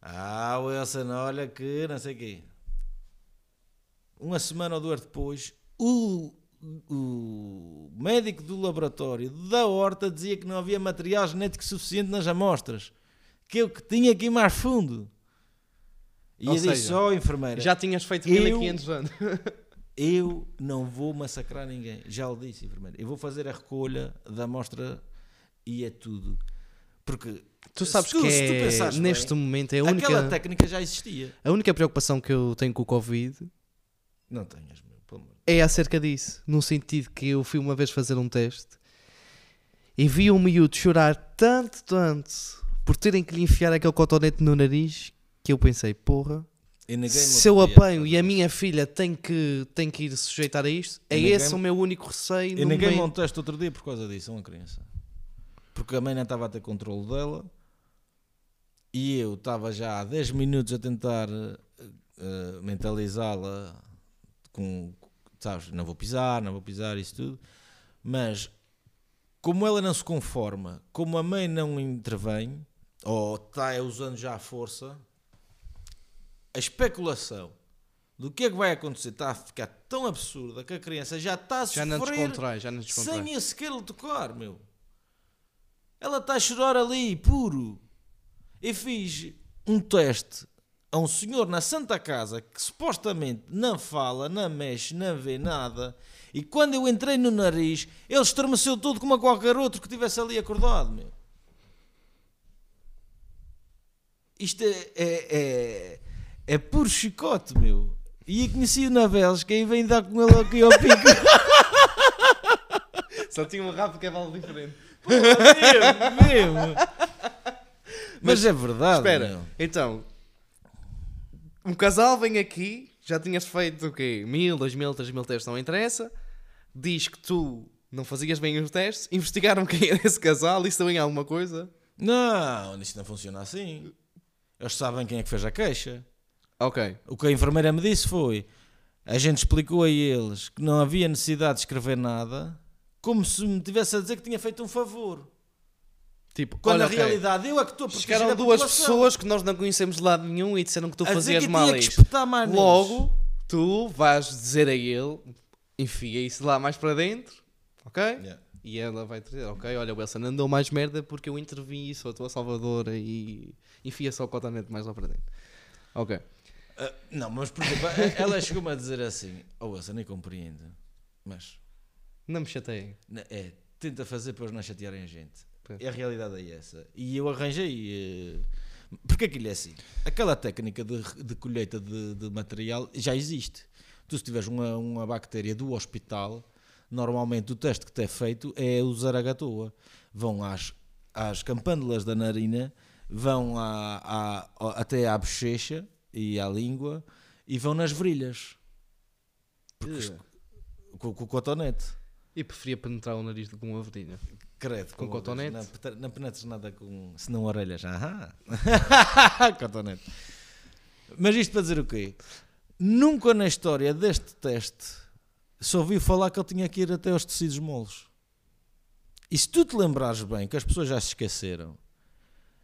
Ah, Wilson, olha que não sei o quê. Uma semana ou duas depois, o, o médico do laboratório da horta dizia que não havia material genético suficiente nas amostras. Que eu que tinha que ir mais fundo. E Ou eu disse, seja, ó enfermeira, Já tinhas feito Eu- 1500 anos. eu não vou massacrar ninguém. Já o disse, enfermeira. Eu vou fazer a recolha da amostra e é tudo. Porque Tu se sabes tu- que tu é, pensares neste bem, momento é a única, aquela técnica já existia. a única preocupação que eu tenho com o Covid Não tenhas. É acerca disso. No sentido que eu fui uma vez fazer um teste e vi um miúdo chorar tanto, tanto por terem que lhe enfiar aquele cotonete no nariz que eu pensei, porra, se eu apanho e a minha filha tem que, tem que ir sujeitar a isto, é ninguém- esse o meu único receio. E ninguém momento. me um teste outro dia por causa disso, a uma criança. Porque a mãe não estava a ter controle dela e eu estava já há 10 minutos a tentar eh, mentalizá-la com, sabes, não vou pisar, não vou pisar, isso tudo. Mas como ela não se conforma, como a mãe não intervém, ou está usando já a força, a especulação do que é que vai acontecer está a ficar tão absurda que a criança já está a Já não sofrer descontrai, já não descontrai. sem eu sequer lhe tocar, meu. Ela está a chorar ali, puro. Eu fiz um teste a um senhor na Santa Casa que supostamente não fala, não mexe, não vê nada. E quando eu entrei no nariz, ele estremeceu todo como a qualquer outro que estivesse ali acordado, meu. Isto é, é, é, é puro chicote, meu. E eu conheci o Naveles, que aí vem dar com ele aqui ao pico. Só tinha um rabo de cavalo diferente. mesmo, mesmo. Mas, é verdade. Espera, meu. então, um casal vem aqui, já tinhas feito o quê? Mil, dois mil, três mil testes, não interessa. Diz que tu não fazias bem os testes, investigaram quem era esse casal, isso também há alguma coisa? Não, isto não funciona assim. Eles sabem quem é que fez a queixa. Ok. O que a enfermeira me disse foi: a gente explicou a eles que não havia necessidade de escrever nada, como se me tivesse a dizer que tinha feito um favor. Tipo, Quando olha, na ok, realidade eu é que estou a proteger chegaram a duas pessoas que nós não conhecemos de lado nenhum e disseram que tu a fazias que mal a isto. Logo, tu vais dizer a ele, enfia isso lá mais para dentro, ok? Yeah. E ela vai dizer, ok, olha, o Wilson andou mais merda porque eu intervi, sou a tua salvadora e enfia só o cotonete mais lá para dentro. Ok. Ah, não, mas por exemplo, ela chegou-me a dizer assim: Oh, Wilson, nem compreendo, mas Não me chateiem. É, tenta fazer para eles não chatearem a gente. Pois. E a realidade é essa. E eu arranjei. eh, Porque aquilo é assim. Aquela técnica de, de colheita de, de material já existe. Tu, se tiveres uma, uma bactéria do hospital, normalmente o teste que te é feito é usar a gatoa. Vão às, às campândulas da narina, vão à, à- até à bochecha e à língua e vão nas virilhas. Porque, com, com o cotonete. E preferia penetrar o nariz que uma verdinha. Credo, Com com cotonete? Não, não penetres nada com. Se não orelhas. Aham. cotonete. Mas isto para dizer o quê? Nunca na história deste teste só ouviu falar que ele tinha que ir até aos tecidos moles. E se tu te lembrares bem, que as pessoas já se esqueceram,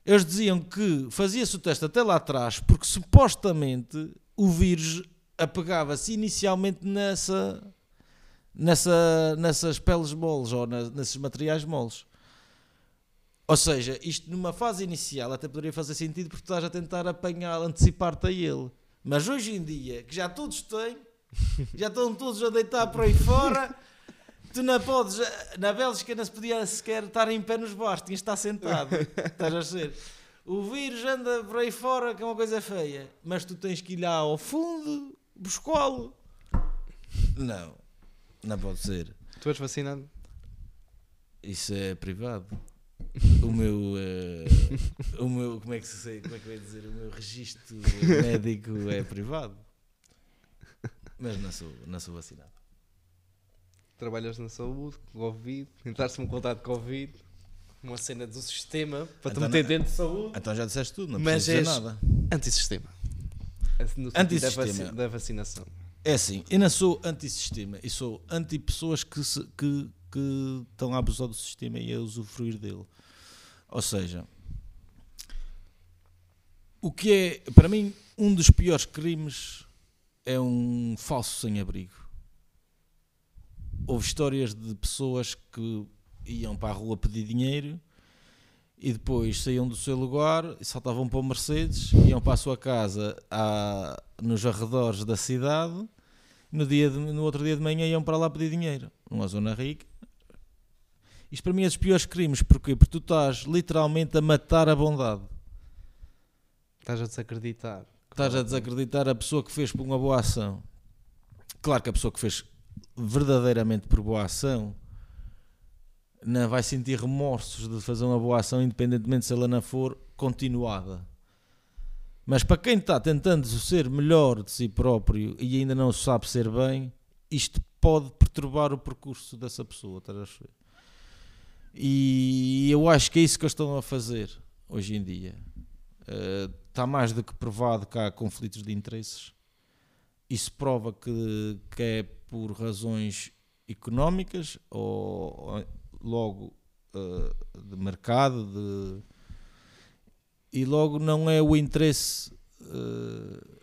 eles diziam que fazia-se o teste até lá atrás porque supostamente o vírus apegava-se inicialmente nessa, nessa, nessas peles moles ou na- nesses materiais moles. Ou seja, isto numa fase inicial até poderia fazer sentido porque estás a tentar apanhar, antecipar-te a ele. Mas hoje em dia, que já todos têm, já estão todos a deitar por aí fora, tu não podes, na Bélgica não se podia sequer estar em pé nos bares, tinhas de estar sentado. Estás a ser. O vírus anda por aí fora, que é uma coisa feia, mas tu tens que ir lá ao fundo buscá-lo. Não, não pode ser. Tu és vacinado? Isso é privado. O meu, eh, o meu, como é que se sei, como é que ia dizer, o meu registro médico é privado. Mas não sou, não sou vacinado. Trabalhas na saúde, Covid, entraste num contato de Covid, uma cena do sistema para te Então meter não- dentro de saúde. Então já disseste tudo, não Mas preciso dizer nada. Antissistema. No Da, Antissistema. vaci- da vacinação. É assim, eu não sou anti-sistema, eu sou anti-pessoas que, que, que estão a abusar do sistema e a usufruir dele. Ou seja, o que é, para mim, um dos piores crimes é um falso sem-abrigo. Houve histórias de pessoas que iam para a rua pedir dinheiro e depois saíam do seu lugar e saltavam para o Mercedes, iam para a sua casa nos arredores da cidade no, dia de- no outro dia de manhã iam para lá pedir dinheiro, numa zona rica. Isto para mim é dos piores crimes, porquê? Porque tu estás literalmente a matar a bondade. Estás a desacreditar. Estás a desacreditar a pessoa que fez por uma boa ação. Claro que a pessoa que fez verdadeiramente por boa ação não vai sentir remorsos de fazer uma boa ação, independentemente se ela não for continuada. Mas para quem está tentando ser melhor de si próprio e ainda não sabe ser bem, isto pode perturbar o percurso dessa pessoa. estás a perceber? E eu acho que é isso que eles estão a fazer hoje em dia. Uh, está mais do que provado que há conflitos de interesses. Isso prova que, que é por razões económicas ou, ou logo uh, de mercado de, e logo não é o interesse uh,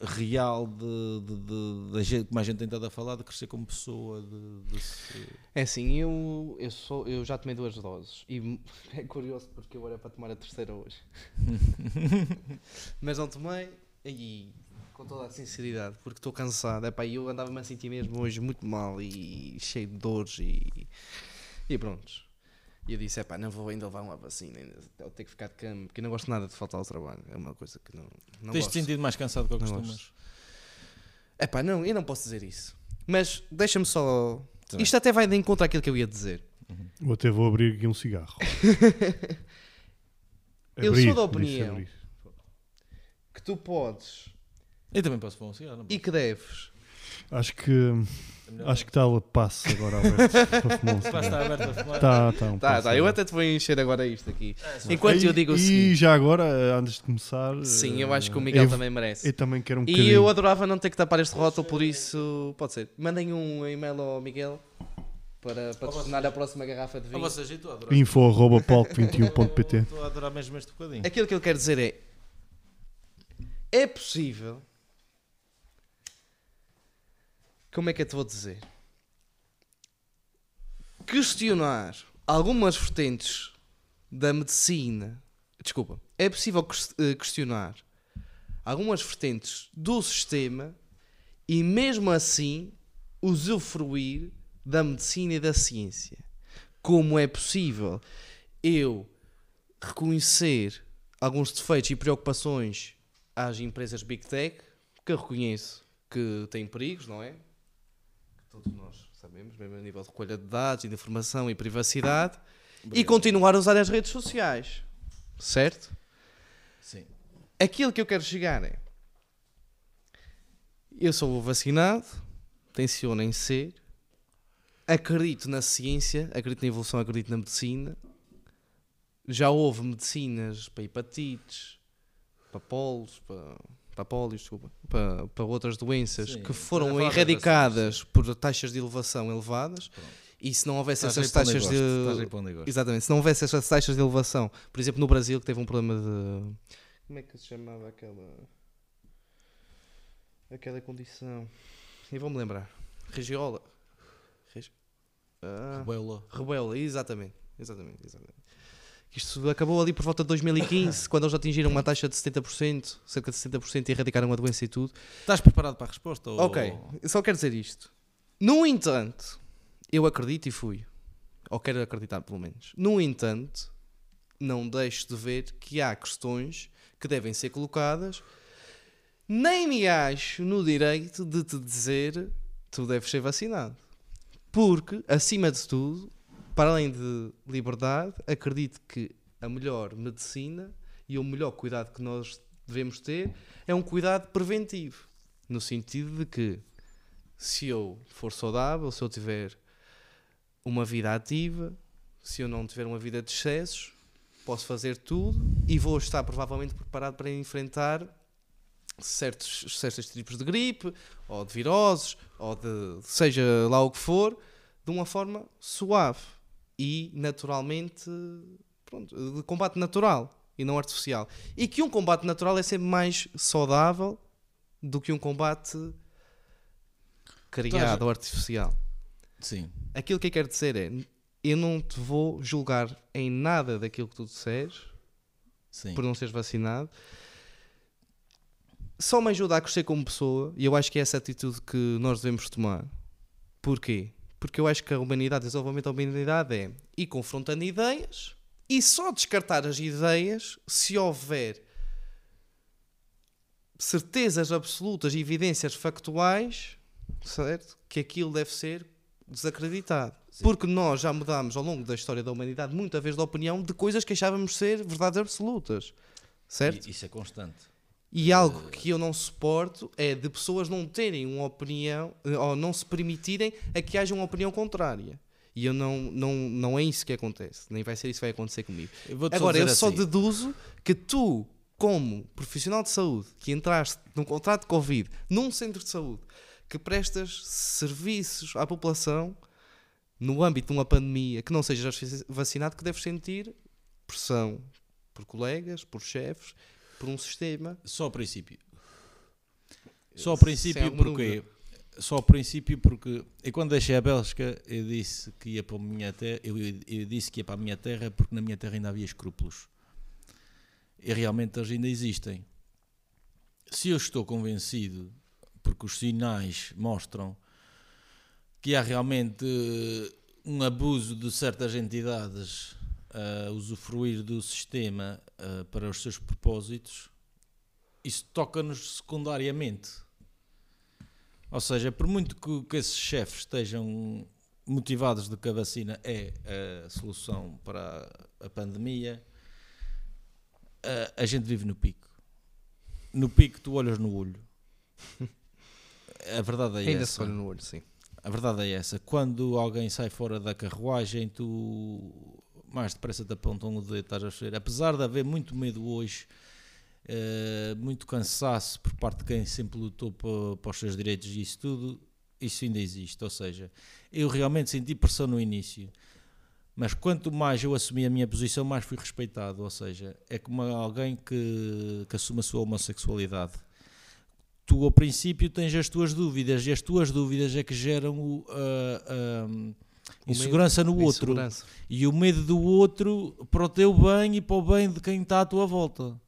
real de, de, de- da gente, como a gente tem estado a falar, de crescer como pessoa, de, de se- É assim, eu, eu, sou, eu já tomei duas doses e é curioso porque eu era para tomar a terceira hoje. Mas não tomei e com toda a sinceridade, porque estou cansado. Epá, e eu andava-me a sentir mesmo hoje muito mal e cheio de dores e, e pronto. E eu disse, epá, não vou ainda levar uma vacina, ainda vou ter que ficar de cama, porque eu não gosto nada de faltar ao trabalho. É uma coisa que não, não Tens-te sentido mais cansado do que Não costumas? Epá, não, eu não posso dizer isso. Mas deixa-me só... Bem. Isto até vai de encontro àquilo que eu ia dizer. Eu até vou abrir aqui um cigarro. Eu Abrir, sou da opinião. Que tu podes Eu também posso pôr um cigarro. não e que deves Acho que É acho que está a passo agora aberto para um. Lá está aberto a fumar. Tá, tá, um Tá, tá, eu até te vou encher agora isto aqui. Sim. Enquanto eu digo o e, seguinte. e já agora, antes de começar, Sim, eh, eu acho que o Miguel eu, também merece. eu também quero um E bocadinho. eu adorava não ter que tapar este rótulo, por isso pode ser. Mandem um e-mail ao Miguel para patrocinar a próxima garrafa de vinho. vocês, eu estou a adorar. Info arroba palco21.pt Estou a adorar mesmo este bocadinho. Aquilo que eu quero dizer é: é possível. Como é que eu te vou dizer? Questionar algumas vertentes da medicina. Desculpa. É possível eh, questionar algumas vertentes do sistema e, mesmo assim, usufruir da medicina e da ciência. Como é possível eu reconhecer alguns defeitos e preocupações às empresas Big Tech, que eu reconheço que têm perigos, não é? Todos nós sabemos, mesmo a nível de recolha de dados e de informação e privacidade, e continuar a usar as redes sociais, certo? Sim. Aquilo que eu quero chegar é: eu sou vacinado, tenciono em ser, acredito na ciência, acredito na evolução, acredito na medicina. Já houve medicinas para hepatites, para polos, para, para a polio, desculpa, para, para outras doenças Sim, que foram erradicadas por taxas de elevação elevadas Pronto. e se não houvesse Estás essas taxas de exatamente, se não houvesse essas taxas de elevação, por exemplo, no Brasil que teve um problema de como é que se chamava aquela aquela condição? E vou-me lembrar. Regiola. Regi... Ah. Rebela. Rebela, exatamente. Exatamente, exatamente. Isto acabou ali por volta de 2015, quando eles atingiram uma taxa de 70%, cerca de 70% e erradicaram a doença e tudo. Estás preparado para a resposta? ou- Ok, eu só quero dizer isto. No entanto, eu acredito e fui. Ou quero acreditar, pelo menos. No entanto, não deixo de ver que há questões que devem ser colocadas. Nem me acho no direito de te dizer tu deves ser vacinado. Porque, acima de tudo, para além de liberdade, acredito que a melhor medicina e o melhor cuidado que nós devemos ter é um cuidado preventivo. No sentido de que, se eu for saudável, se eu tiver uma vida ativa, se eu não tiver uma vida de excessos, posso fazer tudo e vou estar provavelmente preparado para enfrentar certos, certos tipos de gripe, ou de viroses, ou de seja lá o que for, de uma forma suave e naturalmente pronto, de combate natural e não artificial. E que um combate natural é sempre mais saudável do que um combate criado ou artificial. Sim. Aquilo que eu quero dizer é: eu não te vou julgar em nada daquilo que tu disseres Sim. por não seres vacinado. Só me ajuda a crescer como pessoa e eu acho que é essa atitude que nós devemos tomar. Porquê? Porque eu acho que a humanidade, o desenvolvimento da humanidade é ir confrontando ideias e só descartar as ideias se houver certezas absolutas e evidências factuais, certo? Que aquilo deve ser desacreditado. Sim. Porque nós já mudámos ao longo da história da humanidade muita vez de opinião de coisas que achávamos ser verdades absolutas. Certo? I- Isso é constante. E algo que eu não suporto é de pessoas não terem uma opinião eh, ou não se permitirem a que haja uma opinião contrária. E eu não, não, não é isso que acontece, nem vai ser isso que vai acontecer comigo. Eu Agora, eu dizer só assim, deduzo que tu, como profissional de saúde, que entraste num contrato de Covid num centro de saúde, que prestas serviços à população no âmbito de uma pandemia, que não sejas vacinado, que deves sentir pressão por colegas, por chefes, por um sistema. Só ao princípio. Só ao princípio porque dúvida. só ao princípio porque eu quando deixei a Bélgica eu disse que ia para a minha terra eu, eu disse que ia para a minha terra porque na minha terra ainda havia escrúpulos e realmente eles ainda existem se eu estou convencido porque os sinais mostram que há realmente eh, um abuso de certas entidades a usufruir do sistema eh, para os seus propósitos isso toca-nos secundariamente ou seja, por muito que, que esses chefes estejam motivados de que a vacina é a solução para a, pandemia, a, a gente vive no pico. No pico tu olhas no olho. A verdade é Ainda essa. se olha no olho, sim. A verdade é essa. Quando alguém sai fora da carruagem, tu mais depressa te apontam o dedo, estás a ver. Apesar de haver muito medo hoje, eh, muito cansaço por parte de quem sempre lutou pa- para, os seus direitos e isso tudo, isso ainda existe. Ou seja, eu realmente senti pressão no início. Mas quanto mais eu assumi a minha posição, mais fui respeitado. Ou seja, é como alguém que, que assume a sua homossexualidade. Tu, ao princípio, tens as tuas dúvidas e as tuas dúvidas é que geram o, a medo, insegurança no outro. Insegurança. E o medo do outro para o teu bem e para o bem de quem está à tua volta.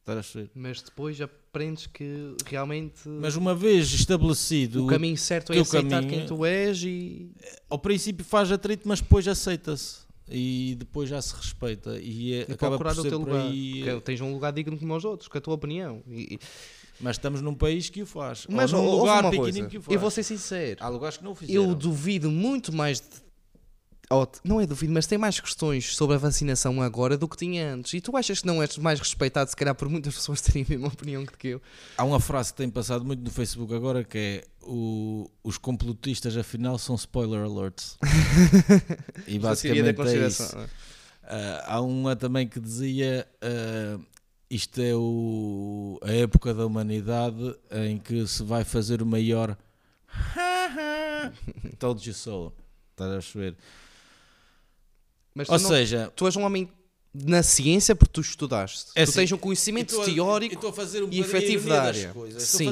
Estás a ver? Mas depois aprendes que realmente Mas uma vez estabelecido, o caminho certo é teu aceitar caminho- quem tu és e ao princípio faz atrito, mas depois aceita-se. E depois já se respeita. E, é- e acaba procurar por o ser teu por lugar. aí. Porque tens um lugar digno como os outros, com a tua opinião. E- Mas estamos num país que o faz. Mas Ou num lugar uma pequenino coisa, que o faz. eu vou ser sincero. Há lugares que não o fizeram. Eu duvido muito mais. de- t- não é duvido, mas tem mais questões sobre a vacinação agora do que tinha antes. E tu achas que não és mais respeitado, se calhar, por muitas pessoas terem a mesma opinião que eu? Há uma frase que tem passado muito no Facebook agora que é o- os complotistas afinal são spoiler alerts. e basicamente é isso. Ah, há uma também que dizia: ah, isto é o, a época da humanidade em que se vai fazer o maior told you so. Estás a perceber? Mas Ou não- seja, tu és um homem na ciência porque tu estudaste. É tu assim, tens um conhecimento eu teórico, a e a efetivo da área. coisas. Sim.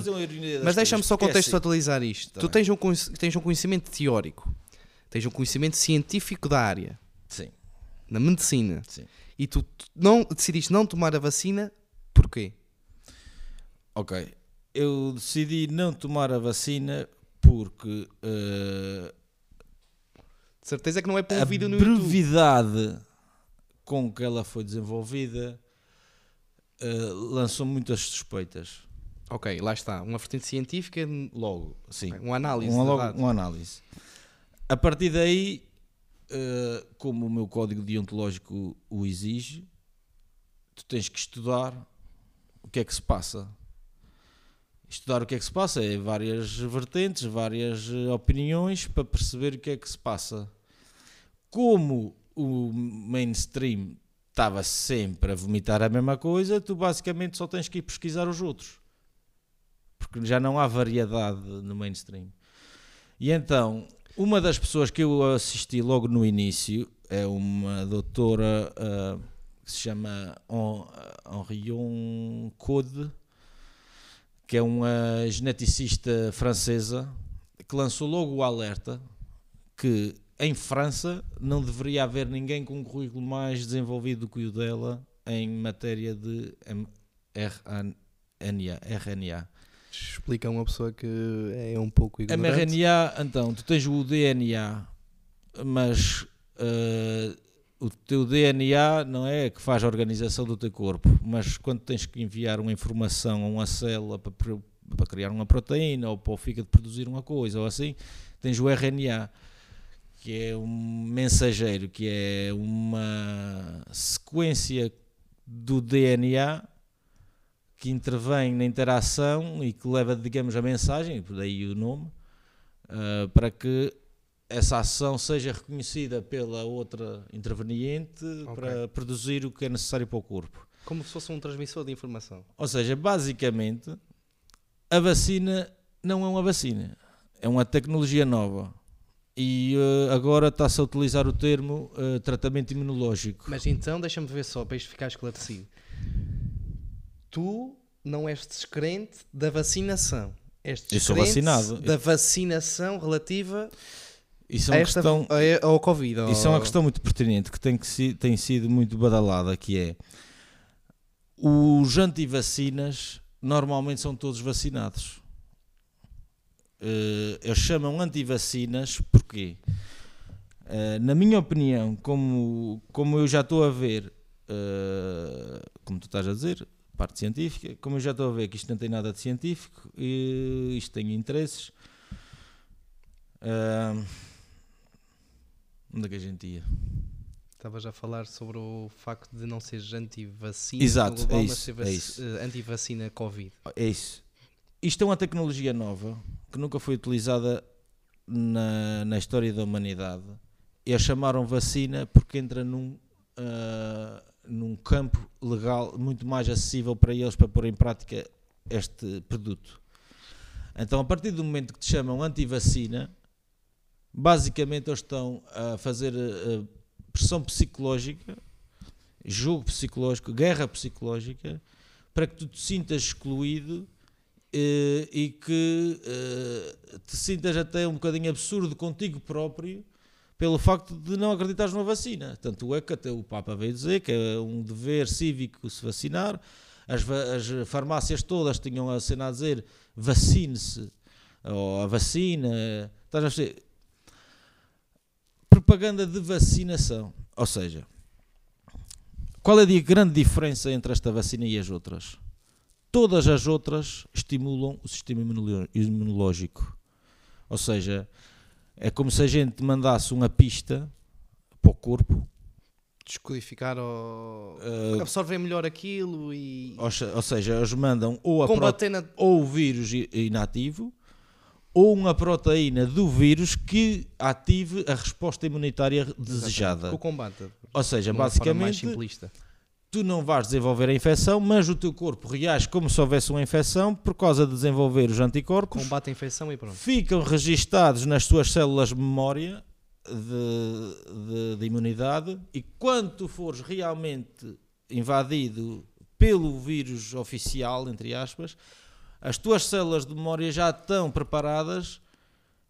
mas deixa-me só porque é assim. contextualizar isto. Tá tu tens um, tens um conhecimento teórico, tens um conhecimento científico da área, Sim, na medicina, sim. E tu não, decidiste não tomar a vacina, porquê? Ok. Eu decidi não tomar a vacina porque eh, De certeza que não é para um a vídeo no YouTube. brevidade com que ela foi desenvolvida eh, lançou muitas suspeitas. Ok, lá está. Uma vertente científica, Logo, sim. uma análise. uma, logo, uma análise. A partir daí, eh, como o meu código deontológico o exige, tu tens que estudar o que é que se passa. Estudar o que é que se passa é várias vertentes, várias eh, opiniões para perceber o que é que se passa. Como o mainstream estava sempre a vomitar a mesma coisa, tu basicamente só tens que ir pesquisar os outros. Porque já não há variedade no mainstream. E então, uma das pessoas que eu assisti logo no início é uma doutora ah, que se chama Hen- Henrion Code, que é uma geneticista francesa, que lançou logo o alerta que em França não deveria haver ninguém com um currículo mais desenvolvido do que o dela em matéria de RNA. RNA. Explica a uma pessoa que é um pouco ignorante. mRNA, então, tu tens o DNA, mas eh, o teu DNA não é que faz a organização do teu corpo, mas quando tens que enviar uma informação a uma célula para, para criar uma proteína ou para o fígado produzir uma coisa ou assim, tens o RNA, que é um mensageiro, que é uma sequência do DNA que intervém na interação e que leva, digamos, a mensagem, por daí o nome, ah, para que essa ação seja reconhecida pela outra interveniente Ok. para produzir o que é necessário para o corpo. Como se fosse um transmissor de informação. Ou seja, basicamente, a vacina não é uma vacina, é uma tecnologia nova. E eh, agora está-se a utilizar o termo eh, tratamento imunológico. Mas então, deixa-me ver só, para isto ficar esclarecido. Tu não és descrente da vacinação. És Eu sou descrente vacinado. Da vacinação relativa Isso é uma esta, questão, a- ao Covid. Isso é uma ao- questão muito pertinente que tem, que tem sido muito badalada, que é os antivacinas normalmente são todos vacinados. Eh, eles chamam antivacinas porque, eh, na minha opinião, como, como eu já estou a ver, eh, como tu estás a dizer, parte científica, como eu já estou a ver que isto não tem nada de científico, e isto tem interesses. eh, onde é que a gente ia? Estavas a falar sobre o facto de não seres anti-vacina Exato, global, é mas isso, ser é isso. anti-vacina Covid. É isso. Isto é uma tecnologia nova que nunca foi utilizada na, na história da humanidade. E a chamaram vacina porque entra num, ah, num campo legal muito mais acessível para eles para pôr em prática este produto. Então, a partir do momento que te chamam antivacina, basicamente eles estão a fazer ah, pressão psicológica, jogo psicológico, guerra psicológica, para que tu te sintas excluído eh, e que eh, te sintas até um bocadinho absurdo contigo próprio pelo facto de não acreditares numa vacina. Tanto é que até o Papa veio dizer que é um dever cívico se vacinar. As, as farmácias todas tinham a cena a dizer vacine-se, ou a vacina. Estás a ver? Propaganda de vacinação. Ou seja, qual é a grande diferença entre esta vacina e as outras? Todas as outras estimulam o sistema imunológico. Ou seja, é como se a gente mandasse uma pista para o corpo, Descodificar ou eh, absorver melhor aquilo e ou, se- ou seja, eles mandam ou, a prote- combater na... ou o vírus inativo ou uma proteína do vírus que ative a resposta imunitária desejada. o combate. Ou seja, basicamente simplista. Tu não vais desenvolver a infecção, mas o teu corpo reage como se houvesse uma infecção por causa de desenvolver os anticorpos. Combate a infecção e pronto. Ficam registados nas tuas células de memória de, de, de imunidade e quando tu fores realmente invadido pelo vírus oficial, entre aspas, as tuas células de memória já estão preparadas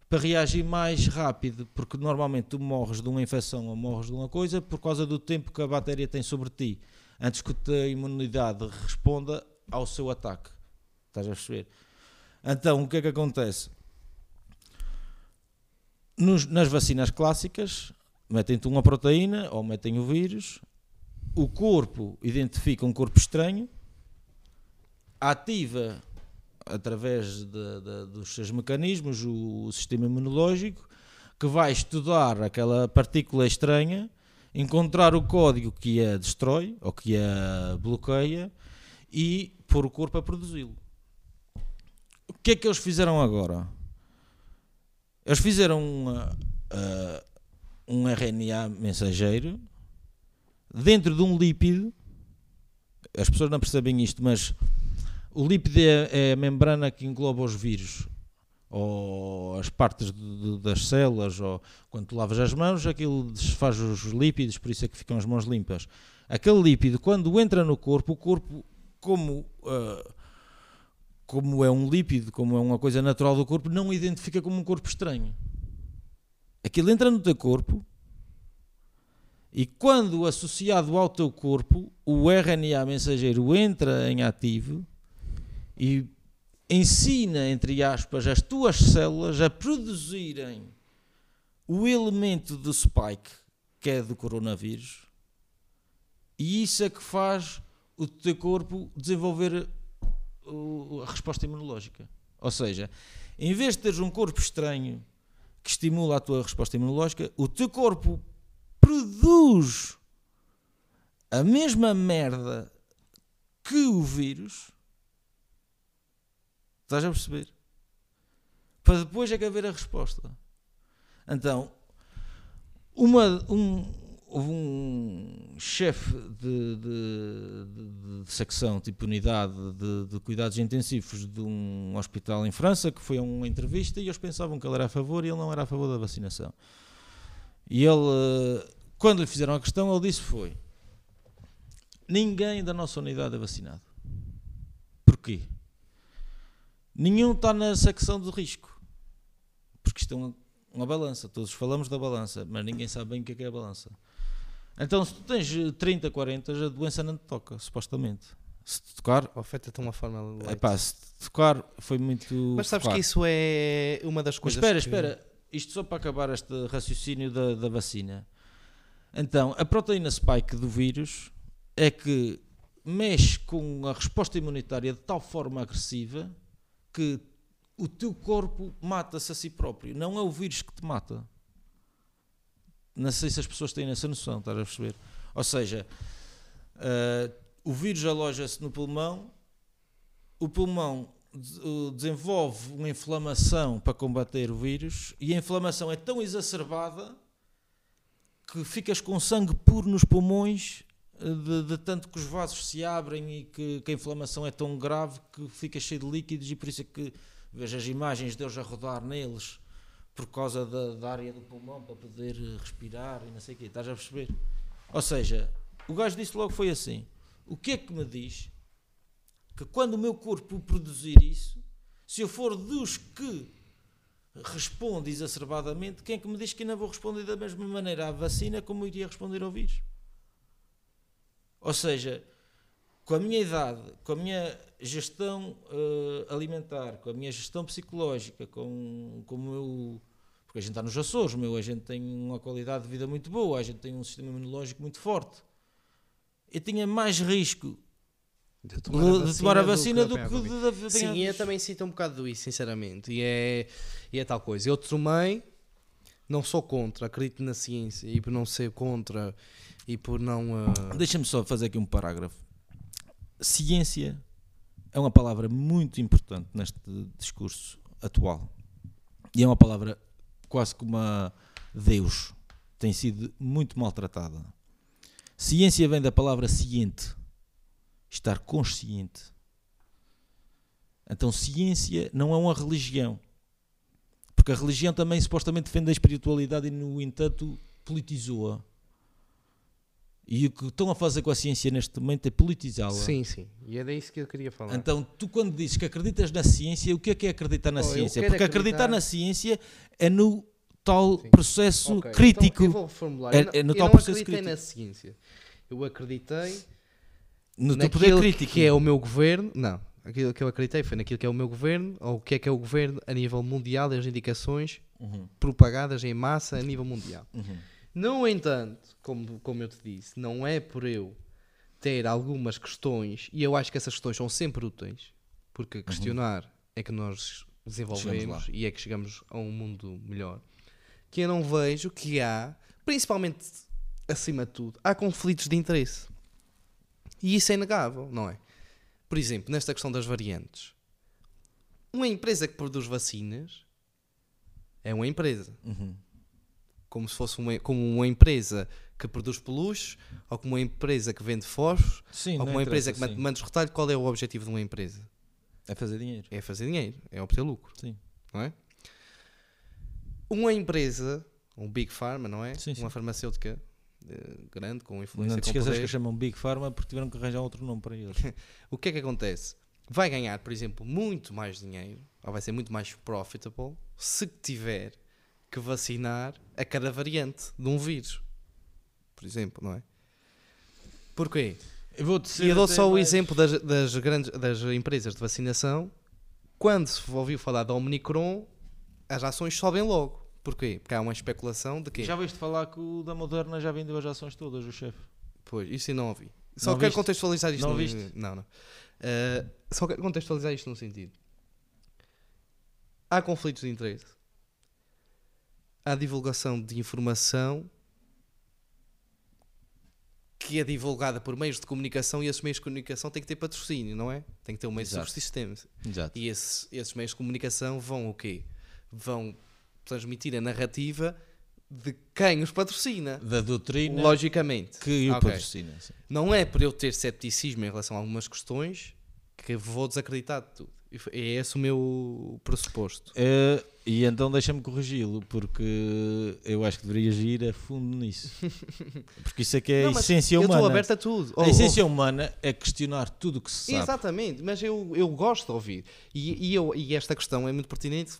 para reagir mais rápido, porque normalmente tu morres de uma infecção ou morres de uma coisa por causa do tempo que a bactéria tem sobre ti, antes que a imunidade responda ao seu ataque. Estás a perceber? Então, o que é que acontece? Nos- nas vacinas clássicas, metem-te uma proteína ou metem o vírus, o corpo identifica um corpo estranho, ativa através de- de- dos seus mecanismos o, o sistema imunológico que vai estudar aquela partícula estranha, encontrar o código que a destrói ou que a bloqueia e pôr o corpo a produzi-lo. O que é que eles fizeram agora? Eles fizeram uma, ah, um RNA mensageiro dentro de um lípido. As pessoas não percebem isto, mas o lípido é, é a membrana que engloba os vírus ou as partes de- de- das células, ou quando tu lavas as mãos, aquilo desfaz os lípidos, por isso é que ficam as mãos limpas. Aquele lípido, quando entra no corpo, o corpo, como, ah, como é um lípido, como é uma coisa natural do corpo, não identifica como um corpo estranho. Aquilo entra no teu corpo e quando associado ao teu corpo, o RNA mensageiro entra em ativo e ensina, entre aspas, as tuas células a produzirem o elemento do spike, que é do coronavírus, e isso é que faz o teu corpo desenvolver a resposta imunológica. Ou seja, em vez de teres um corpo estranho que estimula a tua resposta imunológica, o teu corpo produz a mesma merda que o vírus. Estás a perceber? Para depois é que haver a resposta. Então, uma, um, houve um chefe de, de, de- de secção, tipo unidade de, cuidados intensivos de um hospital em França, que foi a uma entrevista e eles pensavam que ele era a favor e ele não era a favor da vacinação. E ele, eh, quando lhe fizeram a questão, ele disse foi ninguém da nossa unidade é vacinado. Porquê? Nenhum está na secção de risco. Porque isto é uma, uma balança. Todos falamos da balança, mas ninguém sabe bem o que é, que é a balança. Então, se tu tens eh, 30, 40, a doença não te toca, supostamente. Se te tocar, Afeta-te de uma forma light. epá, se te tocar, foi muito. Mas sabes focado. que isso é uma das Mas coisas. espera, que- espera. Isto só para acabar este raciocínio da, da vacina. Então, a proteína spike do vírus é que mexe com a resposta imunitária de tal forma agressiva que o teu corpo mata-se a si próprio. Não é o vírus que te mata. Não sei se as pessoas têm essa noção, estás a perceber? Ou seja, eh, o vírus aloja-se no pulmão, o pulmão des- uh, desenvolve uma inflamação para combater o vírus e a inflamação é tão exacerbada que ficas com sangue puro nos pulmões de, de tanto que os vasos se abrem e que, que a inflamação é tão grave que fica cheio de líquidos e por isso é que vejo as imagens deles a rodar neles por causa da, da área do pulmão para poder eh, respirar e não sei o quê, estás a perceber? Ou seja, o gajo disse logo foi assim, o que é que me diz que quando o meu corpo produzir isso, se eu for dos que responde exacerbadamente, quem é que me diz que não vou responder da mesma maneira à vacina como eu iria responder ao vírus? Ou seja, com a minha idade, com a minha gestão eh, alimentar, com a minha gestão psicológica, com, com o meu. Porque a gente está nos Açores, meu, a gente tem uma qualidade de vida muito boa, a gente tem um sistema imunológico muito forte. Eu tinha mais risco de de, de tomar a vacina do que, de, Covid. de, de, Sim, e eu também sinto um bocado isso, sinceramente. E é, e é tal coisa. Eu tomei, não sou contra, acredito na ciência e por não ser contra e por não. ah, Deixa-me só fazer aqui um parágrafo. Ciência é uma palavra muito importante neste discurso atual. E é uma palavra quase como a Deus. Tem sido muito maltratada. Ciência vem da palavra ciente, estar consciente. Então, ciência não é uma religião. Porque a religião também supostamente defende a espiritualidade e, no entanto, politizou-a. E o que estão a fazer com a ciência neste momento é politizá-la. Sim, sim. E é disso que eu queria falar. Então, tu quando dizes que acreditas na ciência, o que é que é acreditar na Oh, ciência? Porque acreditar... acreditar- na ciência é no tal Sim. processo Ok, crítico. Então eu vou reformular. É- é no eu tal não processo acreditei crítico. na ciência. Eu acreditei no teu poder crítico. que é o meu governo. Não. Aquilo que eu acreditei foi naquilo que é o meu governo, ou o que é que é o governo a nível mundial as indicações Uhum, propagadas em massa a nível mundial. uhum. No entanto, como, como eu te disse, não é por eu ter algumas questões, e eu acho que essas questões são sempre úteis, porque questionar é que nós desenvolvemos e é que chegamos a um mundo melhor, que eu não vejo que há, principalmente acima de tudo, há conflitos de interesse. E isso é inegável, não é? Por exemplo, nesta questão das variantes, uma empresa que produz vacinas é uma empresa Uhum. Como se fosse uma, como uma empresa que produz peluches, ou como uma empresa que vende fósforos, Sim, ou como uma empresa que sim. manda os retalhos. Qual é o objetivo de uma empresa? É fazer dinheiro. É fazer dinheiro, é obter lucro, Sim. não é? Uma empresa, um Big Pharma, não é? Sim, sim. Uma farmacêutica eh, grande, com influência Não te esqueças que chamam Big Pharma porque tiveram que arranjar outro nome para eles. O que é que acontece? Vai ganhar, por exemplo, muito mais dinheiro, ou vai ser muito mais profitable, se tiver que vacinar a cada variante de um vírus. Por exemplo, não é? Porquê? Eu vou E eu dou só o exemplo das, das grandes das empresas de vacinação. Quando se ouviu falar da Omicron, as ações sobem logo. Porquê? Porque há uma especulação de que. Já ouviste falar que o da Moderna já vendeu as ações todas, o chefe? Pois, isso eu não ouvi. Só Não quero viste? contextualizar isto. Não viste? Não, não. Uh, só quero contextualizar isto num sentido. Há conflitos de interesse. Há divulgação de informação que é divulgada por meios de comunicação e esses meios de comunicação têm que ter patrocínio, não é? Tem que ter um meio de Exato. subsistência. Exato. E esse- esses meios de comunicação vão o quê? Vão transmitir a narrativa de quem os patrocina. Da doutrina Logicamente. que o Ok. patrocina. sim. Não é por eu ter cepticismo em relação a algumas questões que vou desacreditar de tudo. É esse o meu pressuposto. Eh, e então deixa-me corrigi-lo, porque eu acho que deverias ir a fundo nisso. Porque isso é que é a Não, mas essência eu humana. estou aberto a tudo. Oh, A essência humana é questionar tudo o que se oh, sabe. Exatamente, mas eu, eu gosto de ouvir. E, e, eu, e esta questão é muito pertinente.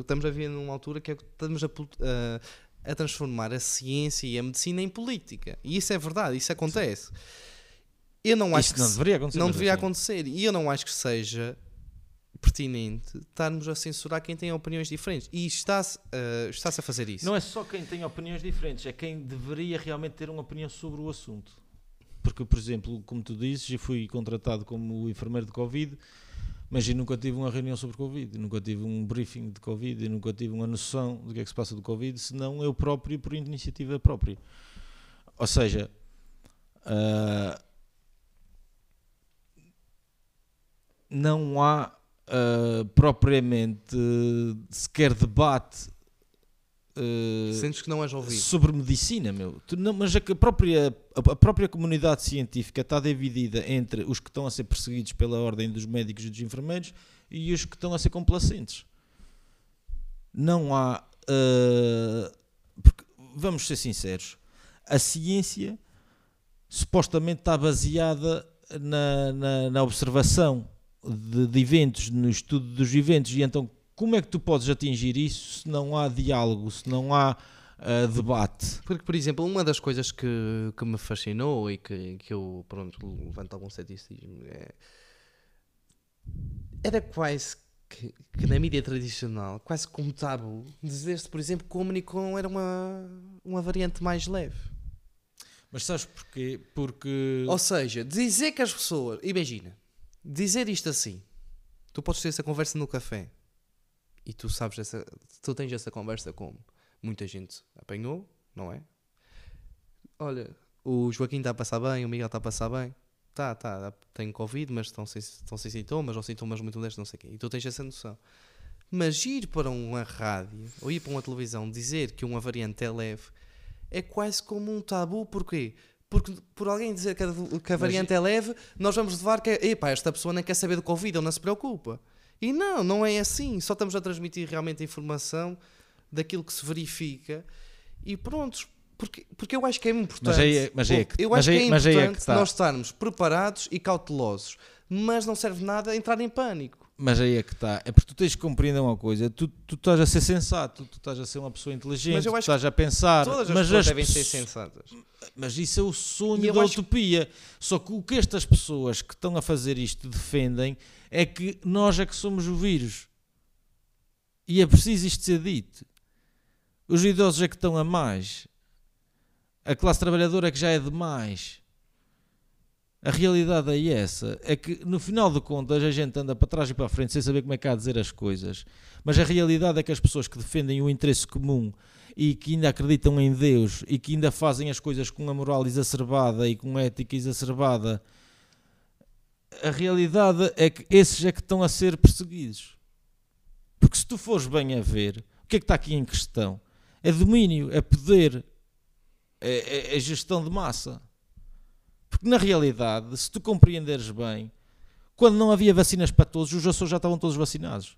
Estamos a ver numa altura que é estamos a, a, a transformar a ciência e a medicina em política. E isso é verdade, isso acontece. Eu não acho Isso que não deveria acontecer. não deveria assim. acontecer. E eu não acho que seja pertinente estarmos a censurar quem tem opiniões diferentes. E está-se eh, está-se a fazer isso. Não é só quem tem opiniões diferentes, é quem deveria realmente ter uma opinião sobre o assunto. Porque, por exemplo, como tu dizes, eu fui contratado como enfermeiro de Covid, mas eu nunca tive uma reunião sobre Covid, nunca tive um briefing de Covid, nunca tive uma noção do que é que se passa do Covid, senão eu próprio, por iniciativa própria. Ou seja, ah, não há ah, propriamente sequer debate ah, Sentes que não és ouvido. sobre medicina, meu. Tu não- mas a própria, a, própria comunidade científica está dividida entre os que estão a ser perseguidos pela ordem dos médicos e dos enfermeiros e os que estão a ser complacentes. Não há. ah, porque, vamos ser sinceros, a ciência supostamente está baseada na, na, na observação de, de eventos, no estudo dos eventos, e então como é que tu podes atingir isso se não há diálogo, se não há ah, debate? Porque, por exemplo, uma das coisas que, que me fascinou e que, que eu pronto, levanto algum ceticismo é. Era quase que, que na mídia tradicional, quase como tabu, dizer-se, por exemplo, que o Omicron era uma, uma variante mais leve. Mas sabes porquê? Porque. Ou seja, dizer que as pessoas. Imagina, dizer isto assim. Tu podes ter essa conversa no café e tu sabes essa. Tu tens essa conversa como muita gente apanhou, não é? Olha, o Joaquim está a passar bem, o Miguel está a passar bem. Tá, tá, tem Covid, mas estão sem, estão sem sintomas, ou sintomas muito modestos, não sei o quê. E tu tens essa noção. Mas ir para uma rádio ou ir para uma televisão dizer que uma variante é leve é quase como um tabu, porquê? Porque por alguém dizer que a, que a variante é leve, nós vamos levar que é, epá, esta pessoa nem quer saber do Covid, ou não se preocupa. E não, não é assim. Só estamos a transmitir realmente a informação daquilo que se verifica e pronto. Porque, porque eu acho que é importante. Mas é- mas é que- eu acho que é aí é que importante está. nós estarmos preparados e cautelosos. Mas não serve nada entrar em pânico. Mas aí é que está. É porque tu tens que compreender uma coisa. Tu, tu estás a ser sensato, tu estás a ser uma pessoa inteligente, Mas eu tu acho estás a pensar. Todas as mas pessoas as devem ser sensatas. Mas isso é o sonho da acho- utopia. Só que o que estas pessoas que estão a fazer isto defendem é que nós é que somos o vírus. E é preciso isto ser dito. Os idosos é que estão a mais. A classe trabalhadora é que já é demais. A realidade é essa. É que no final de contas a gente anda para trás e para a frente sem saber como é que há a dizer as coisas. Mas a realidade é que as pessoas que defendem o interesse comum e que ainda acreditam em Deus e que ainda fazem as coisas com a moral exacerbada e com ética exacerbada, a realidade é que esses é que estão a ser perseguidos. Porque se tu fores bem a ver, o que é que está aqui em questão? É domínio, é poder, é, é- é gestão de massa. Porque na realidade, se tu compreenderes bem, quando não havia vacinas para todos, os Açores já estavam todos vacinados.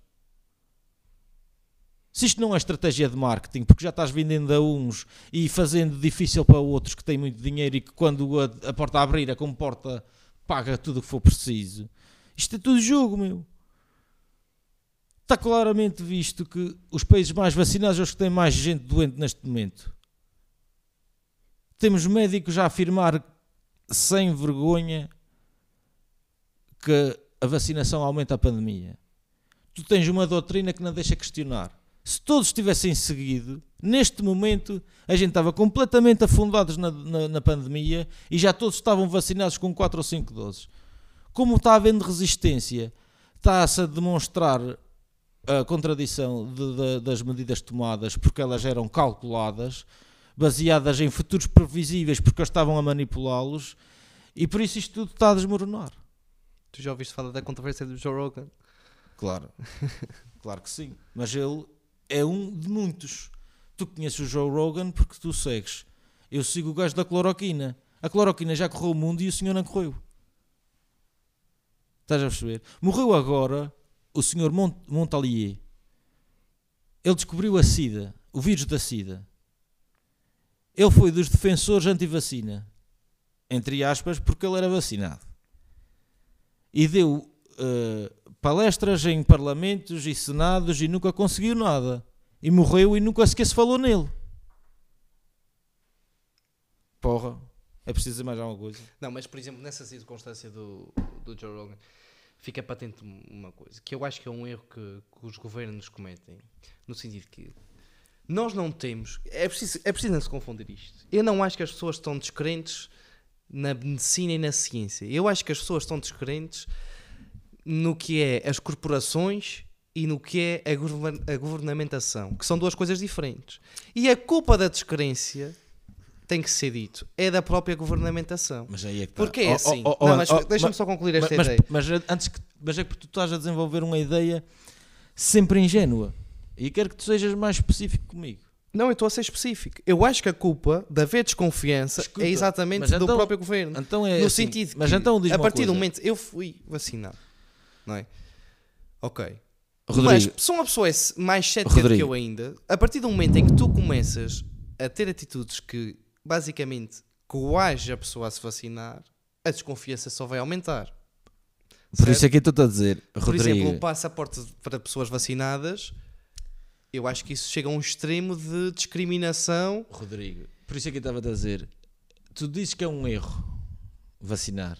Se isto não é estratégia de marketing, porque já estás vendendo a uns e fazendo difícil para outros que têm muito dinheiro e que quando a, a porta abrir, a comporta paga tudo o que for preciso. Isto é tudo jogo, meu. Está claramente visto que os países mais vacinados são os que têm mais gente doente neste momento. Temos médicos a afirmar sem vergonha que a vacinação aumenta a pandemia. Tu tens uma doutrina que não deixa questionar. Se todos tivessem seguido, neste momento a gente estava completamente afundados na, na, na pandemia e já todos estavam vacinados com 4 ou 5 doses. Como está havendo resistência, está-se a demonstrar a contradição de- de- das medidas tomadas porque elas eram calculadas, baseadas em futuros previsíveis porque eles estavam a manipulá-los e por isso isto tudo está a desmoronar. Tu já ouviste falar da controvérsia do Joe Rogan? Claro, claro que sim. Mas ele é um de muitos. Tu conheces o Joe Rogan porque tu segues. Eu sigo o gajo da cloroquina. A cloroquina já correu o mundo e o senhor não correu. Estás a perceber? Morreu agora o senhor Mont Montalier. Ele descobriu a SIDA, o vírus da SIDA. Ele foi dos defensores anti-vacina. Entre aspas, porque ele era vacinado. E deu eh, palestras em parlamentos e senados e nunca conseguiu nada. E morreu e nunca sequer se falou nele. Porra, é preciso mais alguma coisa. Não, mas por exemplo, nessa circunstância do, do Joe Rogan, fica patente uma coisa, que eu acho que é um erro que, que os governos cometem, no sentido que nós não temos, é preciso, é preciso não se confundir isto. Eu não acho que as pessoas estão descrentes na medicina e na ciência. Eu acho que as pessoas estão descrentes no que é as corporações e no que é a, govern- a governamentação, que são duas coisas diferentes. E a culpa da descrência, tem que ser dito, é da própria governamentação. Mas aí é que tá. Porque é assim. oh, oh, Não, mas oh, deixa-me mas- só concluir esta mas, ideia. Mas, antes que, mas é que tu estás a desenvolver uma ideia sempre ingênua. E quero que tu sejas mais específico comigo. Não, eu estou a ser específico. Eu acho que a culpa de haver desconfiança Escuta, é exatamente do então- próprio governo. Então é no assim, sentido mas que, então a partir do coisa. momento eu fui vacinado, não é? Ok. Rodrigo, Mas se uma pessoa é mais cética do que eu ainda, a partir do momento em que tu começas a ter atitudes que basicamente coage a pessoa a se vacinar, a desconfiança só vai aumentar. por certo? isso é que eu estou a dizer, Por Rodrigo, exemplo, o passaporte para pessoas vacinadas, eu acho que isso chega a um extremo de discriminação. Rodrigo, por isso é que eu estava a dizer, tu dizes que é um erro vacinar.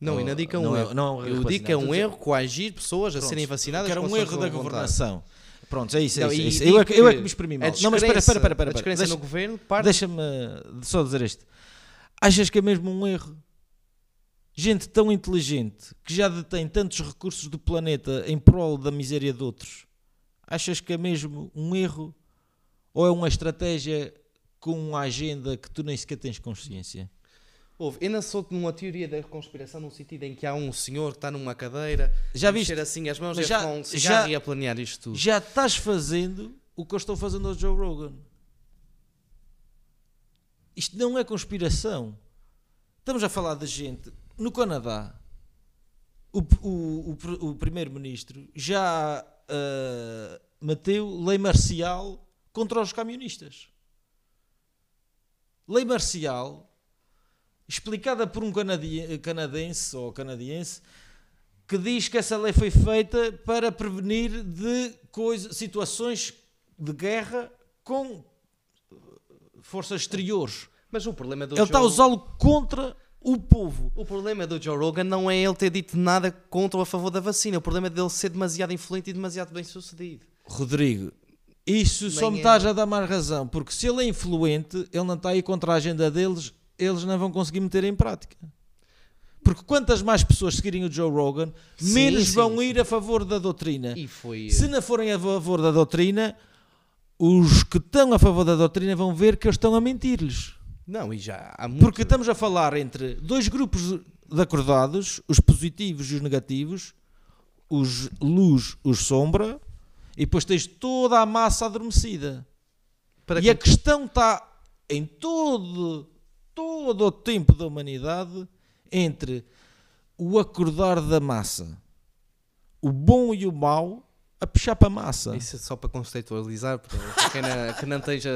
Não, não digo que é um não erro. não é um eu digo que é um erro coagir pessoas a Pronto, serem vacinadas. Que era um erro a da sua vontade. governação. Pronto, é isso, é Não, isso. é isso. Eu, é que, eu é que me exprimi A mal. Não, mas espera, espera, espera. espera, A descrença Deixa- no governo parte. Deixa-me só dizer isto. Achas que é mesmo um erro? Gente tão inteligente que já detém tantos recursos do planeta em prol da miséria de outros. Achas que é mesmo um erro? Ou é uma estratégia com uma agenda que tu nem sequer tens consciência? Houve, eu não sou numa teoria da conspiração no sentido em que há um senhor que está numa cadeira Já viste? assim as mãos já- fumar um cigarro já- e a planear isto tudo. Já estás fazendo o que eu estou fazendo ao Joe Rogan. Isto não é conspiração. Estamos a falar de gente no Canadá. O, o, o, o primeiro-ministro já uh, meteu lei marcial contra os camionistas. Lei marcial explicada por um canadense ou canadiense que diz que essa lei foi feita para prevenir de coisa, situações de guerra com forças exteriores. Mas o problema do Ele está a usá-lo contra o povo. O problema do Joe Rogan não é ele ter dito nada contra ou a favor da vacina. O problema é dele ser demasiado influente e demasiado bem sucedido. Rodrigo, isso só me é. estás a dar mais razão. Porque se ele é influente, ele não está aí contra a agenda deles, eles não vão conseguir meter em prática. Porque quantas mais pessoas seguirem o Joe Rogan, sim, menos sim, vão sim. ir a favor da doutrina. Foi... Se não forem a favor da doutrina, os que estão a favor da doutrina vão ver que eles estão a mentir-lhes. Não, e já há muito... Porque estamos a falar entre dois grupos de acordados, os positivos e os negativos, os luz, os sombra, e depois tens toda a massa adormecida. Para e que... a questão está em todo, todo o tempo da humanidade entre o acordar da massa, o bom e o mau, a puxar para a massa. Isso é só para conceitualizar, para quem não, que não esteja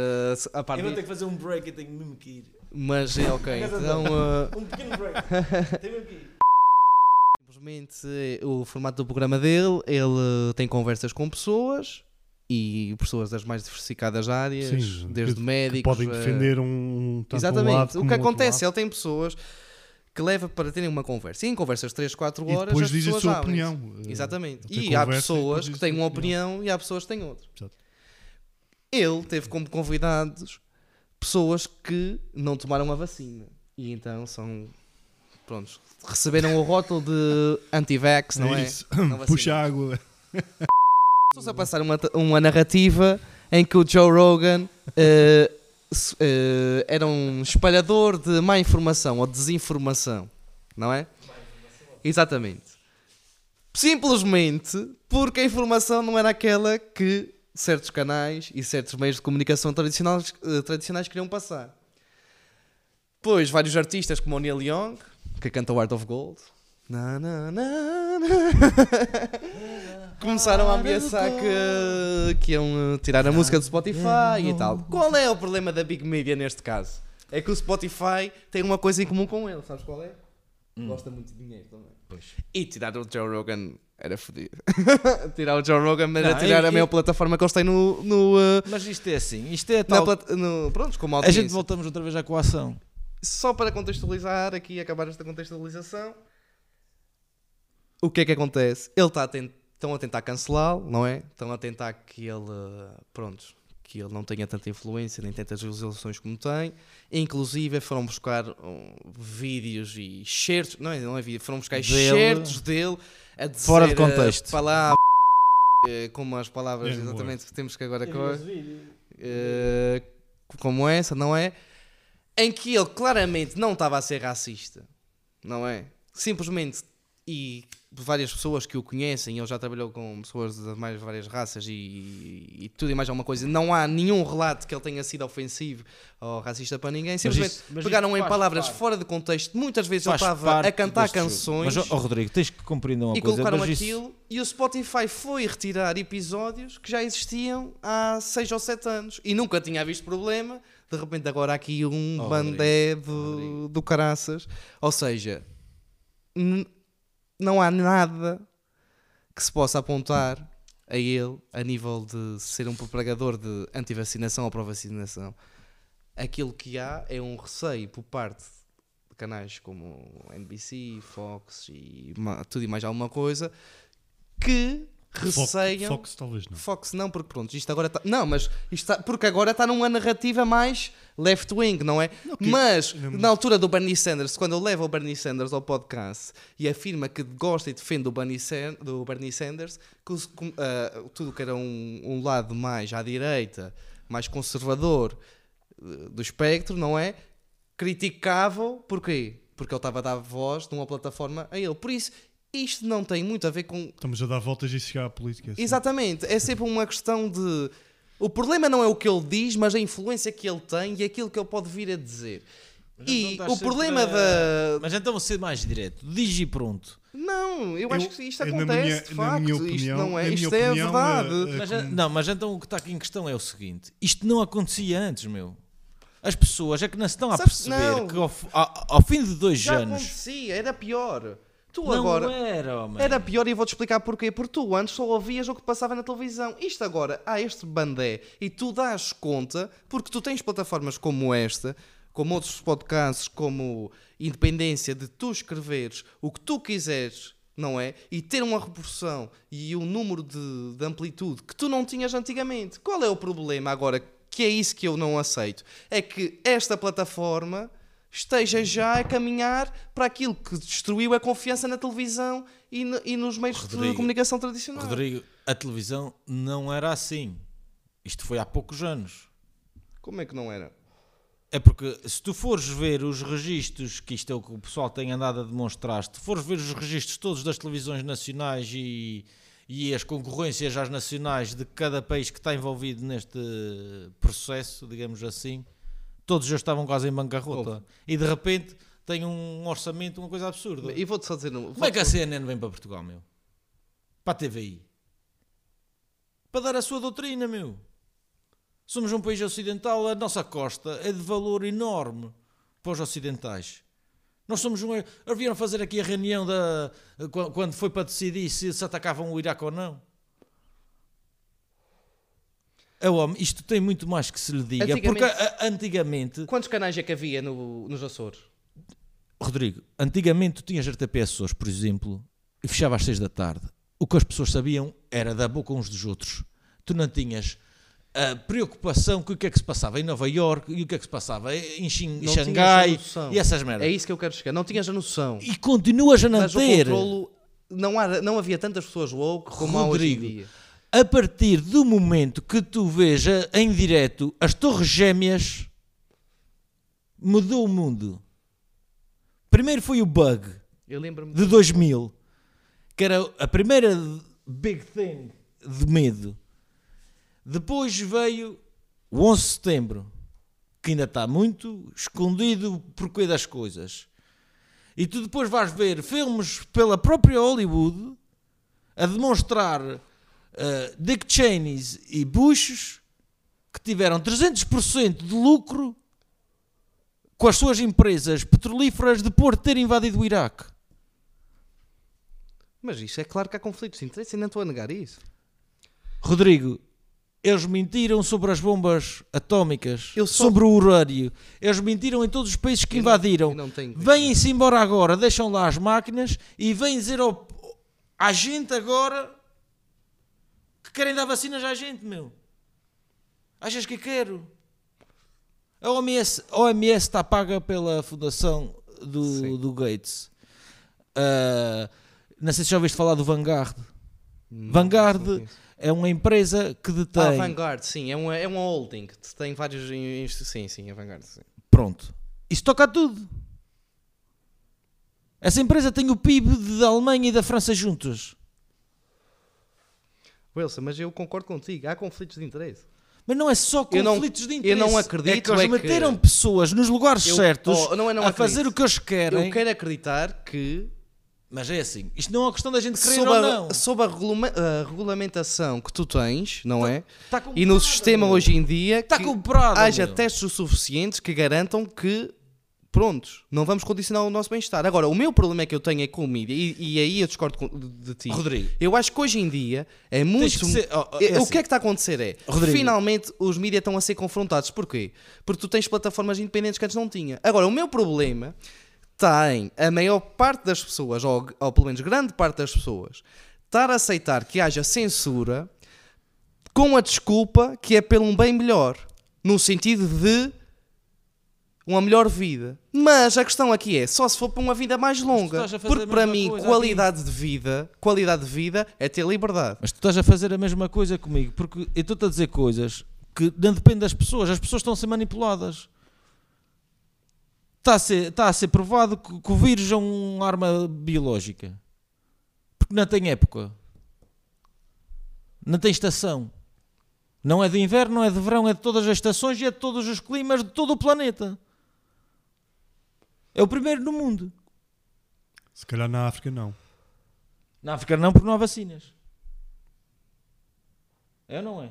a par Eu vou ter que fazer um break e tenho mesmo que ir. Mas é ok, então... Uh... Um pequeno break, tenho mesmo que ir. Simplesmente o formato do programa dele, ele tem conversas com pessoas e pessoas das mais diversificadas áreas, Sim, desde que, médicos. Que podem defender um. Exatamente. Um o que acontece, ele tem pessoas que leva para terem uma conversa. E em conversas de 3, 4 horas. E depois diz a sua opinião. Exatamente. E há pessoas que têm uma opinião e há pessoas que têm outra. Exato. Ele teve como convidados pessoas que não tomaram a vacina. E então são. Prontos. Receberam o rótulo de anti-vax, não é? Isso. é? Puxa água. Estou a passar uma, uma narrativa em que o Joe Rogan. Uh, era um espalhador de má informação ou desinformação, não é? Exatamente. Simplesmente porque a informação não era aquela que certos canais e certos meios de comunicação tradicionais, uh, tradicionais queriam passar. Pois vários artistas como o Neil Young, que canta o Art of Gold, na, na, na, Começaram a ameaçar que, que iam tirar a música do Spotify e tal. Qual é o problema da Big Media neste caso? É que o Spotify tem uma coisa em comum com ele, sabes qual é? Hum. Gosta muito de dinheiro também. Pois. E tirar o Joe Rogan era fodido. tirar o Joe Rogan era não, tirar a maior plataforma que eles têm no. no uh, Mas isto é assim, isto é tal. No, pronto, como a gente voltamos outra vez à coação. Só para contextualizar aqui e acabar esta contextualização o que é que acontece? Ele está a estão a tentar cancelá-lo, não é? Estão a tentar que ele, pronto, que ele não tenha tanta influência nem tantas resoluções como tem. Inclusive foram buscar um, vídeos e certos, não é, não é vídeo, foram buscar certos dele a dizer fora de eh, contexto. Palavras, eh, como as palavras é exatamente que temos que agora uh, como essa, não é? Em que ele claramente não estava a ser racista, não é? Simplesmente e várias pessoas que o conhecem, ele já trabalhou com pessoas de mais várias raças e, e, tudo e mais alguma coisa. Não há nenhum relato que ele tenha sido ofensivo ou racista para ninguém. Simplesmente mas isso, mas pegaram em palavras parte. fora de contexto. Muitas vezes faz ele estava a cantar canções. Mas, oh, Rodrigo, tens que compreender uma e coisa. E colocaram aquilo isso... e o Spotify foi retirar episódios que já existiam há 6 ou 7 anos e nunca tinha visto problema. De repente, agora há aqui um oh, bandé do, do caraças. Ou seja não há nada que se possa apontar a ele a nível de ser um propagador de anti-vacinação ou pró-vacinação. Aquilo que há é um receio por parte de canais como NBC, Fox e tudo e mais alguma coisa que receiam. Fox, Fox talvez não. Fox não, porque pronto, isto agora está. Não, mas isto está, porque agora está numa narrativa mais left-wing, não é? Que... Mas na altura do Bernie Sanders, quando ele leva o Bernie Sanders ao podcast e afirma que gosta e defende o Bernie, Sanders, do Bernie Sanders, que uh, tudo que era um, um, lado mais à direita, mais conservador uh, do espectro, não é? Criticavam, porquê? Porque ele estava a dar voz numa plataforma a ele. Por isso, isto não tem muito a ver com. Estamos a dar voltas e chegar à política. Assim. Exatamente. É sempre uma questão de. O problema não é o que ele diz, mas a influência que ele tem e aquilo que ele pode vir a dizer. Mas E então estás o problema a- da. Mas então vou ser mais direto. Diz e pronto. Não, eu acho que isto eu, acontece, minha- de facto. minha isto opinião- não é, isto é opinião, verdade. eh, eh, Mas, como- não, mas então o que está aqui em questão é o seguinte: isto não acontecia antes, meu. As pessoas é que não se estão a perceber não. que ao, ao- ao fim de dois Já anos. acontecia, era pior. Tu Não agora. era, homem. Era pior e vou-te explicar porquê. Porque tu antes só ouvias o que passava na televisão. Isto agora, há este bandé e tu dás conta, porque tu tens plataformas como esta, como outros podcasts, como Independência, de tu escreveres o que tu quiseres, não é? E ter uma reprodução e um número de, de amplitude que tu não tinhas antigamente. Qual é o problema agora? Que é isso que eu não aceito. É que esta plataforma esteja já a caminhar para aquilo que destruiu a confiança na televisão e, no- e nos meios de Rodrigo, comunicação tradicional. Rodrigo, a televisão não era assim. Isto foi há poucos anos. Como é que não era? É porque se tu fores ver os registros, que isto é o que o pessoal tem andado a demonstrar, se tu fores ver os registros todos das televisões nacionais e, e as concorrências às nacionais de cada país que está envolvido neste processo, digamos assim, todos já estavam quase em bancarrota. E de repente tem um orçamento, uma coisa absurda. E vou-te só dizer... um- Como é que a CNN vem para Portugal, meu? Para a TVI? Para dar a sua doutrina, meu. Somos um país ocidental, a nossa costa é de valor enorme para os ocidentais. Nós somos um. Vieram fazer aqui a reunião da, quan- quando foi para decidir se se atacavam o Iraque ou não. É homem, isto tem muito mais que se lhe diga, Antigamente- porque a- antigamente Quantos canais é que havia no- nos Açores? Rodrigo, antigamente tu tinhas RTP Açores, por exemplo, e fechava às 6 da tarde. O que as pessoas sabiam era da boca uns dos outros. Tu não tinhas a preocupação com o que é que se passava em Nova York e o que é que se passava em Xangai e essas merdas. É isso que eu quero chegar. Não tinhas a noção. E continuas a não Mas o ter. controlo... Não, há, não havia tantas pessoas woke como há hoje em Rodrigo, dia. A partir do momento que tu veja em direto as Torres Gêmeas, mudou o mundo. Primeiro foi o bug. De 2000, que era a primeira big thing de medo. Depois veio o 11 de setembro, que ainda está muito escondido porquê das coisas. E tu depois vais ver filmes pela própria Hollywood a demonstrar eh, Dick Cheneys e Bushes que tiveram 300% de lucro com as suas empresas petrolíferas depois de ter invadido o Iraque. Mas isso é claro que há conflitos de interesse e não estou a negar isso. Rodrigo, eles mentiram sobre as bombas atómicas, só- sobre o urânio. Eles mentiram em todos os países que Eu invadiram. Vêm-se embora agora, deixam lá as máquinas e vêm dizer ao, à gente agora querem dar vacinas à gente, meu. Achas que quero? A OMS, a OMS está paga pela fundação do, do Gates. Ah, não sei se já ouviste falar do Vanguard. Não, Vanguard não é uma empresa que detém. Ah, Vanguard, sim, é uma, é uma holding. que Tem vários. Sim, sim, é Vanguard. Sim. Pronto. Isso toca a tudo. Essa empresa tem o PIB da Alemanha e da França juntos. Wilson, mas eu concordo contigo, há conflitos de interesse. Mas não é só Eu não- conflitos de eu interesse. não acredito É que eles é que- meteram pessoas nos lugares Eu- certos oh, não é não a acredito. fazer o que eles querem. Eu quero acreditar que, Mas é assim. Isto não é uma questão da gente querer sob ou a, não. sob a regula- a regulamentação que tu tens, não é? Está E no sistema meu. hoje em dia, Está que comprada, haja meu. testes o suficientes que garantam que, prontos, não vamos condicionar o nosso bem-estar. Agora, o meu problema é que eu tenho é com o mídia, e, e aí eu discordo com- de, de ti. Rodrigo. Eu acho que hoje em dia é muito. ser- oh, oh, É- é o assim. que é que está a acontecer é Rodrigo. finalmente os mídias estão a ser confrontados. Porquê? Porque tu tens plataformas independentes que antes não tinha. Agora, o meu problema está em a maior parte das pessoas, ou, ou pelo menos grande parte das pessoas, estar a aceitar que haja censura com a desculpa que é pelo um bem melhor. No sentido de uma melhor vida. Mas a questão aqui é, só se for para uma vida mais longa. Porque para mim, qualidade de vida, qualidade de vida é ter liberdade. Mas tu estás a fazer a mesma coisa comigo, porque eu estou-te a dizer coisas que não dependem das pessoas, as pessoas estão a ser manipuladas. Está a ser, está a ser provado que, que o vírus é uma arma biológica. Porque não tem época. Não tem estação. Não é de inverno, não é de verão, é de todas as estações e é de todos os climas de todo o planeta. É o primeiro no mundo. Se calhar na África não. Na África não, porque não há vacinas. É ou não é?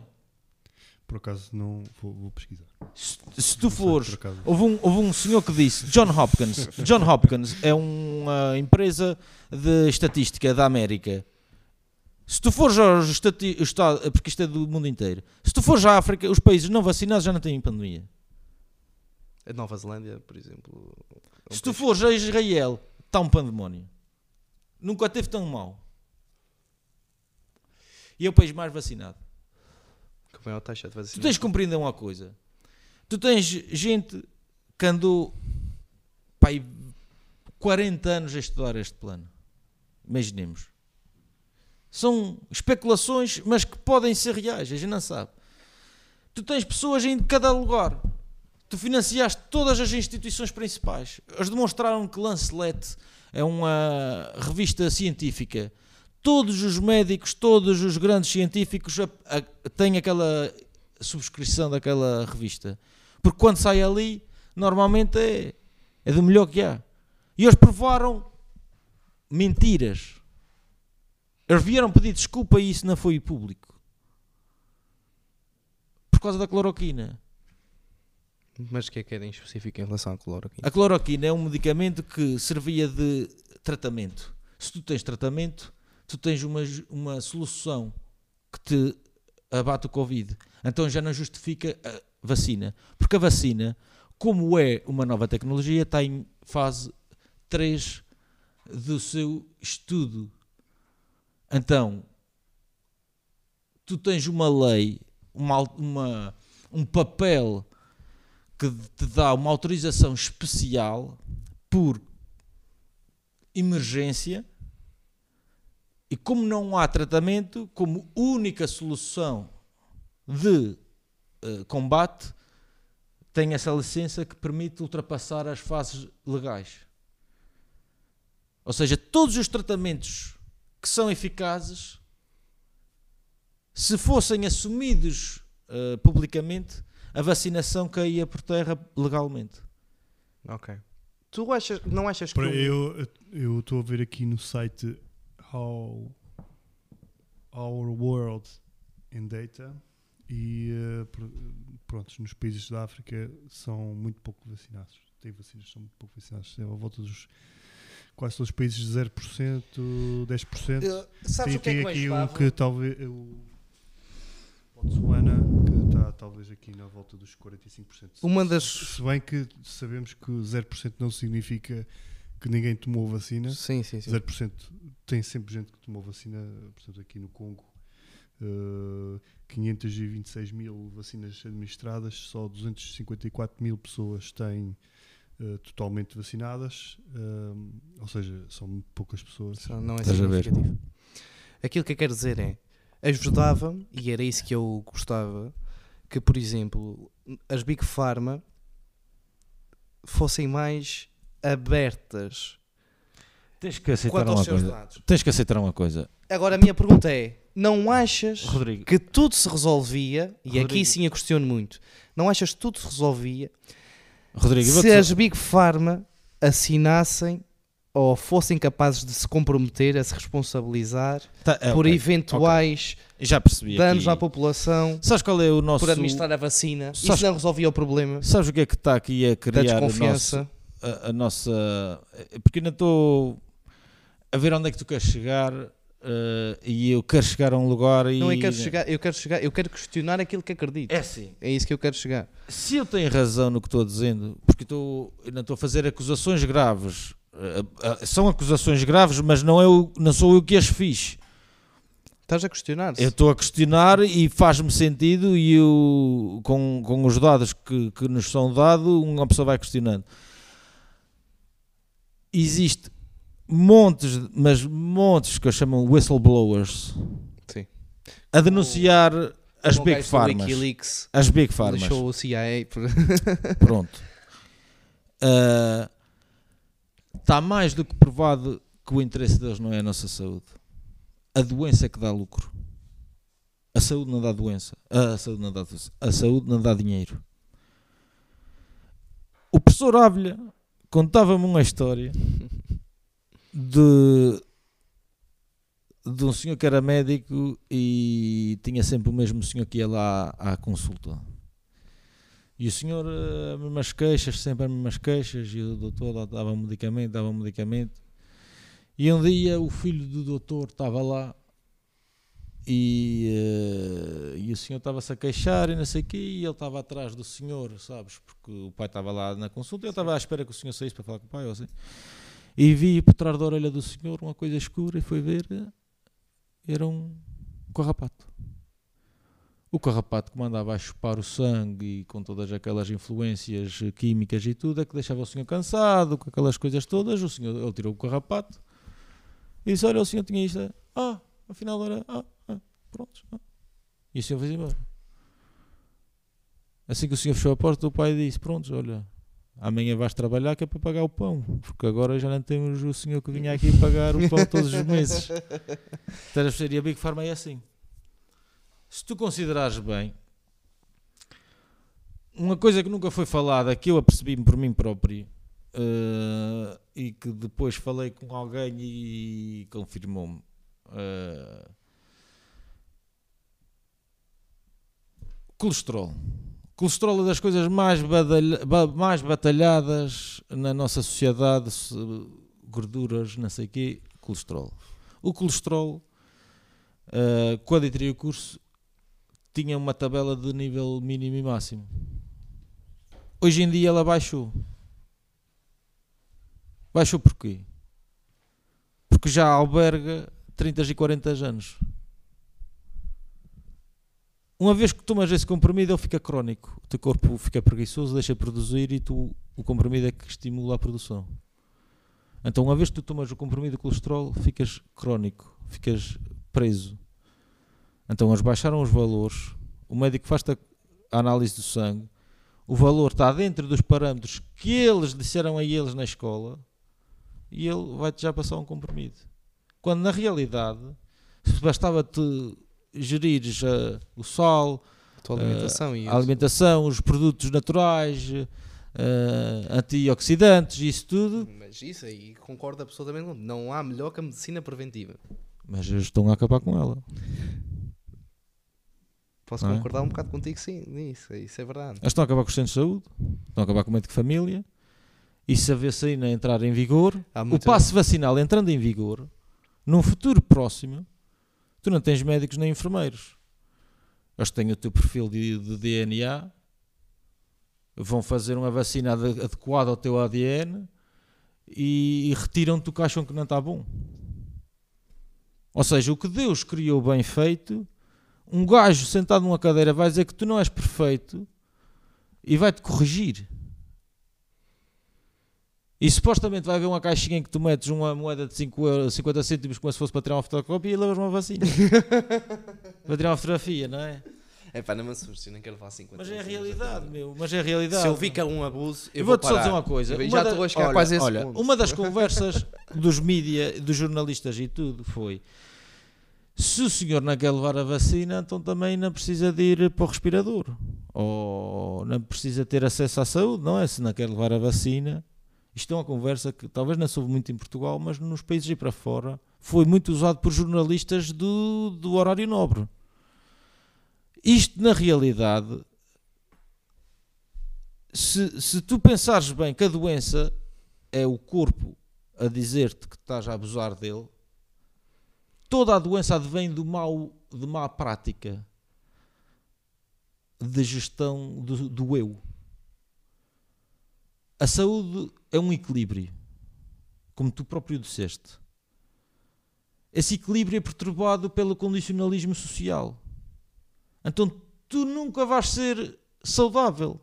Por acaso não vou, vou pesquisar. Se, se tu Não fores. Houve um, houve um senhor que disse, John Hopkins. John Hopkins é uma empresa de estatística da América. Se tu fores aos Estados, porque isto é do mundo inteiro, se tu fores à África, os países não vacinados já não têm pandemia. A Nova Zelândia, por exemplo. Se tu fores a Israel, está um pandemónio. Nunca teve tão mal. E é o país mais vacinado. Com maior taxa de Tu vacinação. tens que compreender uma coisa. Tu tens gente que andou pai, 40 anos a estudar este plano. Imaginemos. São especulações, mas que podem ser reais, a gente não sabe. Tu tens pessoas em cada lugar. Tu financiaste todas as instituições principais. Eles demonstraram que Lancelet é uma revista científica. Todos os médicos, todos os grandes científicos a- a- têm aquela subscrição daquela revista. Porque quando sai ali, normalmente é, é do melhor que há. E eles provaram mentiras. Eles vieram pedir desculpa e isso não foi público. Por causa da cloroquina. Mas o que é que era em específico em relação à cloroquina? A cloroquina é um medicamento que servia de tratamento. Se tu tens tratamento, tu tens uma, uma solução que te abate o Covid. Então já não justifica a vacina. Porque a vacina, como é uma nova tecnologia, está em fase 3 do seu estudo. Então, tu tens uma lei, uma, uma, um papel que te dá uma autorização especial por emergência e como não há tratamento, como única solução de eh, combate, tem essa licença que permite ultrapassar as fases legais. Ou seja, todos os tratamentos que são eficazes, se fossem assumidos eh, publicamente, a vacinação caía por terra legalmente. Ok. Tu achas, não achas que. Eu eu estou a ver aqui no site How Our World in Data e eh, pr- pronto, nos países da África são muito pouco vacinados. Têm vacinas, são muito pouco vacinados. É à volta dos quase todos os países 0%, 10%. Eh, sabes tem o que é tem que mais aqui um bava? que talvez o Botsuana está talvez aqui na volta dos 45%. Uma das- Se bem que sabemos que 0% não significa que ninguém tomou vacina. Sim, sim, sim. 0% tem sempre gente que tomou vacina, portanto, aqui no Congo. eh, 526 mil vacinas administradas, só 254 mil pessoas têm eh, totalmente vacinadas, eh, ou seja, são muito poucas pessoas. Só não é significativo. Aquilo que eu quero dizer é, ajudava-me, e era isso que eu gostava, que, por exemplo, as Big Pharma fossem mais abertas Tens que aceitar quanto uma seus coisa. dados. Tens que aceitar uma coisa. Agora, a minha pergunta é, não achas Rodrigo, que tudo se resolvia, e aqui Rodrigo. sim eu questiono muito, não achas que tudo se resolvia Rodrigo, se as Big Pharma assinassem ou fossem capazes de se comprometer a se responsabilizar Tá, é, por ok. eventuais percebi. danos aqui. à população Sabes qual é o nosso. por administrar a vacina. Sabes- Isso não resolvia o problema Sabes o que é que está aqui a da criar nosso, desconfiança. a, a nossa. Porque ainda estou a ver onde é que tu queres chegar eh, e eu quero chegar a um lugar e. Não eu quero chegar, eu quero chegar, eu quero questionar aquilo que acredito. É assim. É isso que eu quero chegar. Se eu tenho razão no que estou dizendo, porque estou, não estou a fazer acusações graves, são acusações graves, mas não, é o, não sou eu que as fiz. Estás a questionar-se. Eu estou a questionar e faz-me sentido, e eu, com, com os dados que, que nos são dados, uma pessoa vai questionando. Existe montes, mas montes que eu chamo whistleblowers Sim. a denunciar as o Big gajo do Pharmas. Wikileaks As Big Pharmas. deixou o CIA Pronto. Está mais do que provado que o interesse deles não é a nossa saúde. A doença é que dá lucro. A saúde não dá doença. A saúde não dá, doença. A saúde não dá dinheiro. O professor Ávila contava-me uma história de, de um senhor que era médico e tinha sempre o mesmo senhor que ia lá à consulta. E o senhor, eh, as mesmas queixas, sempre as mesmas queixas, e o doutor dava medicamento, dava medicamento. E um dia o filho do doutor estava lá e, uh, e o senhor estava-se a queixar e não sei o quê, e ele estava atrás do senhor, sabes? Porque o pai estava lá na consulta, eu estava à espera que o senhor saísse para falar com o pai, ou assim. E vi por trás da orelha do senhor uma coisa escura e foi ver, era um carrapato. O carrapato que mandava a chupar o sangue e com todas aquelas influências químicas e tudo, é que deixava o senhor cansado, com aquelas coisas todas. O senhor, ele tirou o carrapato e disse: Olha, o senhor tinha isto. Ah, afinal era. Ah, ah pronto. Ah. E o senhor fez embora. Assim que o senhor fechou a porta, o pai disse: Pronto, olha, amanhã vais trabalhar que é para pagar o pão, porque agora já não temos o senhor que vinha aqui pagar o pão todos os meses. Então, bem que forma é assim se tu considerares bem, uma coisa que nunca foi falada, que eu apercebi por mim próprio, uh, e que depois falei com alguém e confirmou-me. Uh, colesterol. Colesterol é das coisas mais, badalha, mais batalhadas na nossa sociedade, gorduras, não sei o quê, colesterol. O colesterol, uh, quando entrei o curso, tinha uma tabela de nível mínimo e máximo. Hoje em dia ela baixou. Baixou porquê? Porque já alberga 30 e 40 anos. Uma vez que tomas esse comprimido, ele fica crónico. O teu corpo fica preguiçoso, deixa de produzir e tu, o comprimido é que estimula a produção. Então, uma vez que tu tomas o comprimido de colesterol, ficas crónico, ficas preso. Então eles baixaram os valores, o médico faz a análise do sangue, o valor está dentro dos parâmetros que eles disseram a eles na escola e ele vai-te já passar um comprimido. Quando na realidade bastava-te gerir uh, o sal, a, alimentação, uh, a alimentação, os produtos naturais, uh, antioxidantes, isso tudo. Mas isso aí concordo absolutamente. Não há melhor que a medicina preventiva. Mas eles estão a acabar com ela. Posso é? concordar um bocado contigo, sim, nisso, isso é verdade. Eles estão a acabar com os centros de saúde, estão a acabar com o médico de família, e se a vacina entrar em vigor, o passe vacinal entrando em vigor, num futuro próximo, tu não tens médicos nem enfermeiros. Eles têm o teu perfil de, de DNA, vão fazer uma vacina adequada ao teu ADN e, e retiram-te o que acham que não está bom. Ou seja, o que Deus criou bem feito um gajo sentado numa cadeira vai dizer que tu não és perfeito e vai-te corrigir. E supostamente vai haver uma caixinha em que tu metes uma moeda de 5 euros, 50 cêntimos como se fosse para tirar uma fotocópia e levas uma vacina. para tirar uma fotografia, não é? É pá, não me assuste, eu nem quero falar 50 Mas é a realidade, meu. Mas é a realidade. Se eu vi que é um abuso, eu, eu vou-te só dizer uma coisa. Eu já estou a chegar olha, quase esse olha, ponto. Uma das conversas dos mídia, dos jornalistas e tudo foi se o senhor não quer levar a vacina, então também não precisa de ir para o respirador. Ou não precisa ter acesso à saúde, não é? Se não quer levar a vacina. Isto é uma conversa que talvez não soube muito em Portugal, mas nos países e para fora foi muito usado por jornalistas do, do horário nobre. Isto, na realidade, se, se tu pensares bem que a doença é o corpo a dizer-te que estás a abusar dele, Toda a doença advém do mal, de má prática de gestão do, do eu. A saúde é um equilíbrio, como tu próprio disseste. Esse equilíbrio é perturbado pelo condicionalismo social. Então tu nunca vais ser saudável.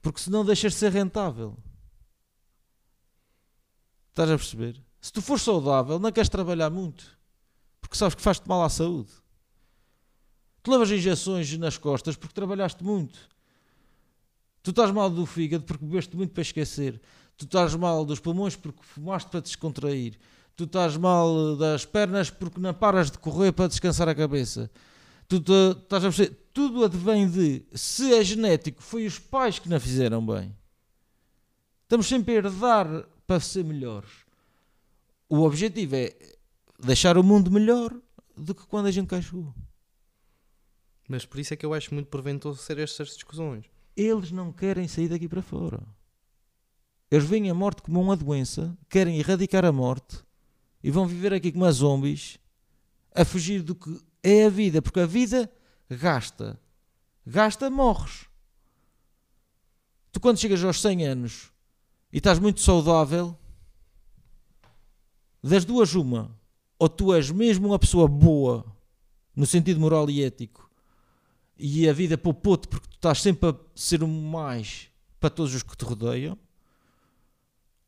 Porque senão deixas de ser rentável. Estás a perceber? Se tu for saudável, não queres trabalhar muito, porque sabes que faz-te mal à saúde. Tu levas injeções nas costas porque trabalhaste muito. Tu estás mal do fígado porque bebeste muito para esquecer. Tu estás mal dos pulmões porque fumaste para descontrair. Tu estás mal das pernas porque não paras de correr para descansar a cabeça. Tu estás a perceber? Tudo advém de se é genético, foi os pais que não fizeram bem. Estamos sempre a herdar para ser melhores. O objetivo é deixar o mundo melhor do que quando a gente cá chegou. Mas por isso é que eu acho muito preventoso ser estas discussões. Eles não querem sair daqui para fora. Eles veem a morte como uma doença, querem erradicar a morte e vão viver aqui como as zombies a fugir do que é a vida, porque a vida gasta. Gasta, morres. Tu, quando chegas aos 100 anos e estás muito saudável, das duas, uma. Ou tu és mesmo uma pessoa boa, no sentido moral e ético, e a vida poupou-te porque tu estás sempre a ser um mais para todos os que te rodeiam,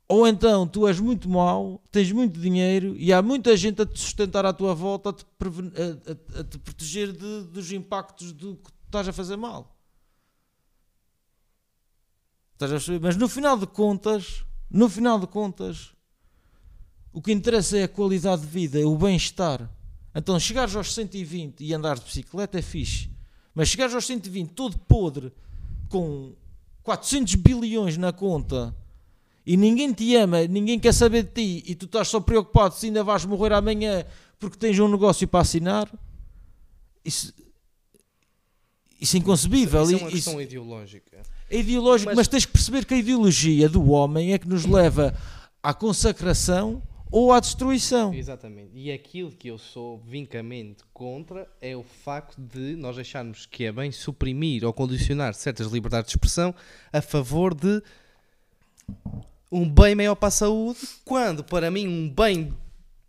ou então tu és muito mau, tens muito dinheiro e há muita gente a te sustentar à tua volta, a te, a, a, a te proteger de, dos impactos do que estás a fazer mal. Estás a perceber? Mas no final de contas, no final de contas, o que interessa é a qualidade de vida, é o bem-estar. Então, chegares aos 120 e andares de bicicleta é fixe. Mas chegares aos 120 todo podre, com 400 bilhões na conta e ninguém te ama, ninguém quer saber de ti e tu estás só preocupado se ainda vais morrer amanhã porque tens um negócio para assinar, isso, isso é inconcebível. Isso é uma Isso- questão ideológica. é ideológico, mas... Mas- tens que perceber que a ideologia do homem é que nos leva à consacração ou à destruição. Exatamente. E aquilo que eu sou vincamente contra é o facto de nós acharmos que é bem suprimir ou condicionar certas liberdades de expressão a favor de um bem maior para a saúde, quando para mim um bem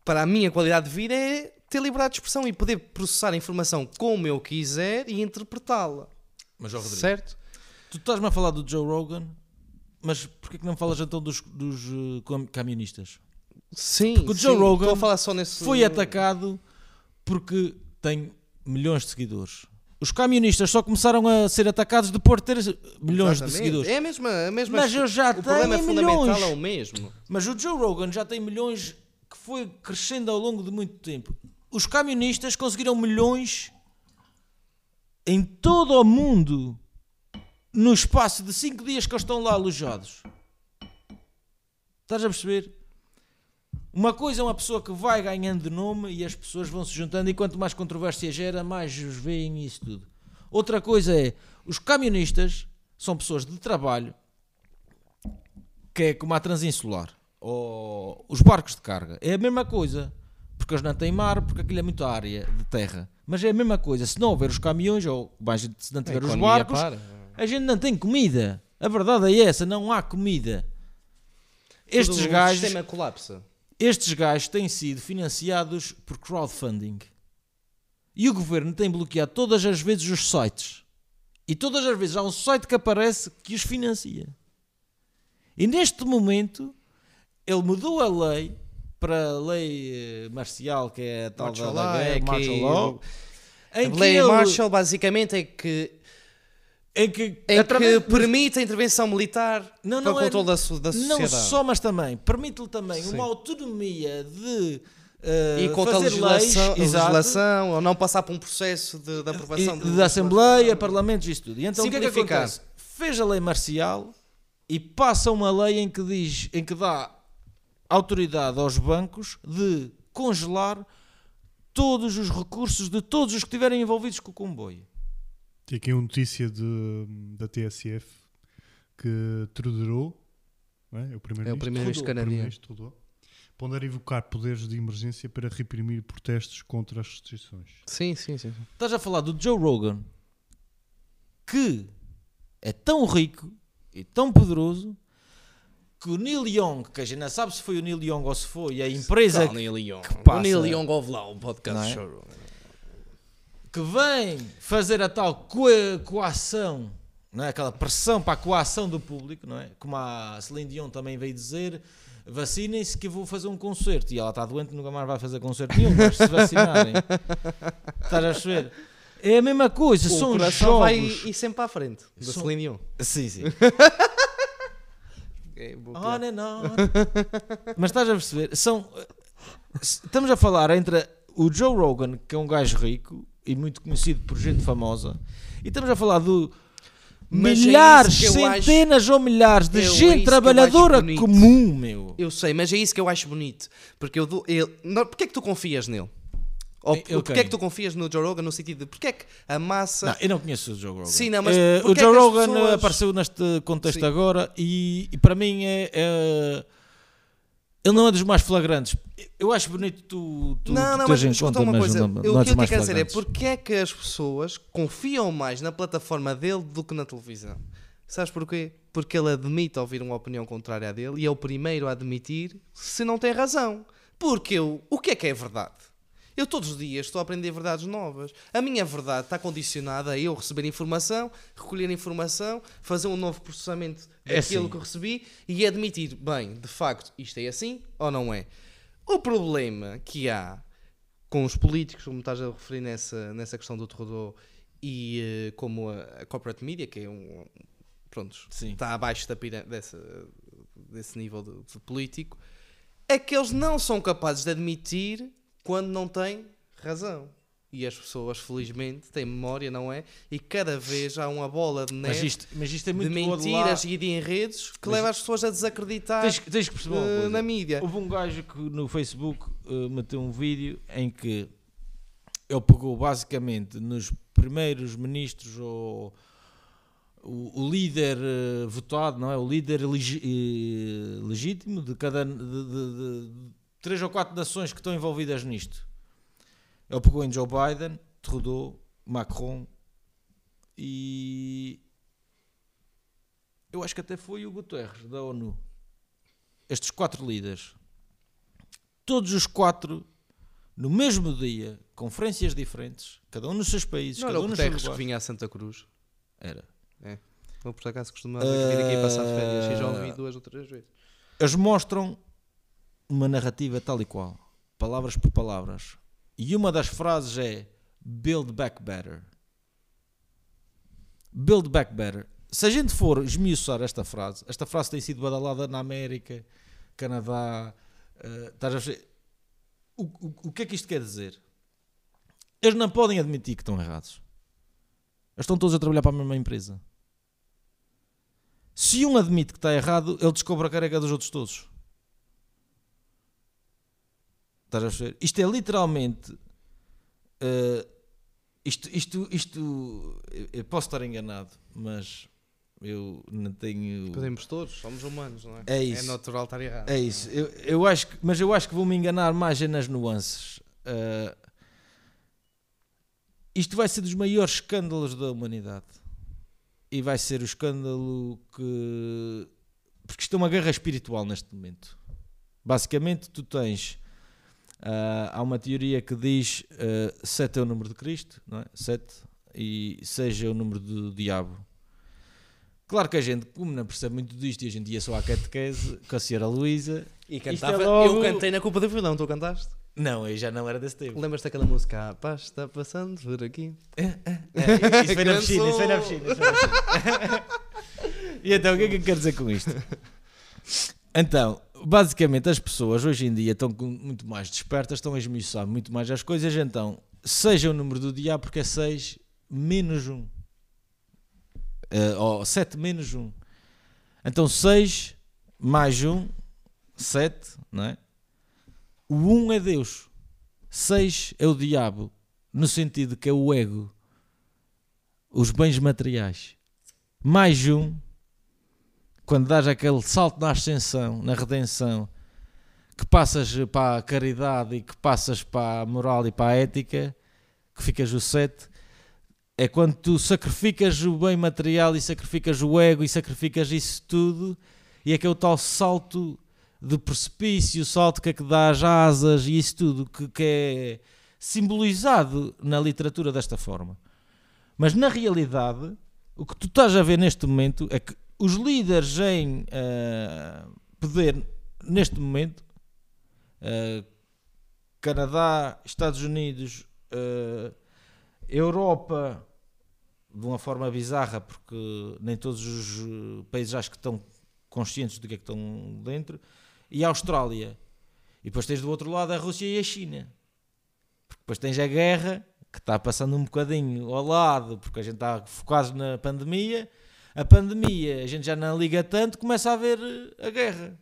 para a minha qualidade de vida é ter liberdade de expressão e poder processar a informação como eu quiser e interpretá-la. Mas, ó, Rodrigo, Certo? tu estás-me a falar do Joe Rogan, mas porquê que não falas então dos, dos cam- camionistas? Sim, Porque o Joe sim, Rogan estou a falar só nesse Foi atacado porque tem milhões de seguidores. Os camionistas só começaram a ser atacados depois de ter milhões de Exatamente. seguidores. É a mesma, a mesma Mas eu já o problema tenho fundamental é o mesmo. Mas o Joe Rogan já tem milhões que foi crescendo ao longo de muito tempo. Os camionistas conseguiram milhões em todo o mundo no espaço de 5 dias que eles estão lá alojados. Estás a perceber? Uma coisa é uma pessoa que vai ganhando de nome e as pessoas vão se juntando e quanto mais controvérsia gera, mais os veem e isso tudo. Outra coisa é, os camionistas são pessoas de trabalho que é como a transinsular ou os barcos de carga. É a mesma coisa, porque eles não têm mar, porque aquilo é muita área de terra. Mas é a mesma coisa, se não houver os caminhões ou mais se não tiver os barcos, para. a gente não tem comida. A verdade é essa, não há comida. Estes Todo o gajos, sistema colapsa. Estes gajos têm sido financiados por crowdfunding. E o governo tem bloqueado todas as vezes os sites. E todas as vezes há um site que aparece que os financia. E neste momento ele mudou a lei para a lei eh, marcial, que é a tal da, Martial da law, guerra, é law, em A lei ele- Marshall basicamente é que, em que, em através- que permite a intervenção militar Não, para não o é- controle da, so- da sociedade. Não só, mas também permite-lhe também Sim. uma autonomia de eh, e contra a legislação, leis, a legislação ou não passar por um processo de, de aprovação e- de- da Assembleia, Parlamentos, isso tudo. E então o que é que Simplificar. acontece? Fez a lei marcial e passa uma lei em que diz, em que dá autoridade aos bancos de congelar todos os recursos de todos os que estiverem envolvidos com o comboio. Tem aqui uma notícia de, da TSF que Trudeau, não é? É o É o primeiro-ministro. Trudeau, primeiro-ministro Trudeau, pondera invocar poderes de emergência para reprimir protestos contra as restrições. Sim, sim, sim. Estás a falar do Joe Rogan que é tão rico e tão poderoso que o Neil Young, que a gente não sabe se foi o Neil Young ou se foi a empresa Tal Neil Young. passa- O Neil Young of lá, um podcast é? show. Que vem fazer a tal coa- coação, não é? aquela pressão para a coação do público, não é? como a Celine Dion também veio dizer, vacinem-se que eu vou fazer um concerto. E ela está doente, nunca mais vai fazer concerto nenhum, mas se vacinarem. Estás a perceber? É a mesma coisa, O são coração jogos. vai ir sempre à frente. Da São- Celine Dion. Sim, sim. É, On and on. Mas estás a perceber? São, estamos a falar entre o Joe Rogan, que é um gajo rico e muito conhecido por gente famosa, e estamos a falar do, Mas é milhares, que eu acho- centenas ou milhares de É isso que gente eu trabalhadora comum, meu. Eu sei, mas é isso que eu acho bonito. Porque eu dou. Ele, não, porque é que tu confias nele? Ou Eu- eu porque é que tu confias no Joe Rogan no sentido de porque é que a massa. Não, eu não conheço o Joe Rogan. Sim, não, mas Eh, o é Joe as Rogan pessoas- apareceu neste contexto Sim. agora e, e para mim é, é- Ele não é dos mais flagrantes. Eu acho bonito tu, tu, não, tu não, mas escuta conta, uma coisa. não, não é o que eu mais quero dizer é porque é que as pessoas confiam mais na plataforma dele do que na televisão? Sabes porquê? Porque ele admite ouvir uma opinião contrária à dele e é o primeiro a admitir se não tem razão. Porque eu, o que é que é verdade? Eu todos os dias estou a aprender verdades novas. A minha verdade está condicionada a eu receber informação, recolher informação, fazer um novo processamento É daquilo assim. que eu recebi e admitir, bem, de facto, isto é assim ou não é. O problema que há com os políticos, como estás a referir nessa, nessa questão do Trudeau, e eh, como a, a corporate media, que é um. Pronto, Sim. está abaixo da pira- dessa, desse nível de, de político, é que eles não são capazes de admitir quando não têm razão. E as pessoas, felizmente, têm memória, não é? E cada vez há uma bola de Mas neve isto, mas isto é de mentiras e de enredos que Mas leva as pessoas a desacreditar Tens, tens que perceber coisa. na mídia. Houve um gajo que no Facebook eh, meteu um vídeo em que ele pegou basicamente nos primeiros ministros ou o, o líder eh, votado, não é? O líder eh, legítimo de cada de- de- de três ou quatro nações que estão envolvidas nisto. Ele pegou em Joe Biden, Trudeau, Macron e eu acho que até foi o Guterres da ONU estes quatro líderes, todos os quatro, no mesmo dia, conferências diferentes, cada um nos seus países, Não cada um nos seus Guterres que vinha a Santa Cruz. Era. Eu por acaso costumava vir aqui passar férias e já Ah. ouvi duas ou três vezes. Eles mostram uma narrativa tal e qual, palavras por palavras. E uma das frases é Build Back Better. Build Back Better. Se a gente for esmiuçar esta frase, esta frase tem sido badalada na América, Canadá, perceber? o, o, o que é que isto quer dizer? Eles não podem admitir que estão errados. Eles estão todos a trabalhar para a mesma empresa. Se um admite que está errado, ele descobre a careca dos outros todos. Estás a perceber? Isto é literalmente. eh, isto, isto, isto. eu- posso estar enganado, mas eu não tenho. Podemos todos, somos humanos, não é? É isso. É natural estar errado. É isso. Eu, eu acho que, mas eu acho que vou me enganar mais é nas nuances. Eh, isto vai ser dos maiores escândalos da humanidade. E vai ser o escândalo que. Porque isto é uma guerra espiritual neste momento. Basicamente, tu tens. Ah, há uma teoria que diz uh, 7 é o número de Cristo, não é? 7 e 6 é o número do diabo. Claro que a gente, como não percebe muito disto, e a gente ia só à catequese com a senhora Luísa. E é cantava, logo- eu cantei na culpa do vilão, tu cantaste? Não, eu já não era desse tempo. Lembras-te daquela música? A paz está passando por aqui. É, isso foi na piscina, isso foi na piscina. Isso foi na piscina. e então, o que é que eu quero dizer com isto? Então, basicamente, as pessoas hoje em dia estão muito mais despertas, estão a esmiuçar muito mais as coisas. Então, seja o número do diabo, porque é 6 menos 1. ou 7 menos 1. Então, 6 mais 1, 7, não é? O 1 é Deus. 6 é o diabo, no sentido que é o ego, os bens materiais. Mais um, quando dás aquele salto na ascensão, na redenção, que passas para a caridade e que passas para a moral e para a ética, que ficas o 7, é quando tu sacrificas o bem material e sacrificas o ego e sacrificas isso tudo, e é que é o tal salto de precipício, o salto que é que dá as asas e isso tudo que, que é simbolizado na literatura desta forma. Mas na realidade, o que tu estás a ver neste momento é que os líderes em eh, poder neste momento, eh, Canadá, Estados Unidos, eh, Europa, de uma forma bizarra, porque nem todos os países acho que estão conscientes do que é que estão dentro, e a Austrália. E depois tens do outro lado a Rússia e a China. Porque depois tens a guerra, que está passando um bocadinho ao lado, porque a gente está focado na pandemia, A pandemia, a gente já não liga tanto, começa a haver eh, a guerra.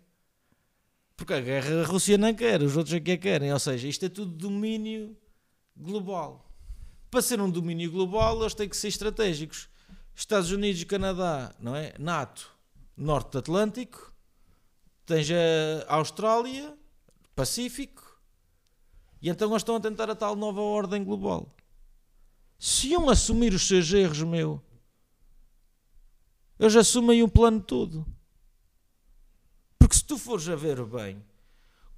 Porque a guerra a Rússia não quer, os outros é que a querem. Ou seja, isto é tudo domínio global. Para ser um domínio global, eles têm que ser estratégicos. Estados Unidos e Canadá, não é? NATO, Norte Atlântico, tens a Austrália, Pacífico, e então eles estão a tentar a tal nova ordem global. Se iam assumir os seus erros, meu, eles assumem o plano todo. Porque se tu fores a ver bem,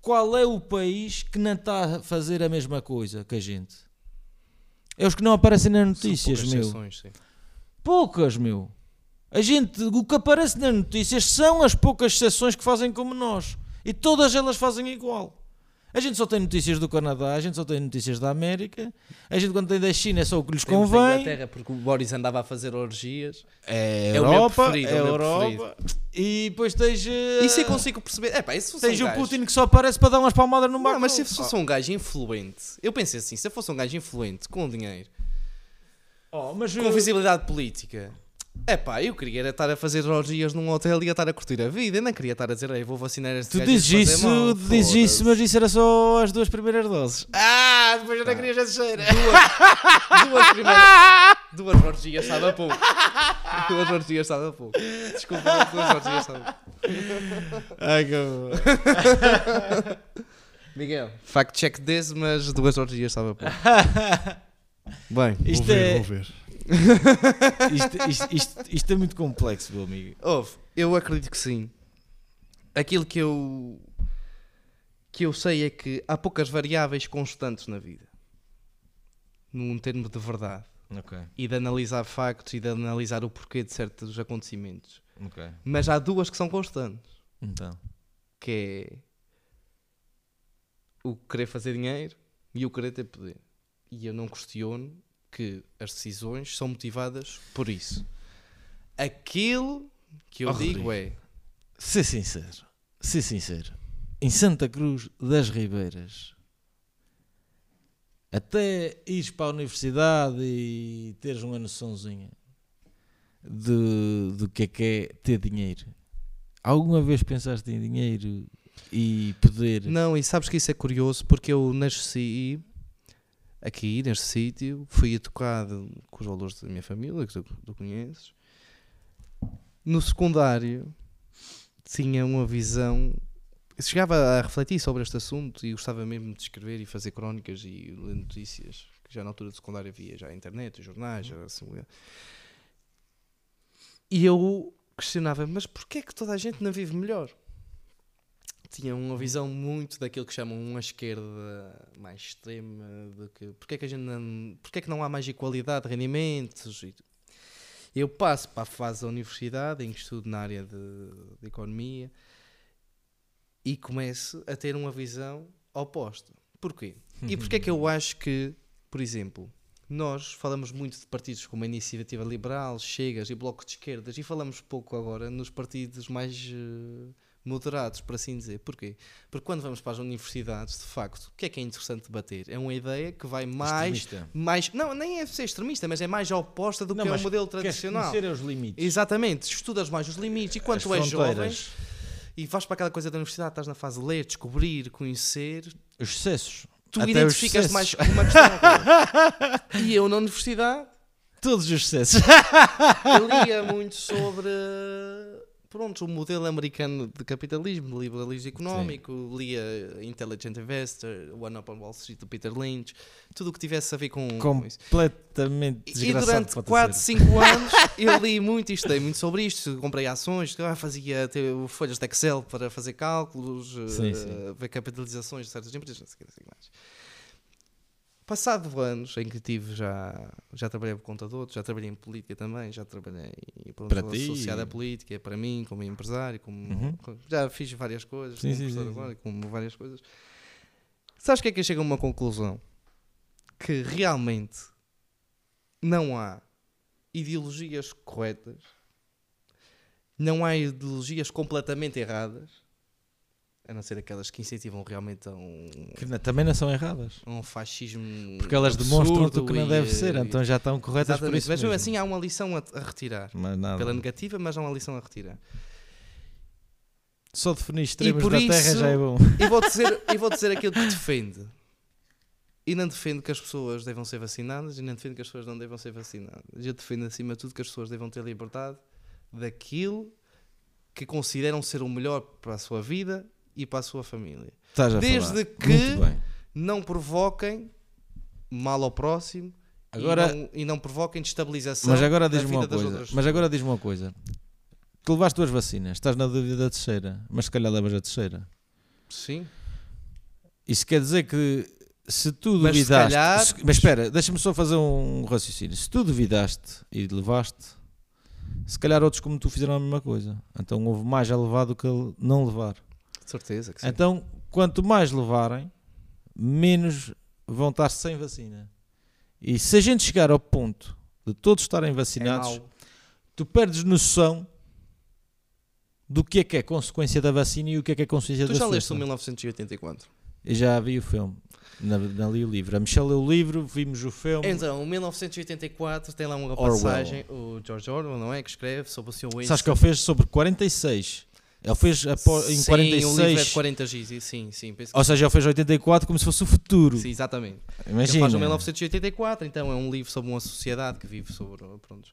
qual é o país que não está a fazer a mesma coisa que a gente? É os que não aparecem nas notícias, poucas meu. exceções, sim. Poucas, meu. A gente, o que aparece nas notícias são as poucas exceções que fazem como nós. E todas elas fazem igual. A gente só tem notícias do Canadá, a gente só tem notícias da América. A gente, quando tem da China, é só o que lhes Temos da convém. Inglaterra porque o Boris andava a fazer orgias. É É o meu Europa, preferido, é é o meu Europa. E depois tens. eh, Isso eu consigo perceber. É pá, isso Tens um o Putin que só aparece para dar umas palmadas no Não, barco. mas se fosse um gajo influente, eu pensei assim: se eu fosse um gajo influente com dinheiro, Oh, com eu- visibilidade política, é pá, eu queria estar a fazer orgias num hotel e a estar a curtir a vida. Eu não queria estar a dizer, ei, vou vacinar este Tu gajo dizes isso, mal." dizes isso, mas isso era só as duas primeiras doses. Ah, depois já não Ah. querias a terceira. Duas, duas primeiras. Duas orgias sabe a pouco. Duas orgias sabe a pouco. Desculpa, mas duas orgias sabe a pouco. Ai, que Miguel, fact check desse, mas duas orgias sabe a pouco. Bem, Vou Isto ver, é, vou ver. isto, isto, isto, isto é muito complexo, meu amigo. Houve, eu acredito que sim. Aquilo que eu que eu sei é que há poucas variáveis constantes na vida. Num termo de verdade. Ok, E de analisar factos e de analisar o porquê de certos acontecimentos. ok. Mas há duas que são constantes. Então, Que é o querer fazer dinheiro e o querer ter poder. E eu não questiono que as decisões são motivadas por isso. Aquilo que eu Oh, digo Rodrigo. é ser sincero, ser sincero. Em Santa Cruz das Ribeiras, até ires para a universidade e teres uma noçãozinha de, do que é que é ter dinheiro. Alguma vez pensaste em dinheiro e poder? Não, e sabes que isso é curioso porque eu nasci aqui, neste sítio, fui educado com os valores da minha família, que tu, tu conheces. No secundário tinha uma visão. Chegava a refletir sobre este assunto e gostava mesmo de escrever e fazer crónicas e ler notícias. Que já na altura do secundário havia já a internet, os jornais, já assim, E eu questionava, mas porquê é que toda a gente não vive melhor? Tinha uma visão muito daquilo que chamam uma esquerda mais extrema, de que porque é que a gente não, porque é que não há mais igualdade de rendimentos. E eu passo para a fase da universidade em que estudo na área de, de economia e começo a ter uma visão oposta. Porquê? E porquê é que eu acho que, por exemplo, nós falamos muito de partidos como a Iniciativa Liberal, Chegas e Bloco de Esquerdas e falamos pouco agora nos partidos mais eh, moderados, por assim dizer. Porquê? Porque quando vamos para as universidades, de facto, o que é que é interessante debater? É uma ideia que vai mais. Extremista. mais não, nem é ser extremista, mas é mais oposta do Não, que é o modelo tradicional. conhecer os limites. Exatamente, estudas mais os limites e quando és jovem e vais para aquela coisa da universidade, estás na fase de ler, descobrir, conhecer, os excessos. tu Até identificas mais com uma questão. e eu na universidade Todos os excessos. eu lia muito sobre pronto, o modelo americano de capitalismo, de liberalismo económico, lia Intelligent Investor, One Up on Wall Street do Peter Lynch, tudo o que tivesse a ver com, com isso. Completamente E durante pode 4, ser. 5 anos eu li muito e estudei muito sobre isto. Comprei ações, ah, fazia folhas de Excel para fazer cálculos, Sim, sim. ver capitalizações de certas empresas, não sei o que mais. Passado anos em que tive já, já trabalhei como contador, já trabalhei em política também, já trabalhei pronto, Para ti? associado à política, para mim, como empresário, como, Uhum. já fiz várias coisas, Sim, como sim, sim, agora, como várias coisas. Sabes que é que eu chego a uma conclusão? Que realmente não há ideologias corretas, não há ideologias completamente erradas. A não ser aquelas que incentivam realmente a um, Que também não são erradas. um fascismo. Porque elas absurdo demonstram-te o que não e, deve ser, eh, então já estão corretas por isso Mas mesmo assim há uma lição a, a retirar. Pela negativa, mas há uma lição a retirar. Só definir extremos da Terra isso- já é bom. E vou dizer, e vou dizer aquilo que defende. E não defendo que as pessoas devam ser vacinadas e não defendo que as pessoas não devam ser vacinadas. Eu defendo acima de tudo que as pessoas devam ter liberdade daquilo que consideram ser o melhor para a sua vida e para a sua família. Estás a Desde falar. que-. Não provoquem mal ao próximo Agora- e, não, e não provoquem destabilização Mas agora diz-me uma coisa. Mas agora diz-me uma coisa. Tu levaste duas vacinas, estás na dúvida da terceira, mas se calhar levas a terceira. Sim. Isso quer dizer que se tu Mas duvidaste. calhar- se- mas espera, deixa-me só fazer um raciocínio. Se tu duvidaste e levaste, se calhar outros como tu fizeram a mesma coisa. Então houve mais a levar do que a não levar. Certeza que sim. Então, quanto mais levarem, menos vão estar sem vacina. E se a gente chegar ao ponto de todos estarem é vacinados, mau. tu perdes noção do que é que é consequência da vacina e o que é que é consequência Tu da já leste o doença. 1984? Eu já vi o filme, na, na li o livro. A Michelle leu o livro, vimos o filme. Então, 1984 tem lá uma Orwell. passagem, o George Orwell, não é? Que escreve sobre o Sr. Winston. Sabes que ele fez sobre 46. Ele fez após, em sim, 46. o livro é de 40 giz, sim, sim. Que Ou seja, ele fez 84 como se fosse o futuro. sim, exatamente. Ele Imagina. faz o 1984, então é um livro sobre uma sociedade que vive sobre. Pronto,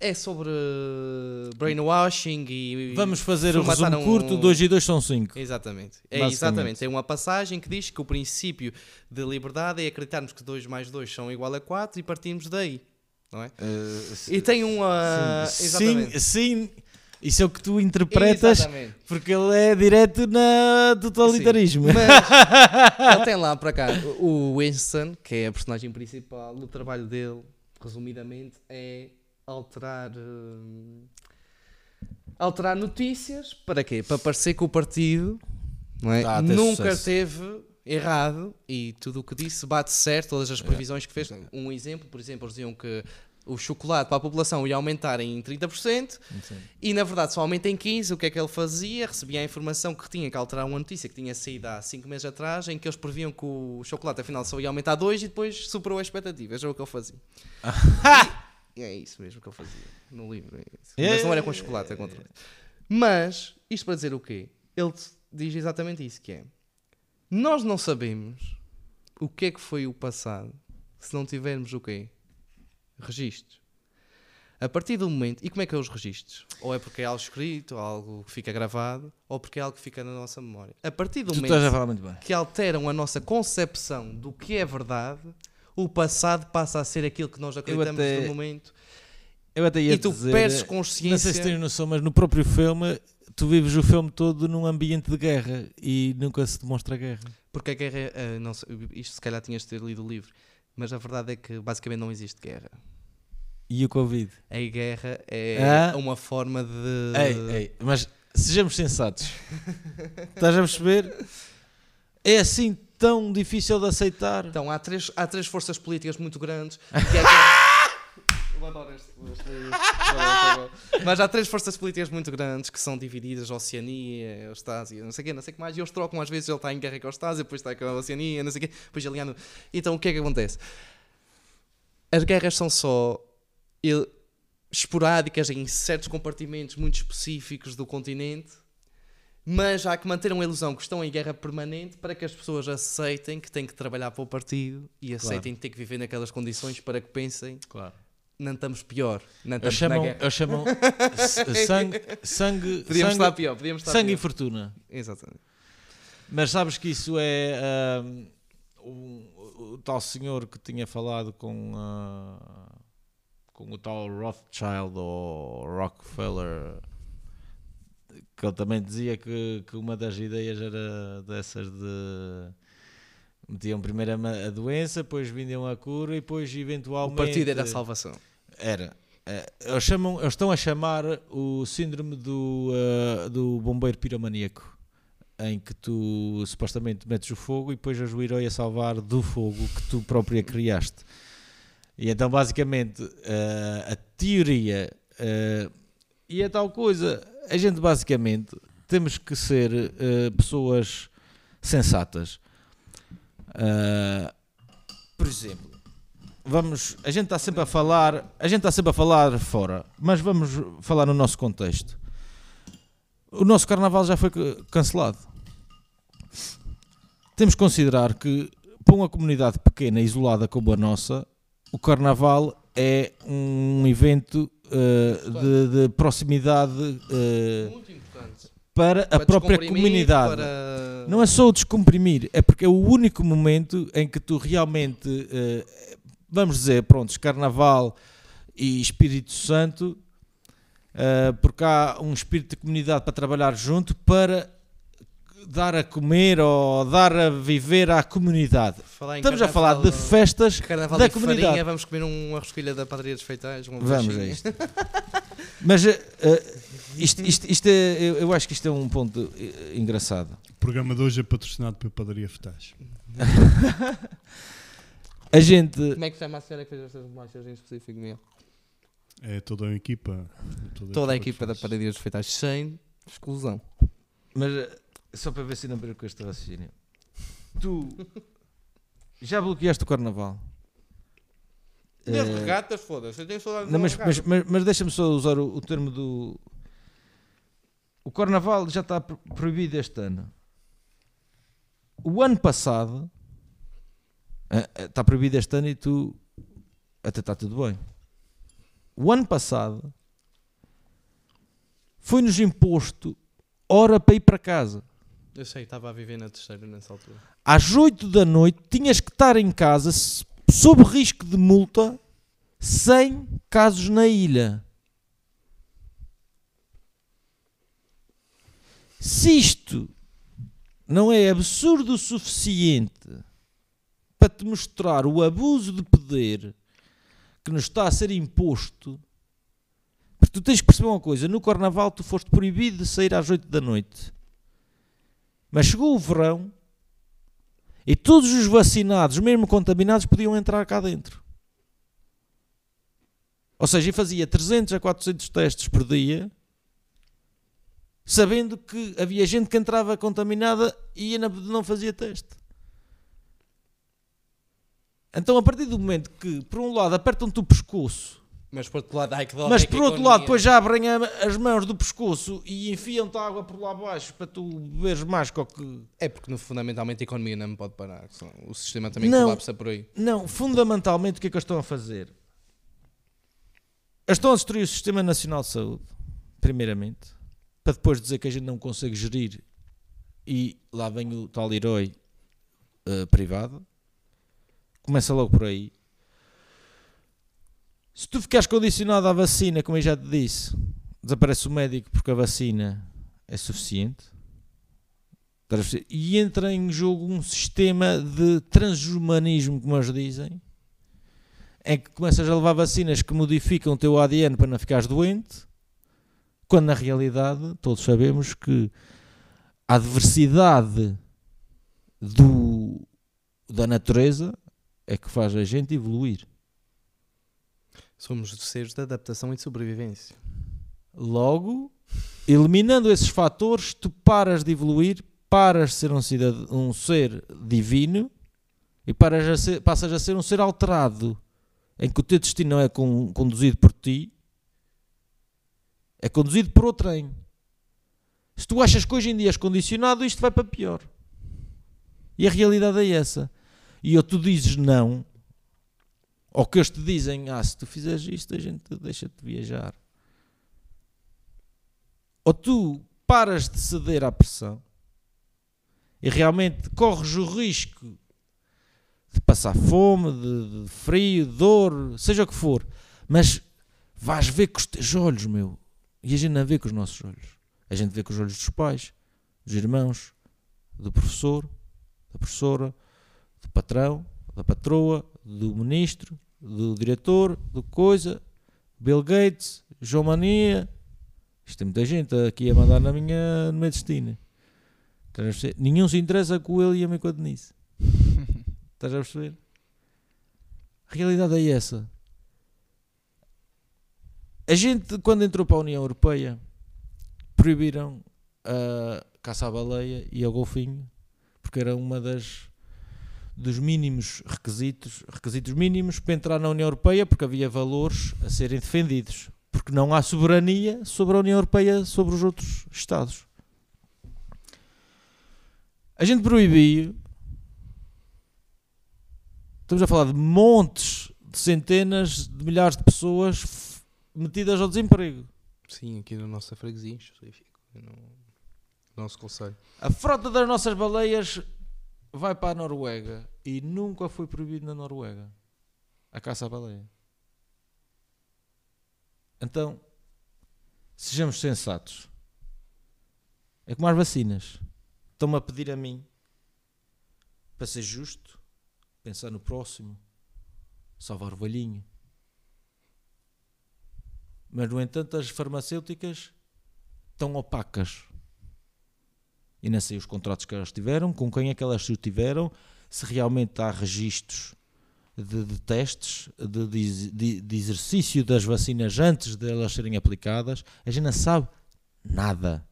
é sobre uh, brainwashing e. Vamos fazer o resumo um- curto: 2 e 2 são 5. Exatamente. É exatamente. Tem uma passagem que diz que o princípio de liberdade é acreditarmos que 2 mais 2 são igual a 4 e partirmos daí. Não é? E tem uma. sim, exatamente. sim, isso é o que tu interpretas, Exatamente. porque ele é direto na totalitarismo. Mas ele tem lá para cá o Winston, que é a personagem principal. O trabalho dele, resumidamente, é alterar. hum, alterar notícias para quê? Para parecer que o partido não é? Ter nunca sucesso. teve errado e tudo o que disse bate certo, todas as previsões que fez. Um exemplo, por exemplo, eles diziam que o chocolate para a população ia aumentar em 30%. E na verdade só aumenta em 15, o que é que ele fazia? Recebia a informação que tinha que alterar uma notícia que tinha saído há 5 meses atrás, em que eles previam que o chocolate afinal só ia aumentar 2 e depois superou as expectativas. É o que ele fazia. e é isso mesmo que ele fazia no livro. É isso. Mas não era com chocolate, é coisa. Mas, isto para dizer o quê? Ele diz exatamente isso, que é nós não sabemos o que é que foi o passado se não tivermos o quê? Registros. A partir do momento. E como é que é os registros? Ou é porque é algo escrito, ou algo que fica gravado, ou porque é algo que fica na nossa memória. A partir do Tu momento que alteram a nossa concepção do que é verdade, o passado passa a ser aquilo que nós acreditamos até- no momento. Eu até ia E tu dizer, perdes Não sei consciência. se tens noção, mas no próprio filme tu vives o filme todo num ambiente de guerra e nunca se demonstra guerra. Porque a guerra. é- ah, não sei, isto se calhar tinhas de ter lido o livro. Mas a verdade é que basicamente não existe guerra. E o Covid? A guerra é Ah. uma forma de. Ei, ei, mas sejamos sensatos. Estás a perceber? É assim tão difícil de aceitar. Então, há três, há três forças políticas muito grandes. que é Eu adoro este- este livro. Mas há três forças políticas muito grandes que são divididas: a Oceania, a Eustásia, não sei o quê, não sei o que mais. E eles trocam, às vezes ele está em guerra com a Eustásia, depois está com a Oceania, não sei o quê, depois ele anda. Então, o que é que acontece? As guerras são só esporádicas em certos compartimentos muito específicos do continente. Mas há que manter uma ilusão que estão em guerra permanente para que as pessoas aceitem que têm que trabalhar para o partido e aceitem ter que viver naquelas condições para que pensem Claro. Não estamos pior, não estamos na chamam, guerra. eles chamam sangue, sangue, Podíamos sangue, estar pior, podíamos estar sangue e pior. fortuna. Exatamente. Mas sabes que isso é ahm, o, o tal senhor que tinha falado com, ah, com o tal Rothschild ou Rockefeller, que ele também dizia que, que uma das ideias era dessas de metiam primeiro a, a doença, depois vendiam a cura e depois O eventualmente partido era a salvação. era. Eh, Eles, chamam, eles estão a chamar o síndrome do, eh, do bombeiro piromaníaco, em que tu supostamente metes o fogo e depois és o herói a salvar do fogo que tu própria criaste. E então, basicamente, eh, a teoria eh, e a tal coisa, a gente basicamente temos que ser uh, pessoas sensatas. Uh, por exemplo, vamos, a gente está sempre a falar, a gente está sempre a falar fora, mas vamos falar no nosso contexto. O nosso carnaval já foi cancelado. Temos que considerar que para uma comunidade pequena, isolada como a nossa, o carnaval é um evento uh, de, de, proximidade uh, para, para, a própria comunidade. Para... Não é só o descomprimir, é porque é o único momento em que tu realmente, uh, vamos dizer, pronto, Carnaval e Espírito Santo, porque há um espírito de comunidade para trabalhar junto para dar a comer ou dar a viver à comunidade. Estamos a falar de festas carnaval da comunidade. Farinha, vamos comer uma rosquilha da padaria dos feitais. Vamos a isto. Mas uh, isto, isto, isto é, eu, eu, acho que isto é um ponto uh, engraçado. O programa de hoje é patrocinado pela padaria Feitais. a gente... Como é que chama a senhora que fez estas bolachas em específico, meu? É toda a equipa. Toda, toda a equipa da padaria dos feitais, sem exclusão. Mas só para ver se não perco este raciocínio. Tu já bloqueaste o carnaval? Nas uh, regatas, foda-se. Eu tenho saudades não, mas, mas, mas, mas deixa-me só usar o, o, termo do. O carnaval já está proibido este ano. O ano passado. Uh, está proibido este ano e tu. Até está tudo bem. O ano passado. Foi-nos imposto hora para ir para casa. Eu sei, estava a viver na terceira nessa altura. Às 8 da noite tinhas que estar em casa sob risco de multa, sem casos na ilha. Se isto não é absurdo o suficiente para te mostrar o abuso de poder que nos está a ser imposto, porque tu tens que perceber uma coisa: no Carnaval tu foste proibido de sair às 8 da noite. Mas chegou o verão e todos os vacinados, mesmo contaminados, podiam entrar cá dentro. Ou seja, fazia 300 a 400 testes por dia, sabendo que havia gente que entrava contaminada e não fazia teste. Então, a partir do momento que, por um lado, apertam-te o pescoço mas por outro lado, ai, que dó, Mas por outro lado, depois já abrem a, as mãos do pescoço e enfiam-te água por lá abaixo para tu beberes mais que. É porque no, fundamentalmente a economia não pode parar. O sistema também não, colapsa por aí. Não, fundamentalmente o que é que eles estão a fazer? Eles estão a destruir o Sistema Nacional de Saúde, primeiramente, para depois dizer que a gente não consegue gerir e lá vem o tal herói uh, privado. Começa logo por aí. Se tu ficares condicionado à vacina, como eu já te disse, desaparece o médico porque a vacina é suficiente. E entra em jogo um sistema de transhumanismo, como eles dizem, em que começas a levar vacinas que modificam o teu ADN para não ficares doente, quando na realidade todos sabemos que a diversidade do, da natureza é que faz a gente evoluir. Somos seres de adaptação e de sobrevivência. Logo, eliminando esses fatores, tu paras de evoluir, paras de ser um, cidad um ser divino e paras a ser, passas a ser um ser alterado, em que o teu destino não é con conduzido por ti, é conduzido por outrem. Se tu achas que hoje em dia és condicionado, isto vai para pior. E a realidade é essa. E ou tu dizes não, ou que eles te dizem, ah, se tu fizeres isto, a gente deixa-te viajar. Ou tu paras de ceder à pressão e realmente corres o risco de passar fome, de, de frio, dor, seja o que for, mas vais ver com os teus olhos, meu. E a gente não vê com os nossos olhos. A gente vê com os olhos dos pais, dos irmãos, do professor, da professora, do patrão, da patroa, do ministro, do diretor, do coisa, Bill Gates, João Mania. Isto tem muita gente aqui a mandar na minha, no meu destino. Nenhum se interessa com ele e a mim com a Denise. Estás a perceber? A realidade é essa. A gente, quando entrou para a União Europeia, proibiram a caça à baleia e ao golfinho, porque era uma das dos mínimos requisitos, requisitos mínimos para entrar na União Europeia, porque havia valores a serem defendidos, porque não há soberania sobre a União Europeia sobre os outros Estados. A gente proibiu. Estamos a falar de montes, de centenas de milhares de pessoas metidas ao desemprego. Sim, aqui na nossa freguesia, no nosso conselho. A frota das nossas baleias vai para a Noruega e nunca foi proibido na Noruega a caça à baleia. Então, sejamos sensatos. É como as vacinas. Estão-me a pedir a mim para ser justo, pensar no próximo, salvar o velhinho. Mas, no entanto, as farmacêuticas estão opacas. E não sei os contratos que elas tiveram, com quem é que elas o tiveram, se realmente há registros de, de testes, de, de, de, exercício das vacinas antes de elas serem aplicadas. A gente não sabe nada.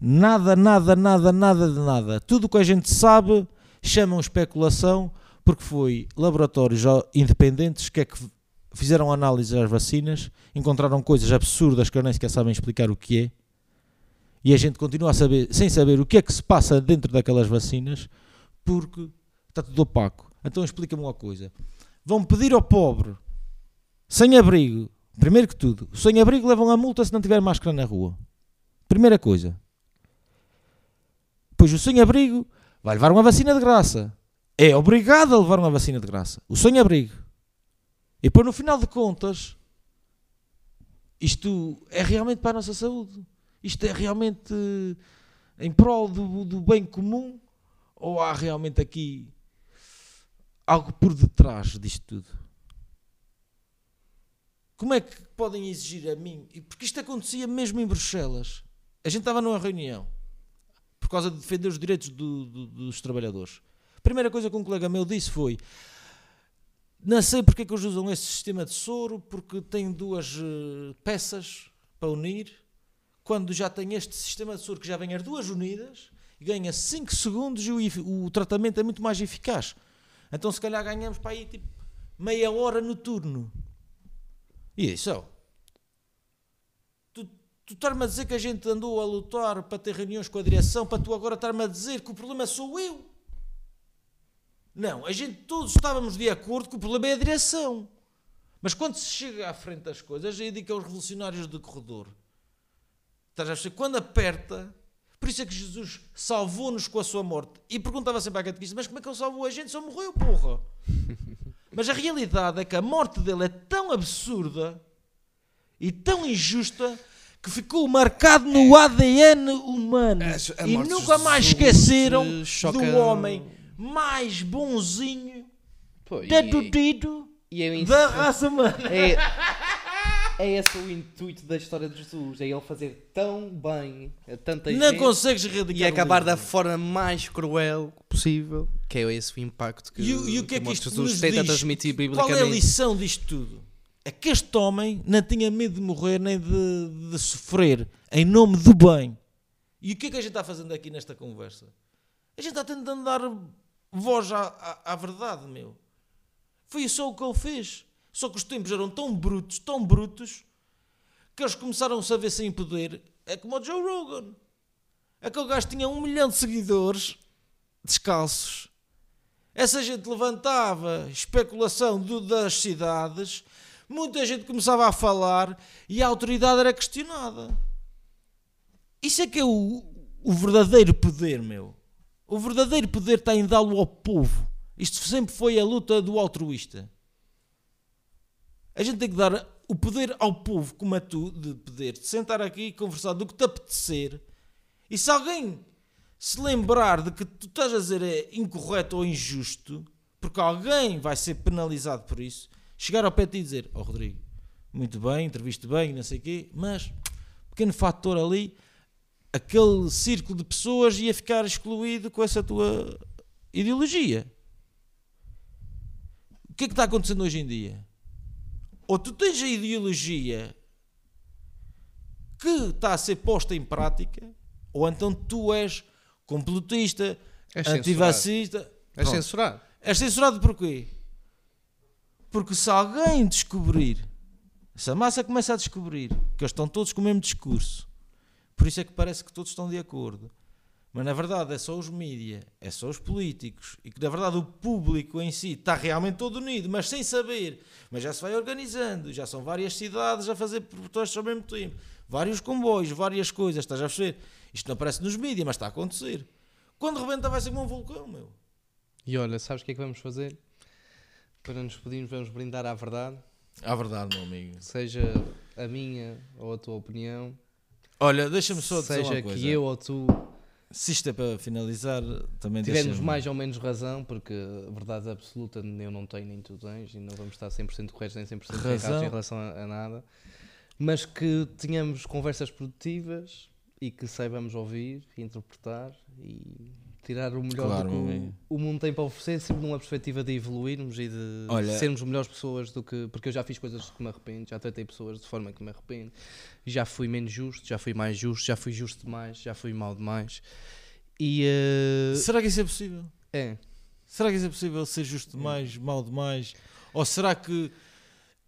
Nada, nada, nada, nada de nada. Tudo o que a gente sabe chamam especulação porque foi laboratórios independentes que é que fizeram análise das vacinas, encontraram coisas absurdas que eu nem sequer sabem explicar o que é, e a gente continua a saber, sem saber o que é que se passa dentro daquelas vacinas, porque está tudo opaco. Então explica-me uma coisa. Vão pedir ao pobre, sem abrigo, primeiro que tudo, sem abrigo levam a multa se não tiver máscara na rua. Primeira coisa. Pois o sem-abrigo vai levar uma vacina de graça. É obrigado a levar uma vacina de graça. O sem-abrigo. E depois, no final de contas, isto é realmente para a nossa saúde. Isto é realmente em prol do, do bem comum? Ou há realmente aqui algo por detrás disto tudo? Como é que podem exigir a mim? Porque isto acontecia mesmo em Bruxelas. A gente estava numa reunião por causa de defender os direitos do, do, dos trabalhadores. A primeira coisa que um colega meu disse foi: Não sei porque é que eles usam esse sistema de soro, porque tem duas uh, peças para unir, quando já tem este sistema de soro que já vem as duas unidas, ganha 5 segundos e o, o, tratamento é muito mais eficaz. Então, se calhar, ganhamos para aí tipo meia hora no turno. E isso, tu estás-me a dizer que a gente andou a lutar para ter reuniões com a direção, para tu agora estar-me a dizer que o problema sou eu. Não, a gente todos estávamos de acordo que o problema é a direção. Mas quando se chega à frente das coisas, aí digo aos revolucionários do corredor. Estás a ver? Quando aperta, por isso é que Jesus salvou-nos com a sua morte. E perguntava sempre à catequista, mas como é que ele salvou a gente? Só morreu, porra. mas a realidade é que a morte dele é tão absurda e tão injusta que ficou marcado no ADN humano a e nunca mais esqueceram do homem mais bonzinho Pô, dedudido e, e é da raça humana. É, é esse o intuito da história de Jesus, é ele fazer tão bem a tanta Não gente consegues e acabar da forma mais cruel possível, que é esse o impacto que, e, e o que, é que isto Jesus tenta transmitir biblicamente. Qual é a lição disto tudo? é que este homem não tinha medo de morrer nem de, de sofrer em nome do bem. E o que é que a gente está fazendo aqui nesta conversa? A gente está tentando dar voz à, à, à verdade, meu. Foi só o que ele fez. Só que os tempos eram tão brutos, tão brutos, que eles começaram-se a ver sem poder. É como o Joe Rogan. Aquele gajo tinha um milhão de seguidores descalços. Essa gente levantava especulação do, das cidades muita gente começava a falar e a autoridade era questionada. Isso é que é o, o verdadeiro poder, meu. O verdadeiro poder está em dá-lo ao povo. Isto sempre foi a luta do altruísta. A gente tem que dar o poder ao povo, como a tu, de poder de sentar aqui e conversar do que te apetecer. E se alguém se lembrar de que tu estás a dizer é incorreto ou injusto, porque alguém vai ser penalizado por isso, chegar ao pé de ti e dizer: Ó oh, Rodrigo, muito bem, entreviste bem, não sei o quê, mas pequeno fator ali, aquele círculo de pessoas ia ficar excluído com essa tua ideologia. O que é que está acontecendo hoje em dia? Ou tu tens a ideologia que está a ser posta em prática, ou então tu és complotista, És antivacista. És Pronto. censurado. És censurado porquê? Porque se alguém descobrir, se a massa começa a descobrir que eles estão todos com o mesmo discurso, por isso é que parece que todos estão de acordo. Mas na verdade é só os mídia, é só os políticos, e que na verdade o público em si está realmente todo unido, mas sem saber. Mas já se vai organizando, já são várias cidades a fazer protestos ao mesmo tempo, vários comboios, várias coisas, estás a perceber? Isto não aparece nos mídias, mas está a acontecer. Quando rebenta vai ser como um vulcão, meu. E olha, sabes o que é que vamos fazer? Para nos pedirmos, vamos brindar à verdade, À verdade, meu amigo. seja a minha ou a tua opinião, Olha, deixa-me só dizer seja uma coisa. que eu ou tu Se isto é para finalizar, também deixa-me- mais ou menos razão, porque a verdade absoluta eu não tenho nem tu tens, e não vamos estar 100% corretos nem 100% errados em relação a, a nada, mas que tenhamos conversas produtivas e que saibamos ouvir, interpretar e tirar o melhor Claro, do que o, amigo. o mundo tem para oferecer, sempre numa perspectiva de evoluirmos e de Olha- sermos melhores pessoas do que. Porque eu já fiz coisas que me arrependo, já tratei pessoas de forma que me arrependo, já fui menos justo, já fui mais justo, já fui justo demais, já fui mal demais. E eh, Será que isso é possível? é. Será que isso é possível ser justo demais, mal demais? Ou será que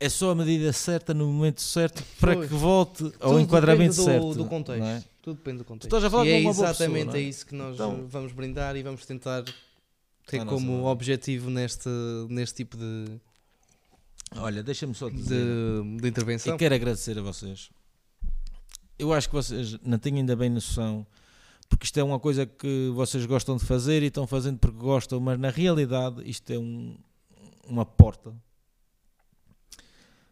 é só a medida certa no momento certo para Foi. que volte ao Tudo enquadramento do, certo? do contexto. Tudo depende do contexto. estás a falar e com é uma boa exatamente pessoa, é? é isso que nós Então- vamos brindar e vamos tentar ter nossa como ordem. objetivo neste, neste tipo de, Olha, deixa-me só dizer. de, de intervenção. Eu quero agradecer a vocês. Eu acho que vocês não têm ainda bem noção, porque isto é uma coisa que vocês gostam de fazer e estão fazendo porque gostam, mas na realidade isto é um- uma porta.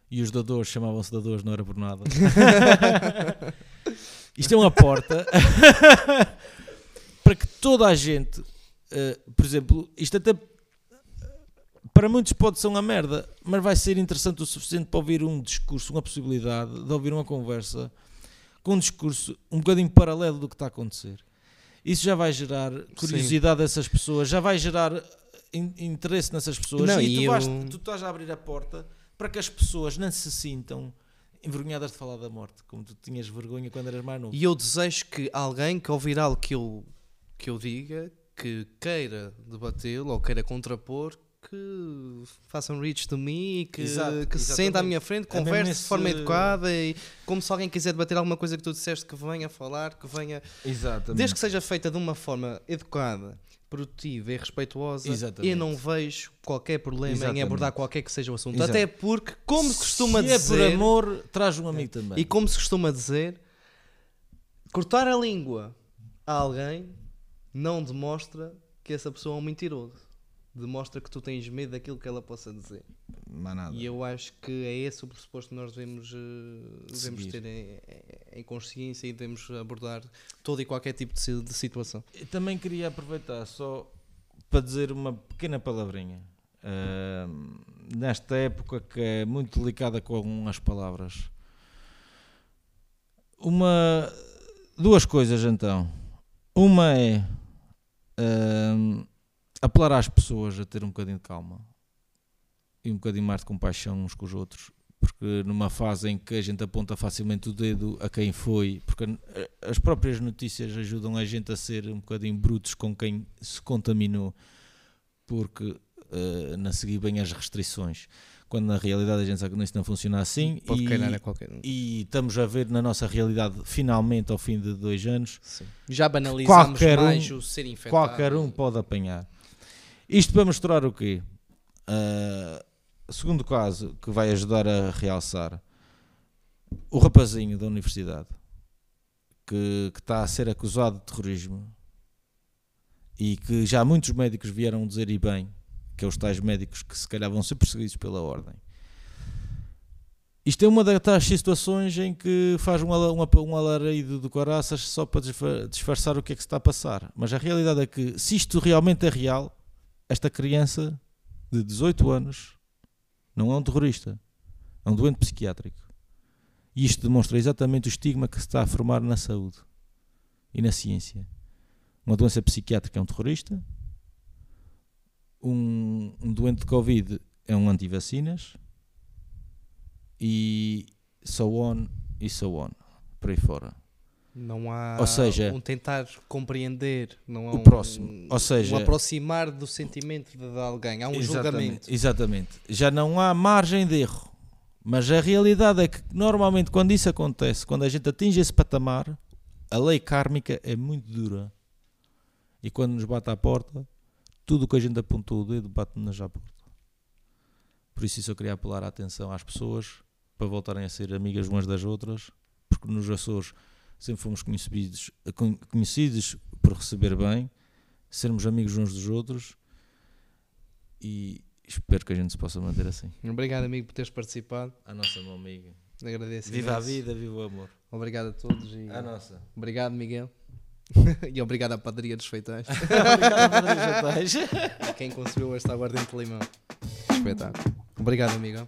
E os dadores chamavam-se dadores, não era por nada. isto é uma porta para que toda a gente, eh, por exemplo, isto até para muitos pode ser uma merda, mas vai ser interessante o suficiente para ouvir um discurso, uma possibilidade de ouvir uma conversa com um discurso um bocadinho paralelo do que está a acontecer. Isso já vai gerar curiosidade dessas pessoas, já vai gerar in- interesse nessas pessoas Não, e, e tu, eu- vais- tu estás a abrir a porta para que as pessoas não se sintam envergonhadas de falar da morte, como tu tinhas vergonha quando eras mais novo. E eu desejo que alguém que ouvir algo que eu, que eu diga, que queira debatê-lo ou queira contrapor, que faça um reach to me, que, Exato, que se sente à minha frente, É converse de forma educada e como se alguém quiser debater alguma coisa que tu disseste, que venha falar, que venha. Exatamente. Desde que seja feita de uma forma educada, produtiva e respeituosa, Exatamente. eu não vejo qualquer problema em Exatamente. abordar qualquer que seja o assunto. Exato. Até porque, como se costuma Se dizer. é por amor, traz um amigo também. E como se costuma dizer, cortar a língua a alguém não demonstra que essa pessoa é um mentiroso. Demonstra que tu tens medo daquilo que ela possa dizer. Mais nada. E eu acho que é esse o pressuposto que nós devemos, eh, devemos ter em, em consciência e devemos abordar todo e qualquer tipo de, de situação. Eu também queria aproveitar só para dizer uma pequena palavrinha. Ahm, nesta época que é muito delicada com as palavras. Uma, duas coisas então. Uma é ahm, apelar às pessoas a ter um bocadinho de calma e um bocadinho mais de compaixão uns com os outros. Porque numa fase em que a gente aponta facilmente o dedo a quem foi, porque eh, as próprias notícias ajudam a gente a ser um bocadinho brutos com quem se contaminou, porque eh, não seguir bem as restrições. Quando na realidade a gente sabe que isso não funciona assim. Pode e, qualquer e estamos a ver na nossa realidade, finalmente, ao fim de dois anos, Sim. Já banalizamos Qualquer um- mais o ser infectado. qualquer um pode apanhar. Isto para mostrar o quê? Ah, segundo caso, que vai ajudar a realçar, o rapazinho da universidade que, que está a ser acusado de terrorismo e que já muitos médicos vieram dizer e bem, que é os tais médicos que se calhar vão ser perseguidos pela ordem. Isto é uma das situações em que faz um, ala- um alarido do caraças só para disfa- disfarçar o que é que se está a passar. Mas a realidade é que, se isto realmente é real, esta criança de 18 anos não é um terrorista, é um doente psiquiátrico. E isto demonstra exatamente o estigma que se está a formar na saúde e na ciência. Uma doença psiquiátrica é um terrorista, um, um doente de Covid é um anti-vacinas e so on e so on. por aí fora. Não há Ou seja- um tentar compreender, não há O um, próximo. Ou seja- um aproximar do sentimento de, alguém. Há um julgamento. Exatamente. Já não há margem de erro. Mas a realidade é que normalmente quando isso acontece, quando a gente atinge esse patamar, a lei kármica é muito dura. E quando nos bate à porta, tudo o que a gente apontou o dedo bate-nos à porta. Por isso, isso eu queria apelar a atenção às pessoas para voltarem a ser amigas umas das outras, porque nos Açores sempre fomos conhecidos, con- conhecidos por receber bem, sermos amigos uns dos outros e espero que a gente se possa manter assim. Obrigado, amigo, por teres participado. A nossa mão amiga. Agradeço. Viva a imenso. vida, viva o amor. Obrigado a todos. E... A nossa. Obrigado, Miguel. e obrigado à padaria dos feitais. Obrigado, Padre Jatais. a quem construiu esta aguardente de limão. Espetáculo. Obrigado, amigo.